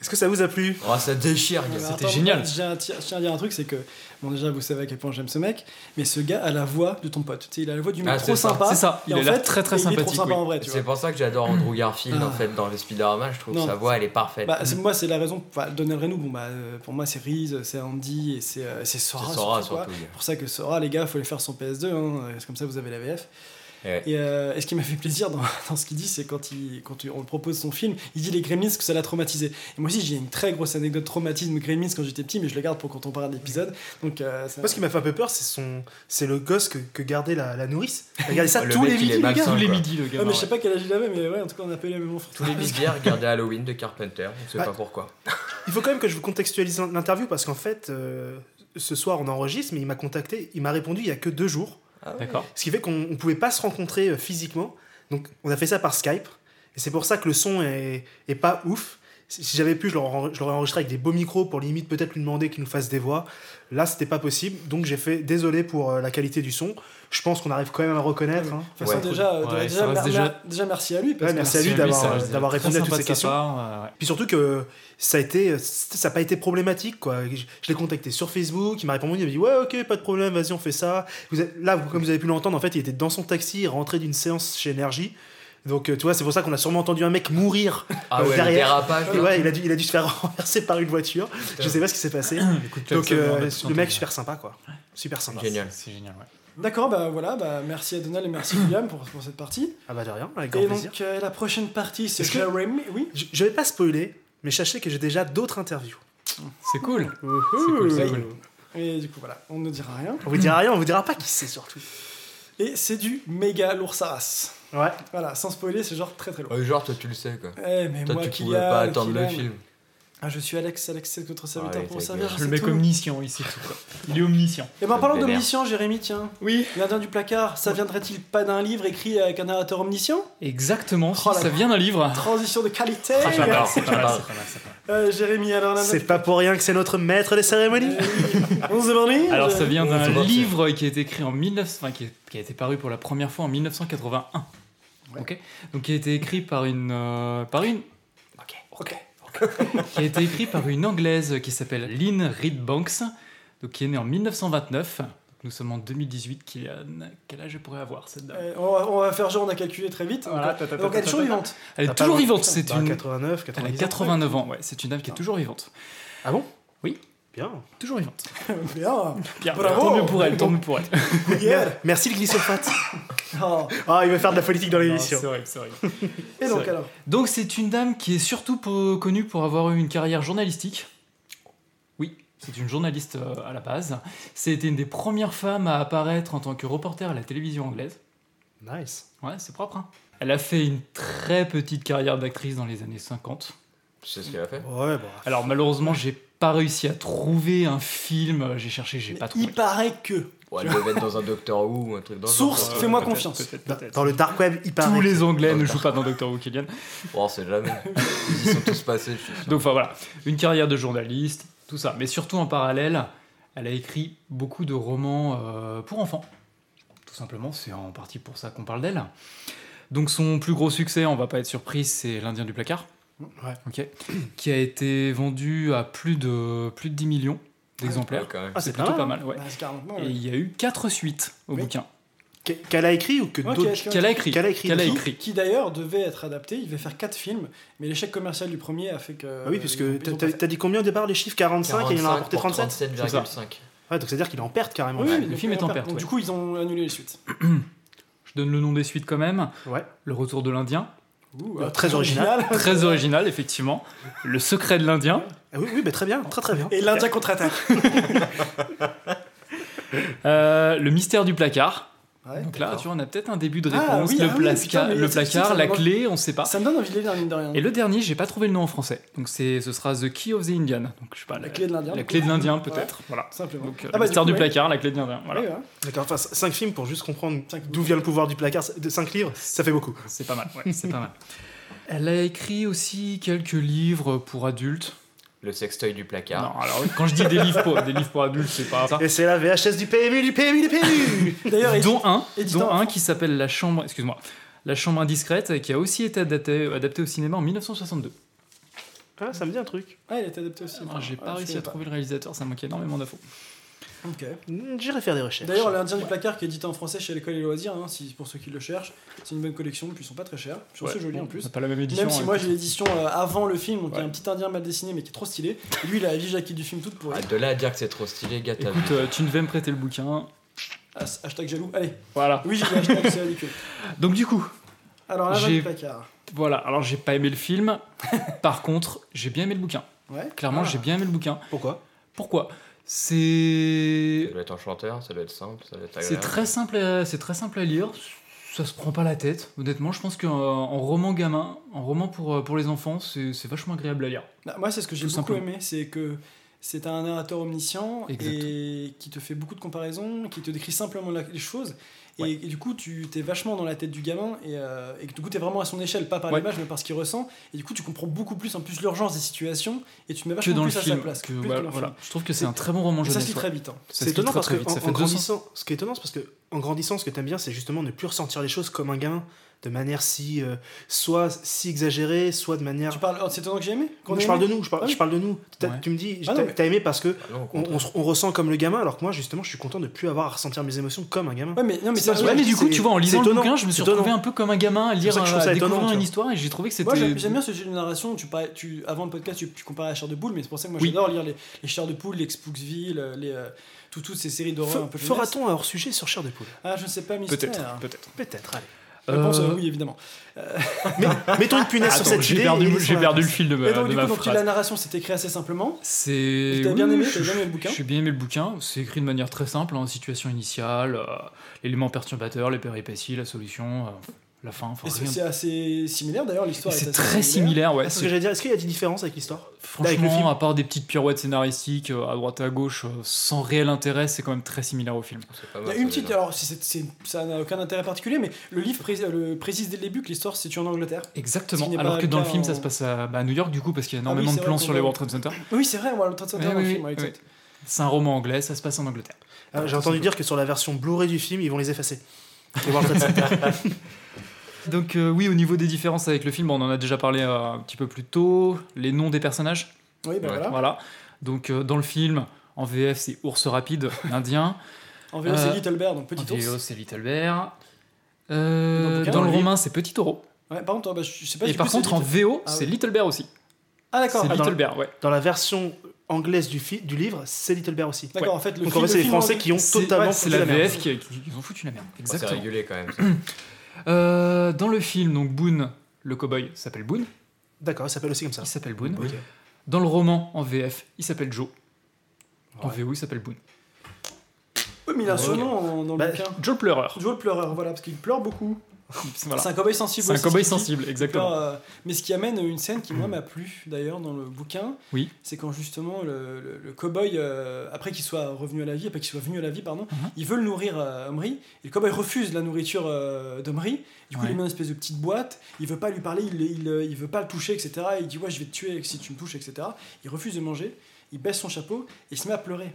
Est-ce que ça vous a plu? Oh, ça déchire, Mais gars. attends, Je tiens, à- je tiens à dire un truc, c'est que, bon, déjà, vous savez à quel point j'aime ce mec, mais ce gars a la voix de ton pote. Tu sais, il a la voix du mec Ah, trop sympa. C'est ça, il a en l'air fait, très, très il sympathique, oui. C'est pour ça que j'adore Andrew Garfield en Ah. fait dans les Spider-Man. Je trouve Non. que sa voix elle est parfaite. Bah, c'est- moi, c'est la raison. Enfin, Donald Renault, bon, bah, euh, pour moi, c'est Reese, c'est Andy et c'est euh, c'est Sora. C'est Sora, surtout, ouais. C'est pour ça que Sora, les gars, faut aller faire son PS2. Hein, c'est comme ça, vous avez la VF. Ouais. Et, euh, et ce qui m'a fait plaisir dans, dans ce qu'il dit, c'est quand, il, quand il- on lui propose son film, il dit les Gremlins que ça l'a traumatisé. Et moi aussi, j'ai une très grosse anecdote traumatisme Gremlins quand j'étais petit, mais je le garde pour quand on parle d'épisode. Donc, euh, ça- Moi, ce qui m'a fait un peu peur, c'est son, c'est le gosse que, que gardait la, la nourrice. Regardez ça Le tous les midis, le. Tous les midis, le Ouais, gars. mais je sais pas quel âge il avait, mais ouais, en tout cas, on appelait les mêmes enfants. Tous les midis, regardez Halloween de Carpenter. On sait pas pourquoi. Il faut quand même que je vous contextualise l'interview parce qu'en fait, euh, ce soir, on enregistre, mais il m'a contacté, il m'a répondu il y a que deux jours. D'accord. Ce qui fait qu'on ne pouvait pas se rencontrer euh, physiquement. Donc, on a fait ça par Skype. Et c'est pour ça que le son est, est pas ouf. Si j'avais pu, je l'aurais enregistré avec des beaux micros pour limite peut-être lui demander qu'il nous fasse des voix. Là, c'était pas possible. Donc, j'ai fait désolé pour euh, la qualité du son. Je pense qu'on arrive quand même à le reconnaître. hein. Façon, déjà, euh, Ouais, déjà, ça reste mer- déjà- mer- déjà, merci à lui. Parce Ouais, merci à lui lui, d'avoir très répondu à toutes ces questions. part, euh, ouais. Puis surtout que ça a été, ça n'a pas été problématique quoi. Je, je l'ai contacté sur Facebook, il m'a répondu, il m'a dit ouais ok pas de problème, vas-y on fait ça. Vous êtes- là, vous- comme vous avez pu l'entendre, en fait, il était dans son taxi, rentré d'une séance chez Énergie. Donc euh, tu vois, c'est pour ça qu'on a sûrement entendu un mec mourir Ah ouais, derrière. dérapage, Et ouais, il a dû, il a dû se faire renverser par une voiture. Je sais pas ce qui s'est passé. Donc euh, le mec super sympa quoi, super sympa. Génial. C'est génial, ouais. D'accord, bah voilà, bah merci à Donald et merci William pour, pour cette partie. Ah bah de rien, avec grand Et plaisir. donc, euh, la prochaine partie, c'est Est-ce que- Jeremy. Oui Je, je vais pas spoiler, mais sachez que j'ai déjà d'autres interviews. C'est cool. C'est cool, c'est cool. Et du coup, voilà, on ne dira rien. On vous dira rien, on vous dira pas qui c'est surtout. Et c'est du méga lourd. Ouais. Voilà, sans spoiler, c'est genre très très lourd. Ouais, genre, toi tu le sais quoi. Eh, mais toi moi, tu Kylian, pouvais pas attendre le film. Ah, je suis Alex, Alex, c'est votre serviteur Ouais, pour servir. je Le mec tout. omniscient, quoi. Il est omniscient. Et ben en parlant d'omniscient, Jérémy, tiens. Oui. L'Indien du placard, ça viendrait-il pas d'un livre écrit avec un narrateur omniscient? Exactement, si, Oh ça vient d'un livre. Transition de qualité Ah, pas c'est pas mal, pas c'est pas mal, c'est pas mal. Euh, Jérémy, alors C'est pas pour rien que c'est notre maître des cérémonies. On se demande Alors ça vient d'un livre qui a été écrit en 19... enfin, qui, est- qui a été paru pour la première fois en 1981. Ok. Donc qui a été écrit par une euh, par une Ok, ok. qui a été écrit par une anglaise qui s'appelle Lynn Reed Banks, donc qui est née en 1929. Nous sommes en 2018. Kylian, quel âge elle pourrait avoir cette dame Euh, on, va, on va faire genre, on a calculé très vite. Donc, Voilà, ta, ta, ta, donc ta, elle est toujours vivante. Elle est toujours vivante. C'est Bah, une 89, Elle 90 a 89 ans. Ouais, c'est une dame qui est toujours vivante. Ah bon? Oui, Bien. toujours vivante. Bien. Bien. Bravo. Tant mieux pour elle. Tant mieux pour elle. Yeah. Merci le glyphosate. Oh. Ah, il va faire de la politique dans l'émission. C'est vrai, c'est vrai. Et donc vrai. alors Donc c'est une dame qui est surtout pour- connue pour avoir eu une carrière journalistique. Oui, C'est une journaliste euh, à la base. C'était une des premières femmes à apparaître en tant que reporter à la télévision anglaise. Nice. Ouais, c'est propre. hein. Elle a fait une très petite carrière d'actrice dans les années 50. Tu sais ce qu'elle a fait Ouais, bah. Alors malheureusement, j'ai pas réussi à trouver un film. J'ai cherché, j'ai pas trouvé. Il paraît que. Ouais, elle devait être dans un Doctor Who ou un truc dans le Source, fais-moi confiance. Dans, le dark web, il paraît. Tous les Anglais ne jouent pas dans Doctor Who, Kylian. Bon, on sait jamais. Ils y sont tous passés, je suis sûr. Donc enfin voilà, une carrière de journaliste, tout ça. Mais surtout en parallèle, elle a écrit beaucoup de romans euh, pour enfants. Tout simplement, c'est en partie pour ça qu'on parle d'elle. Donc son plus gros succès, on va pas être surpris, c'est L'Indien du placard. Ouais. Ok. Qui a été vendu à plus de, plus de 10 millions d'exemplaires. Même. Ah, c'est plutôt pas pas mal, ouais. Bah, pas mal. Et il y a eu quatre suites au Oui. bouquin. Qu- Qu'elle a écrit ou que Ouais, d'autres. qu'elle a- Qu'elle a écrit. Qu'elle a écrit. Qu'elle a Qui- écrit. Qui d'ailleurs devait être adapté, il devait faire 4 films, mais l'échec commercial du premier a fait que. Ah oui, puisque ils t'as- dit combien au départ les chiffres? 45 et il en a rapporté pour 37 37,5. Ouais, donc c'est-à-dire qu'il est en perte carrément. Oui, le film est en perte, Donc du coup, ils ont annulé les suites. Je donne le nom des suites quand même. Ouais. Le retour de l'Indien. Ouh, Euh, euh, très original. Très original, effectivement. Le secret de l'Indien. Ah oui, oui, bah, très bien, très très bien. Et l'Indien contre-attaque. Euh, le mystère du placard. Ouais, Donc là, tu vois, on a peut-être un début de Ah, réponse. oui, le, ah oui, putain, le placard, la clé, on sait pas. Ça me donne envie de les lire, mine de rien. Et le dernier, j'ai pas trouvé le nom en français. Donc c'est, ce sera The Key of the Indian. Donc je sais pas. La clé de l'Indien. La clé de l'Indien, peut-être. Voilà. Simplement. Donc euh, Ah bah, du ouais. placard, la clé de l'Indien. Voilà. Ouais. D'accord, enfin 5 films pour juste comprendre d'où vient le pouvoir du placard, de 5 livres, ça fait beaucoup. C'est pas mal. Ouais, c'est pas mal. Elle a écrit aussi quelques livres pour adultes. Le sextoy du placard. Non, alors quand je dis des livres pour, des livres pour adultes, c'est pas ça. Et c'est la VHS du PMU, du PMU, du PMU D'ailleurs, dont un, dont un qui s'appelle La Chambre, excuse-moi, La Chambre indiscrète, qui a aussi été adapté, adapté au cinéma en 1962. Ah, ça me dit un truc. Ah, il est adapté aussi. Ah, J'ai pas Ah, réussi à trouver le réalisateur, ça manquait énormément d'infos. Ok. Hmm, J'irai faire des recherches. D'ailleurs, l'Indien du placard qui est édité en français chez l'école et loisirs, hein, si, pour ceux qui le cherchent, c'est une bonne collection, puis ils sont pas très chers. Puis Ouais, c'est joli bon, en plus. pas la même édition, Même si hein, moi j'ai l'édition euh, avant le film, donc il y a Ouais. un petit indien mal dessiné mais qui est trop stylé. Et lui, il a la vie jaquette du film toute pourrie. Ah, de là à dire que c'est trop stylé, t'as Écoute, euh, tu ne veux me prêter le bouquin. Has- Hashtag jaloux. Allez. Voilà. Oui, j'ai hashtag, c'est ridicule. Donc du coup, Alors, l'Indien J'ai- du placard. voilà. Alors j'ai pas aimé le film. Par contre, j'ai bien aimé le bouquin. Ouais. Clairement, Ah. j'ai bien aimé le bouquin. Pourquoi? Pourquoi? C'est Ça doit être un chanteur, ça doit être simple, ça doit être C'est agréable. très simple, à, c'est très simple à lire. Ça se prend pas la tête. Honnêtement, je pense qu'en en roman gamin, en roman pour, euh, pour les enfants, c'est c'est vachement agréable à lire. Bah, moi, c'est ce que j'ai Tout beaucoup simplement. aimé, c'est que c'est un narrateur omniscient Exact. et qui te fait beaucoup de comparaisons, qui te décrit simplement la- les choses. Et, et du coup, tu t'es vachement dans la tête du gamin et, euh, et du coup, t'es vraiment à son échelle, pas par Ouais. l'image, mais par ce qu'il ressent. Et du coup, tu comprends beaucoup plus en plus l'urgence des situations et tu te mets Que vachement dans le plus à film. sa place. que- plus voilà, le. Je trouve que c'est un très bon roman Et ça jeunesse. se lit ouais. très vite. hein. C'est étonnant très, parce très que en, Ça en fait 200 grandissant, ce qui est étonnant, c'est parce que en grandissant, ce que t'aimes bien, c'est justement ne plus ressentir les choses comme un gamin, de manière si euh, soit si exagérée, soit de manière. Tu parles, oh, c'est étonnant que j'ai aimé? Je parle de nous, je parle, Ah oui. je parle de nous. Ouais. Tu me dis, Ah t'as mais- aimé parce que non, au on, ressent comme le gamin, alors que moi, justement, je suis content de plus avoir à ressentir mes émotions comme un gamin. Ouais, mais, non, mais C'est ça, pas- ouais, Ouais, mais du coup, tu vois, en lisant le bouquin, je me suis retrouvé un peu comme un gamin à lire, ça que je trouve à ça découvrir étonnant, tu une histoire et j'ai trouvé que c'était. Moi j'aime bien ce jeu de narration, tu, tu, avant le podcast tu, tu comparais à chair de poule, mais c'est pour ça que moi j'adore lire les, les chairs de poule, les Spooksville, les, euh, tout- toutes ces séries d'horreur un peu. Fera-t-on un hors sujet sur chair de poule Ah je ne sais pas, mystère. Peut-être, peut-être. Peut-être. Allez. Réponse Euh, euh, oui évidemment. Mais, mettons une punaise sur cette idée. et j'ai perdu le fil de Et ma, donc de du ma coup donc, phrase. la narration c'était écrit assez simplement. C'est. T'as bien aimé, t'as bien aimé le bouquin J'ai bien aimé le bouquin. C'est écrit de manière très simple, en situation initiale, euh, l'élément perturbateur, les péripéties, la solution, euh, la fin. enfin, c'est rien. c'est assez similaire d'ailleurs l'histoire. C'est est très similaire, ouais. Ah, c'est ce c'est- que j'allais dire. Est-ce qu'il y a des différences avec l'histoire Avec le film Franchement, à part des petites pirouettes scénaristiques euh, à droite et à gauche, euh, sans réel intérêt, c'est quand même très similaire au film. C'est pas Il y mal, a une ça, petite, déjà. alors ça n'a aucun intérêt particulier, mais le livre pré- le précise dès le début que l'histoire se situe en Angleterre. Exactement. Alors que dans le film, en- ça se passe à, bah, à New York, du coup, parce qu'il y a Ah oui, énormément de plans sur les World Trade Center. Oui c'est vrai, le Trade Center dans le film. C'est un roman anglais, ça se passe en Angleterre. Ah, J'ai entendu dire que sur la version Blu-ray du film, ils vont les effacer. Les World Trade Center. Donc euh, oui, au niveau des différences avec le film, on en a déjà parlé euh, un petit peu plus tôt. Les noms des personnages. Oui, Ouais. voilà. Voilà. Donc euh, dans le film, en VF, c'est Ours Rapide, l'Indien. En VO c'est Little Bear, donc En petit ours. VO, c'est Little Bear. Euh, Dans le roman, c'est Petit Taureau. Ouais, par contre, bah, je sais pas Et par coup, contre, en Little- VO, Ah c'est oui. Little Bear aussi. Ah d'accord. C'est Ah, dans Little le- Bear, ouais. Dans la version anglaise du, du livre, c'est Little Bear aussi. D'accord, Ouais. en fait, le Donc film, en fait, c'est le les Français qui ont totalement ouais, c'est foutu la merde. VF qui, qui, qui ont foutu la merde. Bon, c'est Exactement. régulé quand même. Euh, dans le film, donc Boone, le cowboy, s'appelle Boone. D'accord, il s'appelle aussi comme ça. Il s'appelle Boone. Dans le roman, en VF, il s'appelle Joe. En VO, il s'appelle Boone. Oui, mais il a surnom en- dans le Bah, bouquin. Joe le pleureur. Joe le pleureur, voilà, parce qu'il pleure beaucoup. Voilà. C'est un cowboy sensible. C'est un cowboy sensible, exactement. euh, mais ce qui amène une scène qui, moi, m'a plu, d'ailleurs, dans le bouquin. Oui. C'est quand, justement, le, le, le cowboy, euh, après qu'il soit revenu à la vie, après qu'il soit venu à la vie, pardon, il veut le nourrir euh, Omri. Et le cowboy refuse la nourriture d'Omri. Du coup, Ouais. il met une espèce de petite boîte. Il veut pas lui parler, il, il, il veut pas le toucher, etc. Et il dit, ouais, je vais te tuer si tu me touches, etc. Il refuse de manger. Il baisse son chapeau et il se met à pleurer.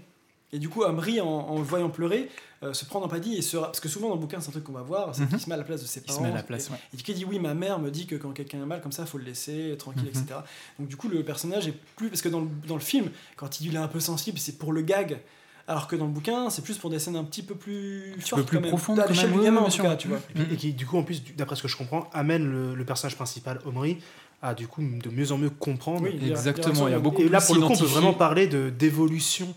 Et du coup, Amri, en, en le voyant pleurer, euh, se prend d'empathie et se... Parce que souvent dans le bouquin, c'est un truc qu'on va voir, c'est Mhm. qu'il se met à la place de ses Il parents. se met à la place, et, ouais. et dit oui, ma mère me dit que quand quelqu'un est mal comme ça, faut le laisser tranquille, Mhm. etc. Donc du coup, le personnage est plus... Parce que dans le, dans le film, quand il est un peu sensible, c'est pour le gag. Alors que dans le bouquin, c'est plus pour des scènes un petit peu plus fortes peu plus profondes, à l'échelle du gamin, en tout cas, tu vois. Et, puis- et qui, du coup, en plus, d'après ce que je comprends, amène le, le personnage principal, Omri, à du coup de mieux en mieux comprendre. Oui, il y a- Exactement, il y a beaucoup Et là, pour le coup, on peut vraiment parler de d'évolution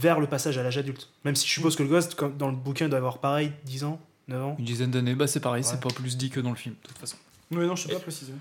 vers le passage à l'âge adulte. Même si je suppose que le gosse, comme dans le bouquin, doit avoir pareil, 10 ans, 9 ans. Une dizaine d'années, bah c'est pareil, Ouais. c'est pas plus dit que dans le film, de toute façon. Oui, non, je sais pas préciser.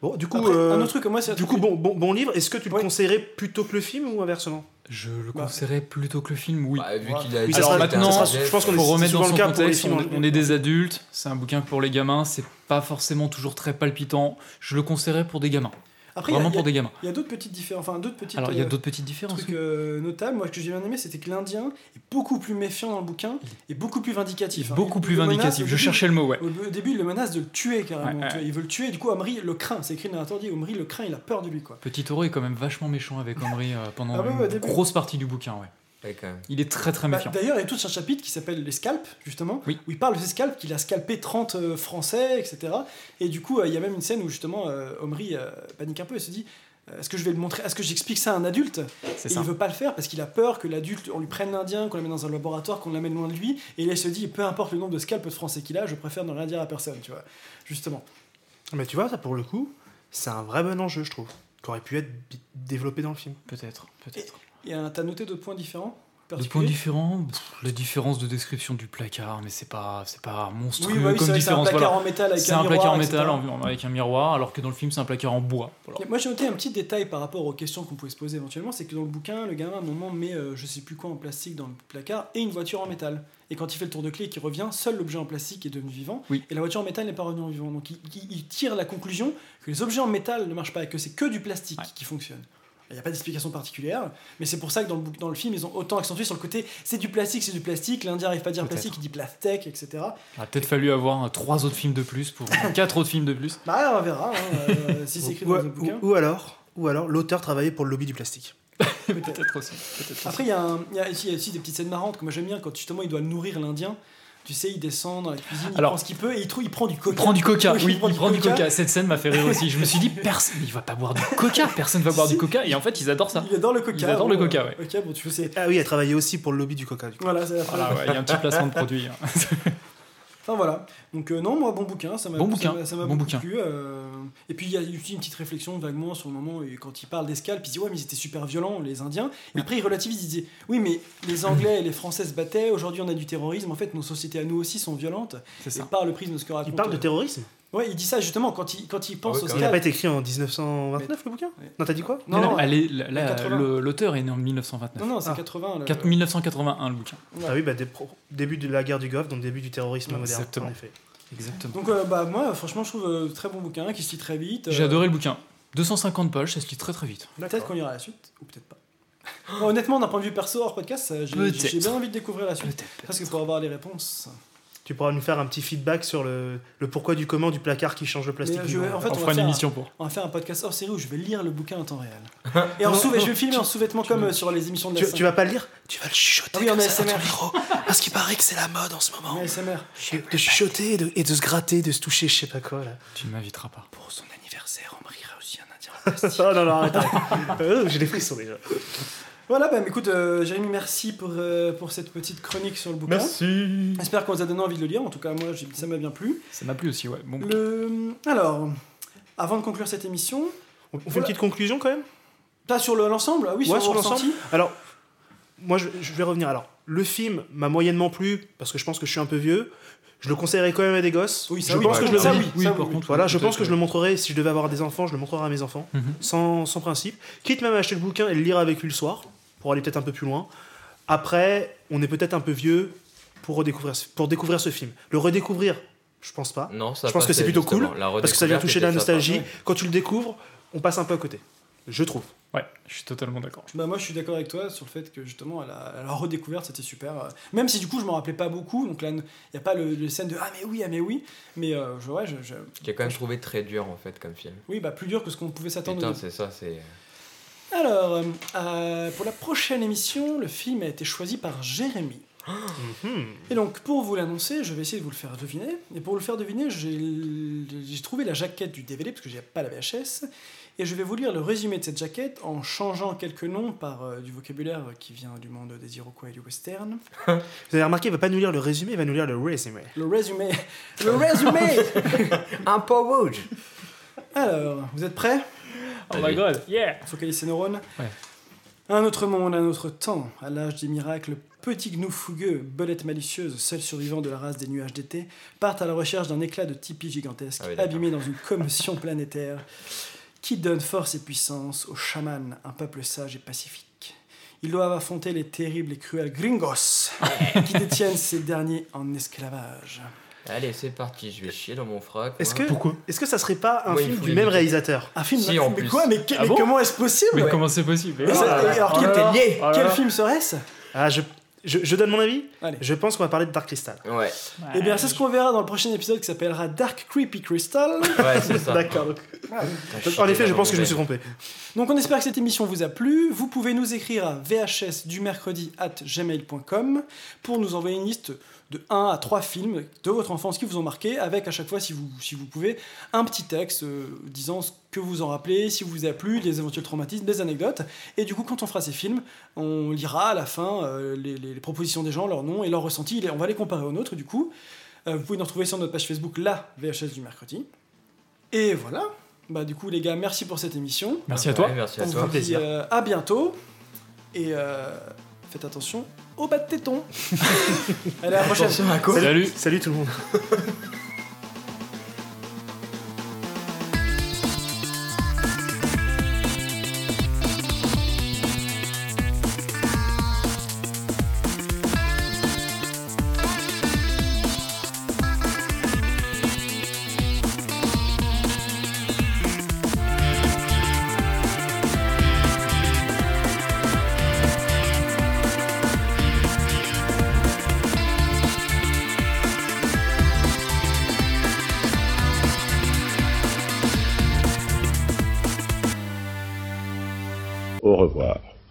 Bon, du coup, Après, euh, un autre truc, moi, un du truc coup, bon, bon, bon livre. Est-ce que tu le conseillerais plutôt que le film ou inversement? Je le Bah. conseillerais plutôt que le film, oui. Bah, vu qu'il a Oui, Alors maintenant, sera- je pense qu'on remettre dans le cas pour les contexte, films on, en- on est des adultes, c'est un bouquin pour les gamins, c'est pas forcément toujours très palpitant. Je le conseillerais pour des gamins. Après, il y a- Vraiment a- pour des gamins. Il y a d'autres petites différences, enfin d'autres petites. Alors il y a euh, d'autres petites différences. truc euh, notable, moi, ce que j'ai bien aimé, c'était que l'Indien est beaucoup plus méfiant dans le bouquin et beaucoup plus vindicatif. hein. Beaucoup Il- plus menace, vindicatif, je début- cherchais le mot, ouais. Au, début, il le menace de le tuer carrément. Ouais. Il veut le tuer, du coup, Omri le craint. C'est écrit dans dit Omri le craint, il a peur de lui, quoi. Petit Taureau est quand même vachement méchant avec Omri euh, pendant Ah une grosse partie du bouquin, ouais. Ouais, quand même. Il est très très Bah, méfiant. D'ailleurs, il y a tout un chapitre qui s'appelle Les scalps, justement, où il parle de ces scalps, qu'il a scalpé 30 euh, Français, etc. Et du coup, euh, il y a même une scène où justement euh, Omri euh, panique un peu et se dit euh, Est-ce que je vais le montrer Est-ce que j'explique ça à un adulte? Et ça. il veut pas le faire parce qu'il a peur que l'adulte, on lui prenne l'Indien, qu'on l'amène dans un laboratoire, qu'on l'amène loin de lui. Et là, il se dit Peu importe le nombre de scalps de Français qu'il a, je préfère ne rien dire à personne, tu vois. Justement. Mais tu vois, ça pour le coup, c'est un vrai bon enjeu, je trouve, qui aurait pu être développé dans le film. Peut-être, peut-être. Et euh, t'as noté d'autres points différents De points différents, pff, la différence de description du placard, mais c'est pas, c'est pas monstrueux Oui, bah oui, comme que c'est un différence. placard voilà. en métal avec C'est un un placard en miroir, métal avec un miroir, alors que dans le film c'est un placard en bois. Voilà. Moi j'ai noté un petit détail par rapport aux questions qu'on pouvait se poser éventuellement, c'est que dans le bouquin, le gamin à un moment met euh, je sais plus quoi en plastique dans le placard et une voiture en métal. Et quand il fait le tour de clé et qu'il revient, seul l'objet en plastique est devenu vivant Oui. et la voiture en métal n'est pas revenue en vivant. Donc il, il- il tire la conclusion que les objets en métal ne marchent pas et que c'est que du plastique qui fonctionne. Il n'y a pas d'explication particulière, mais c'est pour ça que dans le, bouc- dans le film, ils ont autant accentué sur le côté c'est du plastique, c'est du plastique, l'Indien n'arrive pas à dire plastique, il dit plastique, etc. Il a peut-être fallu avoir trois autres films de plus pour quatre autres films de plus. Bah on verra hein, euh, si c'est écrit ou, dans le bouquin. ou- ou alors, ou alors l'auteur travaillait pour le lobby du plastique. peut-être aussi. Après, y, il y a aussi des petites scènes marrantes que moi j'aime bien quand justement il doit nourrir l'Indien. Tu sais, il descend dans la cuisine, il Alors, prend ce qu'il peut et il, trouve, il prend du coca. Il prend du coca, oui, prend il prend du coca. Cette scène m'a fait rire aussi. Je me suis dit, personne, il va pas boire du coca, personne va boire du coca. Et en fait, ils adorent ça. Il adore le coca. Ils adorent le bon, coca, euh, ouais. Ok, bon, tu sais. Ah oui, elle travaillait aussi pour le lobby du coca. Du coup. Voilà, c'est la Voilà, ouais, il y a un petit placement de produit. hein. Enfin voilà. Donc euh, non, moi bon bouquin, ça m'a Bon ça bouquin, m'a- ça m'a bon beaucoup bouquin. plu. euh, Et puis il y a aussi une petite réflexion vaguement sur le moment où, quand il parle d'escalpe, il dit ouais mais ils étaient super violents les Indiens. Et après il relativise, il disait oui mais les Anglais et les Français se battaient. Aujourd'hui on a du terrorisme. En fait nos sociétés à nous aussi sont violentes. C'est ça. Et par le prisme de ce que raconte. Il parle de euh, terrorisme? Ouais, il dit ça justement quand il quand il pense Ah au Il n'a pas été écrit en 1929 le bouquin Non, t'as dit quoi Non, non, Elle est- là, là, 80. le- l'auteur est né en 1929. Non, non, c'est Ah. 80. le- 4 1981 le bouquin. Ah oui, bah, des pro- début de la guerre du Golfe, donc début du terrorisme Ouais, moderne. exactement. En effet. Exactement. Donc euh, bah moi franchement je trouve euh, très bon bouquin qui se lit très vite. J'ai euh, adoré le bouquin. 250 pages, ça se lit très très vite. Peut-être qu'on ira à la suite ou peut-être pas. Honnêtement d'un point de vue perso hors podcast, j'ai bien envie de découvrir la suite. Parce que pour avoir les réponses. Tu pourras nous faire un petit feedback sur le, le pourquoi du comment du placard qui change le plastique. Je en fait, On on, fera une émission un, pour. On va faire un podcast hors série où je vais lire le bouquin en temps réel. Et en Non, sous- non, je vais filmer en sous-vêtements comme euh, sur les émissions de la tu, tu vas pas le lire Tu vas le chuchoter Ah oui, en comme ça dans ASMR. ton micro, parce qu'il paraît que c'est la mode en ce moment. En ASMR. De chuchoter et de, et de se gratter, de se toucher, je sais pas quoi là. Tu ne m'inviteras pas. Pour son anniversaire, on brillera aussi un indien en plastique. oh non, non, arrête. arrête. Euh, J'ai des frissons déjà. Voilà, bah écoute, euh, Jérémy, merci pour, euh, pour cette petite chronique sur le bouquin. Merci. J'espère qu'on vous a donné envie de le lire. En tout cas, moi, ça m'a bien plu. Ça m'a plu aussi, ouais. Bon, Le... Alors, avant de conclure cette émission, On fait une petite conclusion quand même? Pas sur le- l'ensemble, ah oui, Ouais, sur, sur le l'ensemble. Alors, moi je, je vais revenir. Alors, le film m'a moyennement plu parce que je pense que je suis un peu vieux. Je le conseillerais quand même à des gosses. Oui, ça je oui, pense que je le ça oui, oui, ça par oui, contre, oui. voilà, je pense que je le montrerai si je devais avoir des enfants, je le montrerai à mes enfants, Mhm. sans, sans principe. Quitte même à acheter le bouquin et le lire avec lui le soir. pour aller peut-être un peu plus loin. Après, on est peut-être un peu vieux pour, redécouvrir, ce- pour découvrir ce film. Le redécouvrir, je pense pas. Non, ça je pense que c'est plutôt cool, parce que ça vient toucher la nostalgie. Quand tu le découvres, on passe un peu à côté. Je trouve. Ouais, je suis totalement d'accord. Bah moi je suis d'accord avec toi sur le fait que justement à la, la redécouverte c'était super. euh, Même si du coup je m'en rappelais pas beaucoup, donc là il n'y a pas le, le scène de ah mais oui, ah mais oui, mais euh, je, ouais, je, je- J'ai quand même trouvé très dur en fait comme film. oui bah plus dur que ce qu'on pouvait s'attendre. Putain, c'est ça, c'est. Alors euh, euh, pour la prochaine émission, le film a été choisi par Jérémy. Et donc, pour vous l'annoncer, je vais essayer de vous le faire deviner. Et pour vous le faire deviner, j'ai j'ai trouvé la jaquette du DVD, parce que j'ai pas la VHS. Et je vais vous lire le résumé de cette jaquette en changeant quelques noms par euh, du vocabulaire qui vient du monde des Iroquois et du western. Vous avez remarqué, il va pas nous lire le résumé, il va nous lire le résumé. Le résumé Le résumé Un peu rouge Alors, vous êtes prêts? Oh my god, yeah Focalise ses neurones. Ouais. Un autre monde, un autre temps, à l'âge des miracles, petit gnou fougueux, belette malicieuse, seul survivant de la race des nuages d'été, partent à la recherche d'un éclat de tipi gigantesque, Ah oui, abîmé dans une commotion planétaire, qui donne force et puissance aux chamans, un peuple sage et pacifique. Ils doivent affronter les terribles et cruels gringos, qui détiennent ces derniers en esclavage. Allez, c'est parti, je vais chier dans mon frac. Est-ce que, moi. est-ce que ça serait pas un Ouais, film du même réalisateur Un film Si, en mais plus. quoi Mais, que- Ah mais bon comment est-ce possible Mais ouais comment c'est possible Mais ça- et alors, là quel- là, quel- film serait-ce Ah, je, je, je donne mon avis Allez. Je pense qu'on va parler de Dark Crystal. Ouais. Eh bien, c'est ce qu'on verra dans le prochain épisode qui s'appellera Dark Creepy Crystal. Ouais, c'est ça. D'accord. donc- en effet, je pense que je me suis trompé. Donc on espère que cette émission vous a plu. Vous pouvez nous écrire à vhs du mercredi at gmail.com pour nous envoyer une liste de 1 à 3 films de votre enfance qui vous ont marqué, avec à chaque fois, si vous, si vous pouvez, un petit texte euh, disant ce que vous en rappelez, si vous a plu, des éventuels traumatismes, des anecdotes. Et du coup, quand on fera ces films, on lira à la fin euh, les, les- les propositions des gens, leurs noms et leurs ressentis. Et On va les comparer aux nôtres, du coup. Euh, vous pouvez nous retrouver sur notre page Facebook, la VHS du mercredi. Et voilà. Bah, du coup, les gars, merci pour cette émission. Merci à toi. Ouais, merci à On toi. vous dit euh, à bientôt. Et euh, faites attention au bas de téton. Allez, à la prochaine. Salut Salut tout le monde.